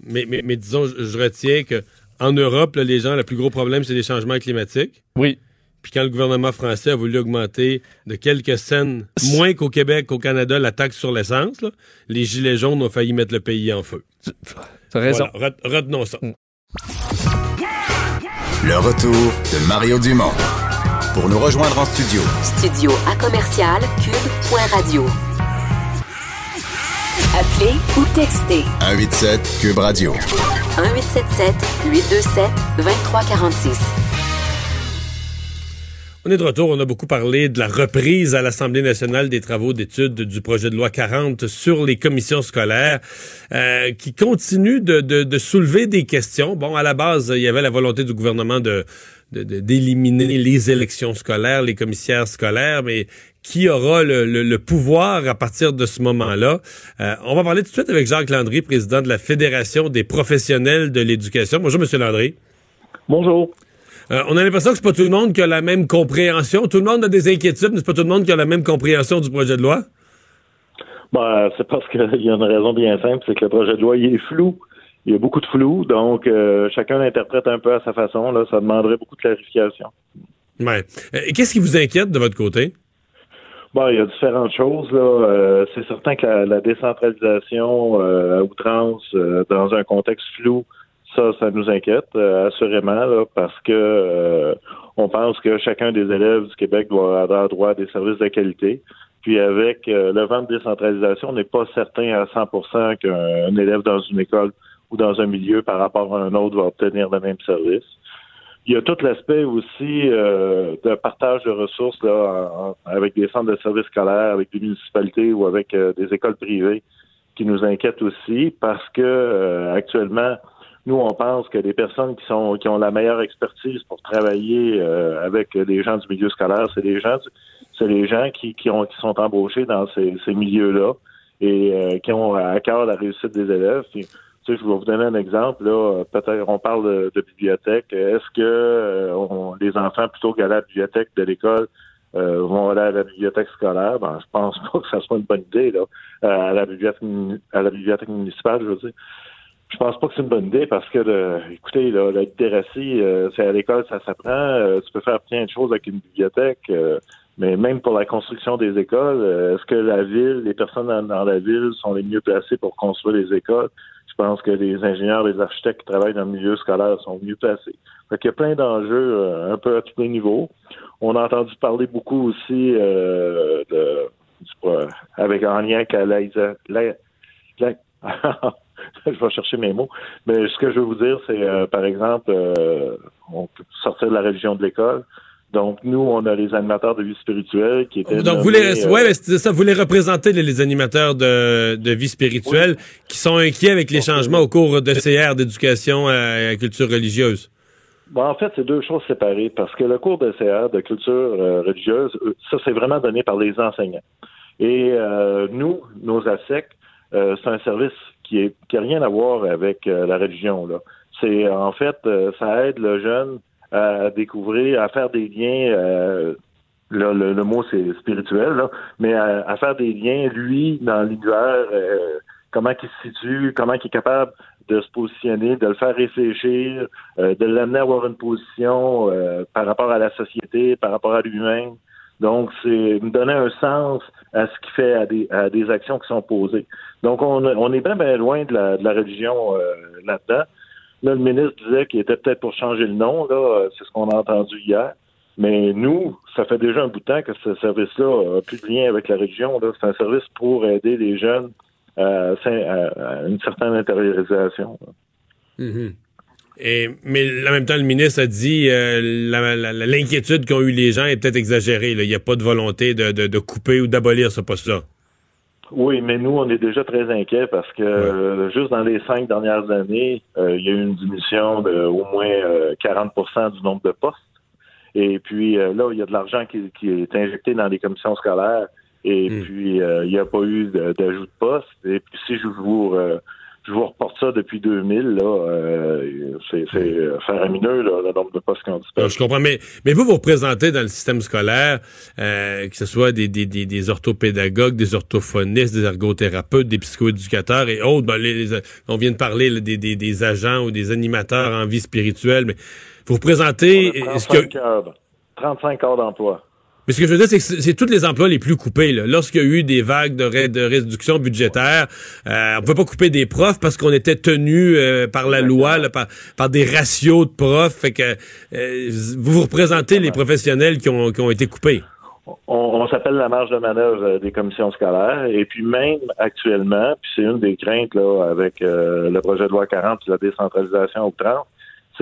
A: Mais, mais, mais disons, je, je retiens que en Europe, là, les gens, le plus gros problème, c'est les changements climatiques.
B: Oui.
A: Puis quand le gouvernement français a voulu augmenter de quelques cents, moins qu'au Québec, qu'au Canada, la taxe sur l'essence, les gilets jaunes ont failli mettre le pays en feu.
B: T'as raison.
A: Voilà, ret- retenons ça.
D: Le retour de Mario Dumont. Pour nous rejoindre en studio,
E: Studio à commercial cube.radio. Appelez ou textez
D: 187 Cube Radio.
E: 1877 827 2346.
A: On est de retour. On a beaucoup parlé de la reprise à l'Assemblée nationale des travaux d'études du projet de loi 40 sur les commissions scolaires euh, qui continue de, de- de soulever des questions. Bon, à la base, il y avait la volonté du gouvernement de de- de- d'éliminer les élections scolaires, les commissaires scolaires, mais qui aura le, le- le pouvoir à partir de ce moment-là? Euh, on va parler tout de suite avec Jacques Landry, président de la Fédération des professionnels de l'éducation. Bonjour, Monsieur Landry.
M: Bonjour.
A: Euh, on a l'impression que c'est pas tout le monde qui a la même compréhension. Tout le monde a des inquiétudes, mais c'est pas tout le monde qui a la même compréhension du projet de loi?
M: Ben, c'est parce qu'il y a une raison bien simple, c'est que le projet de loi, il est flou. Il y a beaucoup de flou, donc euh, chacun l'interprète un peu à sa façon. Là, ça demanderait beaucoup de clarification.
A: Ouais. Euh, Qu'est-ce qui vous inquiète de votre côté?
M: Bon, il y a différentes choses. Là. Euh, c'est certain que la, la décentralisation euh, à outrance dans un contexte flou, ça, ça nous inquiète assurément, là, parce que on pense que chacun des élèves du Québec doit avoir droit à des services de qualité. Puis avec le vent de décentralisation, on n'est pas certain à 100% qu'un élève dans une école ou dans un milieu par rapport à un autre va obtenir le même service. Il y a tout l'aspect aussi euh, de partage de ressources là, avec des centres de services scolaires, avec des municipalités ou avec euh, des écoles privées qui nous inquiètent aussi parce que euh, actuellement, nous, on pense que les personnes qui sont qui ont la meilleure expertise pour travailler euh, avec les gens du milieu scolaire, c'est les gens c'est les gens qui, qui ont qui sont embauchés dans ces, ces milieux-là et euh, qui ont à cœur la réussite des élèves. Tu sais, je vais vous donner un exemple. Là, peut-être on parle de, bibliothèque. Est-ce que euh, on- les enfants, plutôt qu'à la bibliothèque de l'école, euh, vont aller à la bibliothèque scolaire? Ben, je pense pas que ça soit une bonne idée, là. Euh, à la bibliothèque à la bibliothèque municipale, je veux dire. Je pense pas que c'est une bonne idée parce que, écoutez, là, la littératie, euh, c'est à l'école, ça s'apprend. Euh, tu peux faire plein de choses avec une bibliothèque. euh, mais même pour la construction des écoles, est-ce que la ville, les personnes dans la ville sont les mieux placées pour construire les écoles? Je pense que les ingénieurs, les architectes qui travaillent dans le milieu scolaire sont mieux placés. Fait qu'il y a plein d'enjeux euh, un peu à tous les niveaux. On a entendu parler beaucoup aussi euh, de, du avec en lien la- la- <laughs> je vais chercher mes mots. Mais ce que je veux vous dire, c'est euh, par exemple, euh, on peut sortir de la religion de l'école. Donc, nous, on a les animateurs de vie spirituelle qui étaient.
A: Donc, vous les,
M: euh,
A: ouais, mais c'est ça, vous les représentez, les, les animateurs de, de vie spirituelle, qui sont inquiets avec les changements au cours de CR d'éducation à la culture religieuse.
M: Bon, en fait, c'est deux choses séparées parce que le cours de CR de culture euh, religieuse, euh, ça, c'est vraiment donné par les enseignants. Et euh, nous, nos ASEC, euh, c'est un service qui est qui a rien à voir avec euh, la religion. Là, c'est en fait, euh, ça aide le jeune à découvrir, à faire des liens. euh, là, le, le mot c'est spirituel, là, mais à, à faire des liens, lui, dans l'univers, euh, comment il se situe, comment il est capable de se positionner, de le faire réfléchir, euh, de l'amener à avoir une position euh, par rapport à la société, par rapport à lui-même. Donc, c'est me donner un sens à ce qu'il fait à des, à des actions qui sont posées. Donc, on, on est bien, bien loin de la, de la religion euh, là-dedans. Le ministre disait qu'il était peut-être pour changer le nom, là, euh, c'est ce qu'on a entendu hier. Mais nous, ça fait déjà un bout de temps que ce service-là n'a plus de lien avec la région. C'est un service pour aider les jeunes à, à- une certaine intériorisation.
A: Mhm. Et, mais en même temps, le ministre a dit euh, l'inquiétude qu'ont eu les gens est peut-être exagérée. Il n'y a pas de volonté de couper ou d'abolir ce poste-là.
M: Oui, mais nous, on est déjà très inquiets parce que euh, juste dans les cinq dernières années, euh, il y a eu une diminution de au moins euh, 40% du nombre de postes. Et puis euh, là, il y a de l'argent qui, qui est injecté dans les commissions scolaires. Et puis, euh, il n'y a pas eu d'ajout de poste. Et puis, si je vous, euh, je vous reporte ça depuis 2000, là, euh, c'est c'est, euh, faramineux, là, le nombre de postes disparu.
A: Non, je comprends, mais, mais vous, vous représentez dans le système scolaire, euh, que ce soit des, des, des, des orthopédagogues, des orthophonistes, des ergothérapeutes, des psychoéducateurs et autres. Ben, les- les- on vient de parler là, des, des, des agents ou des animateurs en vie spirituelle, mais vous représentez...
M: On a
A: ce que-
M: 35 heures, 35 heures d'emploi.
A: Mais ce que je veux dire, c'est que c'est tous les emplois les plus coupés. là. Lorsqu'il y a eu des vagues de, ré- de réduction budgétaire, euh, on ne peut pas couper des profs parce qu'on était tenu euh, par la loi, là, par, par des ratios de profs. Fait que euh, vous vous représentez les professionnels qui ont, qui ont été coupés.
M: on, on s'appelle la marge de manœuvre euh, des commissions scolaires. Et puis même actuellement, puis c'est une des craintes là, avec euh, le projet de loi 40 puis la décentralisation au 30,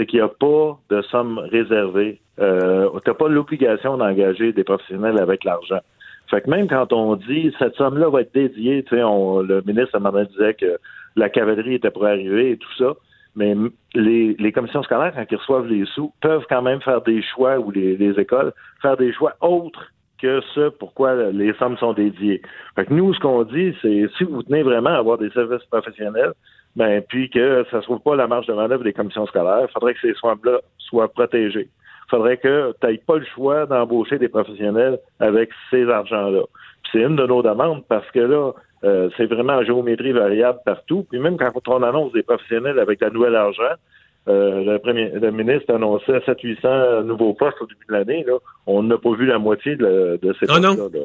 M: c'est qu'il n'y a pas de somme réservée. Euh, tu n'as pas l'obligation d'engager des professionnels avec l'argent. Fait que même quand on dit cette somme-là va être dédiée, tu sais, le ministre à un moment disait que la cavalerie était pour arriver et tout ça, mais les commissions scolaires, quand ils reçoivent les sous, peuvent quand même faire des choix, ou les, les écoles, faire des choix autres que ce pourquoi les sommes sont dédiées. Fait que nous, ce qu'on dit, c'est si vous tenez vraiment à avoir des services professionnels, ben puis que ça ne se trouve pas la marge de manœuvre des commissions scolaires, il faudrait que ces soins-là soient protégés. Il faudrait que tu n'aies pas le choix d'embaucher des professionnels avec ces argents-là. Puis c'est une de nos demandes parce que là, euh, c'est vraiment en géométrie variable partout. Puis même quand on annonce des professionnels avec la nouvelle argent, euh, le, premier, le ministre annonçait 700-800 nouveaux postes au début de l'année. Là. On n'a pas vu la moitié de, de ces
A: Ah
M: postes-là.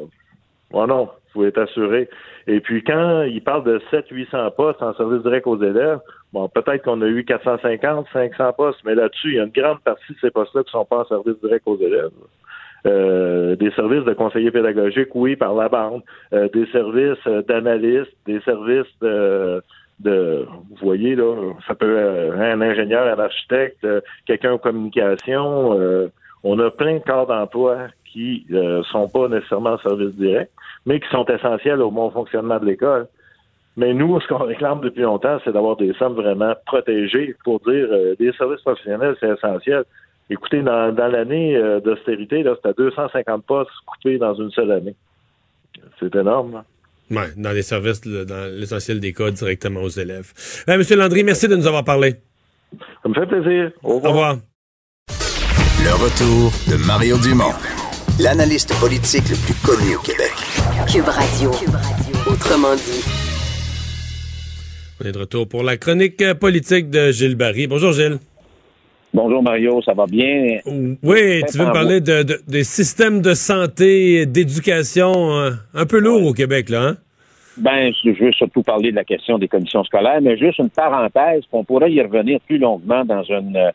M: Oh non, vous pouvez être assuré. Et puis quand il parle de 700-800 postes en service direct aux élèves, bon, peut-être qu'on a eu 450, 500 postes, mais là-dessus, il y a une grande partie de ces postes-là qui ne sont pas en service direct aux élèves. Euh, des services de conseillers pédagogiques, oui, par la bande, Euh, des services euh, d'analystes, des services de, de, vous voyez là, ça peut être un ingénieur, un architecte, euh, quelqu'un en communication. On a plein de corps d'emploi qui euh, sont pas nécessairement en service direct, mais qui sont essentiels au bon fonctionnement de l'école. Mais nous, ce qu'on réclame depuis longtemps, c'est d'avoir des sommes vraiment protégées pour dire euh, des services professionnels, c'est essentiel. Écoutez, dans, dans l'année euh, d'austérité, là, c'était 250 postes coupés dans une seule année. C'est énorme.
A: Ouais, dans les services, dans l'essentiel des cas, directement aux élèves. Euh, Monsieur Landry, merci de nous avoir parlé.
M: Ça me fait plaisir. Au revoir.
A: Au revoir.
D: Le retour de Mario Dumont, l'analyste politique le plus connu au Québec.
E: Cube Radio. Autrement dit.
A: On est de retour pour la chronique euh, politique de Gilles Barry. Bonjour Gilles.
N: Bonjour Mario, ça va bien?
A: Oui, tu veux me parler de, de- des systèmes de santé, et d'éducation euh, un peu lourds au Québec, là, hein?
N: Ben, je veux surtout parler de la question des commissions scolaires, mais juste une parenthèse, qu'on pourrait y revenir plus longuement dans une euh,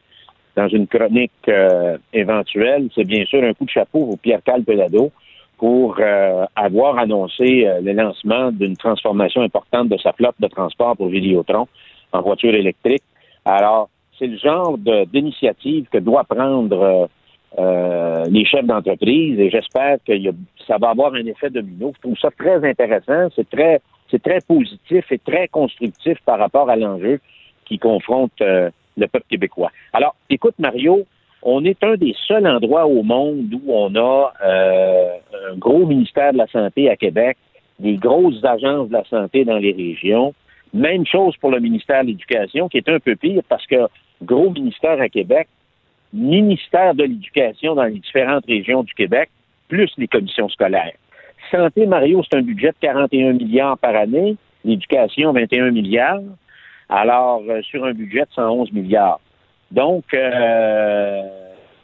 N: dans une chronique euh, éventuelle. C'est bien sûr un coup de chapeau au Pierre Cal Pelado pour euh, avoir annoncé euh, le lancement d'une transformation importante de sa flotte de transport pour Vidéotron en voiture électrique. Alors, c'est le genre d'initiative que doit prendre euh, euh, les chefs d'entreprise et j'espère que y a- ça va avoir un effet domino. Je trouve ça très intéressant, c'est très, c'est très positif et très constructif par rapport à l'enjeu qui confronte euh, le peuple québécois. Alors, écoute Mario, on est un des seuls endroits au monde où on a euh, un gros ministère de la Santé à Québec, des grosses agences de la santé dans les régions. Même chose pour le ministère de l'Éducation, qui est un peu pire parce que gros ministère à Québec, ministère de l'Éducation dans les différentes régions du Québec, plus les commissions scolaires. Santé, Mario, c'est un budget de 41 milliards par année. L'éducation, 21 milliards. Alors, euh, sur un budget de 111 milliards. Donc, euh,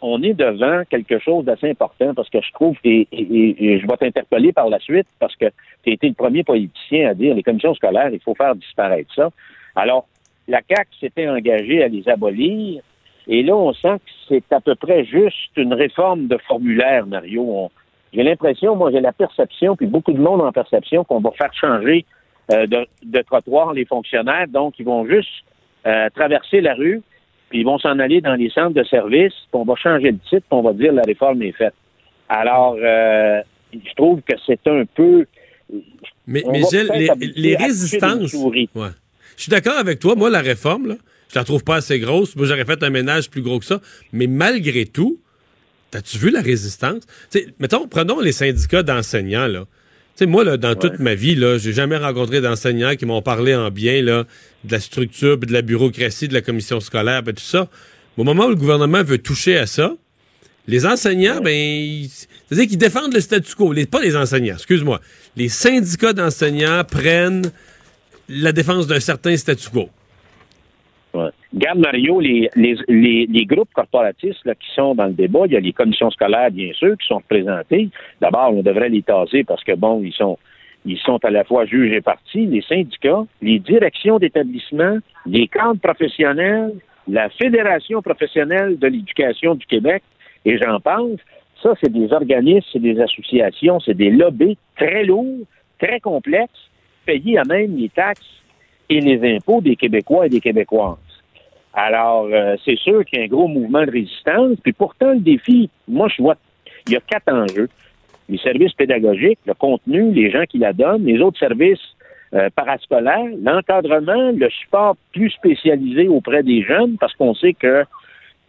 N: on est devant quelque chose d'assez important parce que je trouve, et, et- et je vais t'interpeller par la suite parce que tu as été le premier politicien à dire les commissions scolaires, il faut faire disparaître ça. Alors, la CAQ s'était engagée à les abolir. Et là, on sent que c'est à peu près juste une réforme de formulaire, Mario. J'ai l'impression, moi, j'ai la perception, puis beaucoup de monde en perception, qu'on va faire changer de, de trottoir les fonctionnaires. Donc, ils vont juste euh, traverser la rue, puis ils vont s'en aller dans les centres de services, puis on va changer le titre, puis on va dire la réforme est faite. Alors, euh, je trouve que c'est un peu...
A: Mais, mais Gilles, les, résistances. Ouais. Je suis d'accord avec toi. Moi, la réforme, là, je la trouve pas assez grosse. Moi, j'aurais fait un ménage plus gros que ça. Mais malgré tout, t'as-tu vu la résistance? Tu sais, mettons, prenons les syndicats d'enseignants, là. Tu sais, moi, là, dans toute ma vie, là, j'ai jamais rencontré d'enseignants qui m'ont parlé en bien, là, de la structure, puis de la bureaucratie, de la commission scolaire, puis tout ça. Au moment où le gouvernement veut toucher à ça, les enseignants, ben, ils- c'est-à-dire qu'ils défendent le statu quo. Les, pas les enseignants, excuse-moi. Les syndicats d'enseignants prennent la défense d'un certain statu quo.
N: Ouais. Regarde, Mario, les, les, les, groupes corporatistes là, qui sont dans le débat, il y a les commissions scolaires, bien sûr, qui sont représentées. D'abord, on devrait les taser parce que, bon, ils sont, ils sont à la fois juges et partis, les syndicats, les directions d'établissement, les cadres professionnels, la Fédération professionnelle de l'éducation du Québec, et j'en pense. Ça, c'est des organismes, c'est des associations, c'est des lobbies très lourds, très complexes, payés à même les taxes et les impôts des Québécois et des Québécoises. Alors, euh, c'est sûr qu'il y a un gros mouvement de résistance. Puis pourtant, le défi, moi, je vois, il y a quatre enjeux. Les services pédagogiques, le contenu, les gens qui la donnent, les autres services euh, parascolaires, l'encadrement, le support plus spécialisé auprès des jeunes, parce qu'on sait que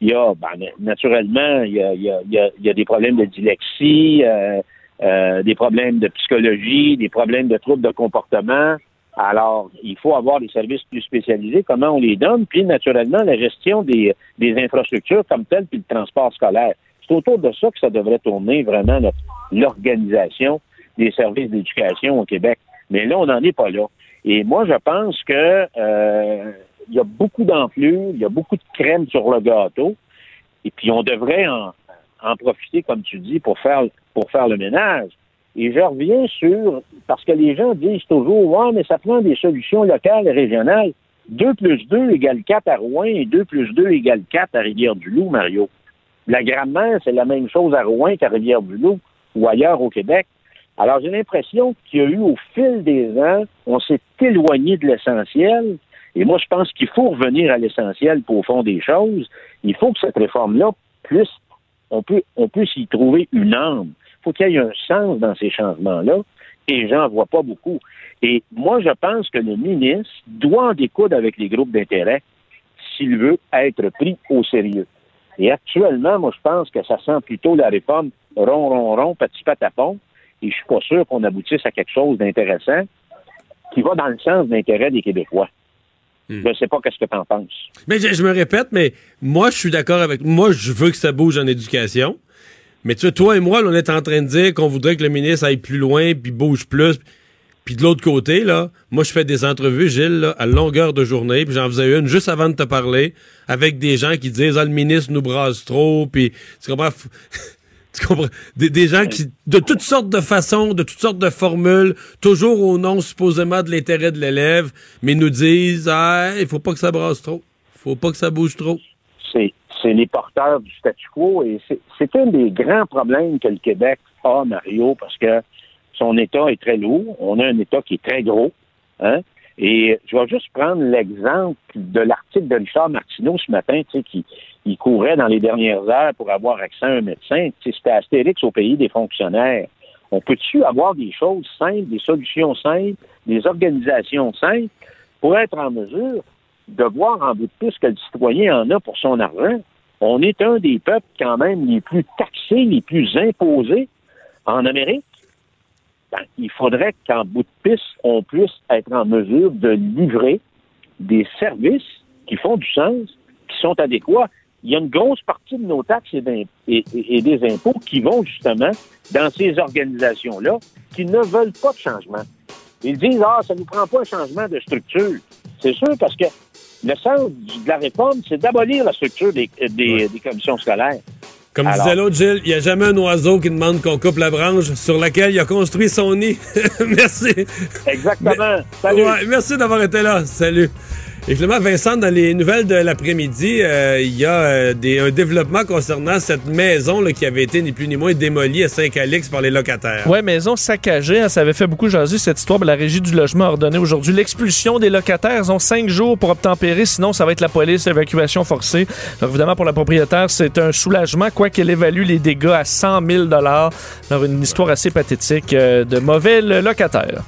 N: il y a, ben, naturellement, il y a, y a- y a des problèmes de dyslexie, euh, euh, des problèmes de psychologie, des problèmes de troubles de comportement. Alors, il faut avoir des services plus spécialisés, comment on les donne, puis naturellement, la gestion des, des infrastructures comme telles, puis le transport scolaire. C'est autour de ça que ça devrait tourner vraiment l'organisation des services d'éducation au Québec. Mais là, on n'en est pas là. Et moi, je pense que euh, il y a beaucoup d'enflure, il y a beaucoup de crème sur le gâteau, et puis on devrait en, en profiter, comme tu dis, pour faire pour faire le ménage. Et je reviens sur parce que les gens disent toujours Ouais, mais ça prend des solutions locales et régionales. 2 plus 2 égale 4 à Rouen et 2 plus 2 égale 4 à Rivière-du-Loup, Mario. La grammaire, c'est la même chose à Rouen qu'à Rivière-du-Loup ou ailleurs au Québec. Alors, j'ai l'impression qu'il y a eu, au fil des ans, on s'est éloigné de l'essentiel. Et moi, je pense qu'il faut revenir à l'essentiel pour au fond des choses. Il faut que cette réforme-là puisse, on peut, on puisse y trouver une âme. Il faut qu'il y ait un sens dans ces changements-là. Et j'en vois pas beaucoup. Et moi, je pense que le ministre doit en découdre avec les groupes d'intérêt s'il veut être pris au sérieux. Et actuellement, moi, je pense que ça sent plutôt la réforme rond, rond, rond, petit patapon. Et je suis pas sûr qu'on aboutisse à quelque chose d'intéressant qui va dans le sens d'intérêt des Québécois. Je ne sais pas qu'est-ce que tu en penses.
A: Mais je, je me répète, mais moi, je suis d'accord avec. Moi, je veux que ça bouge en éducation. Mais tu sais, toi et moi, là, on est en train de dire qu'on voudrait que le ministre aille plus loin, puis bouge plus. Puis de l'autre côté, là, moi, je fais des entrevues, Gilles, là, à longueur de journée, puis j'en faisais une juste avant de te parler, avec des gens qui disent, ah, le ministre nous brasse trop, puis tu comprends? <laughs> Tu comprends? Des, des gens qui, de toutes sortes de façons, de toutes sortes de formules, toujours au nom supposément de l'intérêt de l'élève, mais nous disent, ah, il faut pas que ça brasse trop. Faut pas que ça bouge trop.
N: c'est c'est les porteurs du statu quo et c'est- un des grands problèmes que le Québec a, Mario, parce que son État est très lourd. On a un État qui est très gros. Hein? Et je vais juste prendre l'exemple de l'article de Richard Martineau ce matin, tu sais, qui il courait dans les dernières heures pour avoir accès à un médecin. Tu sais, C'était Astérix au pays des fonctionnaires. On peut-tu avoir des choses simples, des solutions simples, des organisations simples pour être en mesure de voir en bout de piste que le citoyen en a pour son argent. On est un des peuples quand même les plus taxés, les plus imposés en Amérique. Ben, il faudrait qu'en bout de piste, on puisse être en mesure de livrer des services qui font du sens, qui sont adéquats. Il y a une grosse partie de nos taxes et- et des impôts qui vont justement dans ces organisations-là qui ne veulent pas de changement. Ils disent, ah, ça ne nous prend pas un changement de structure. C'est sûr parce que le sens de la réforme, c'est d'abolir la structure des, des, des commissions scolaires.
A: Comme
N: Alors-
A: disait l'autre, Gilles, il n'y a jamais un oiseau qui demande qu'on coupe la branche sur laquelle il a construit son nid. <laughs> merci.
N: Exactement.
A: Salut. merci d'avoir été là. Salut. Et finalement, Vincent, dans les nouvelles de l'après-midi, euh, il y a euh, des, un développement concernant cette maison qui avait été ni plus ni moins démolie à Saint-Calix par les locataires.
B: Ouais, maison saccagée. hein, ça avait fait beaucoup jaser cette histoire. La régie du logement a ordonné aujourd'hui l'expulsion des locataires. Ils ont cinq jours pour obtempérer. Sinon, ça va être la police, évacuation forcée. Évidemment, pour la propriétaire, c'est un soulagement, quoiqu'elle évalue les dégâts à 100 000 Alors, une histoire assez pathétique euh, de mauvais locataires.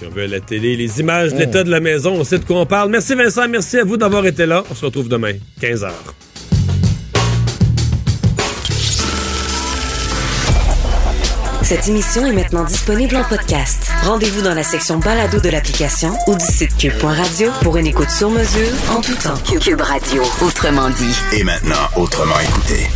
A: Ceux qui à la télé les images de l'état de la maison, on sait de quoi on parle. Merci Vincent, merci à vous d'avoir été là. On se retrouve demain, 15h.
E: Cette émission est maintenant disponible en podcast. Rendez-vous dans la section balado de l'application ou du site cube.radio pour une écoute sur mesure en tout temps. Cube Radio, autrement dit.
D: Et maintenant, autrement écouté.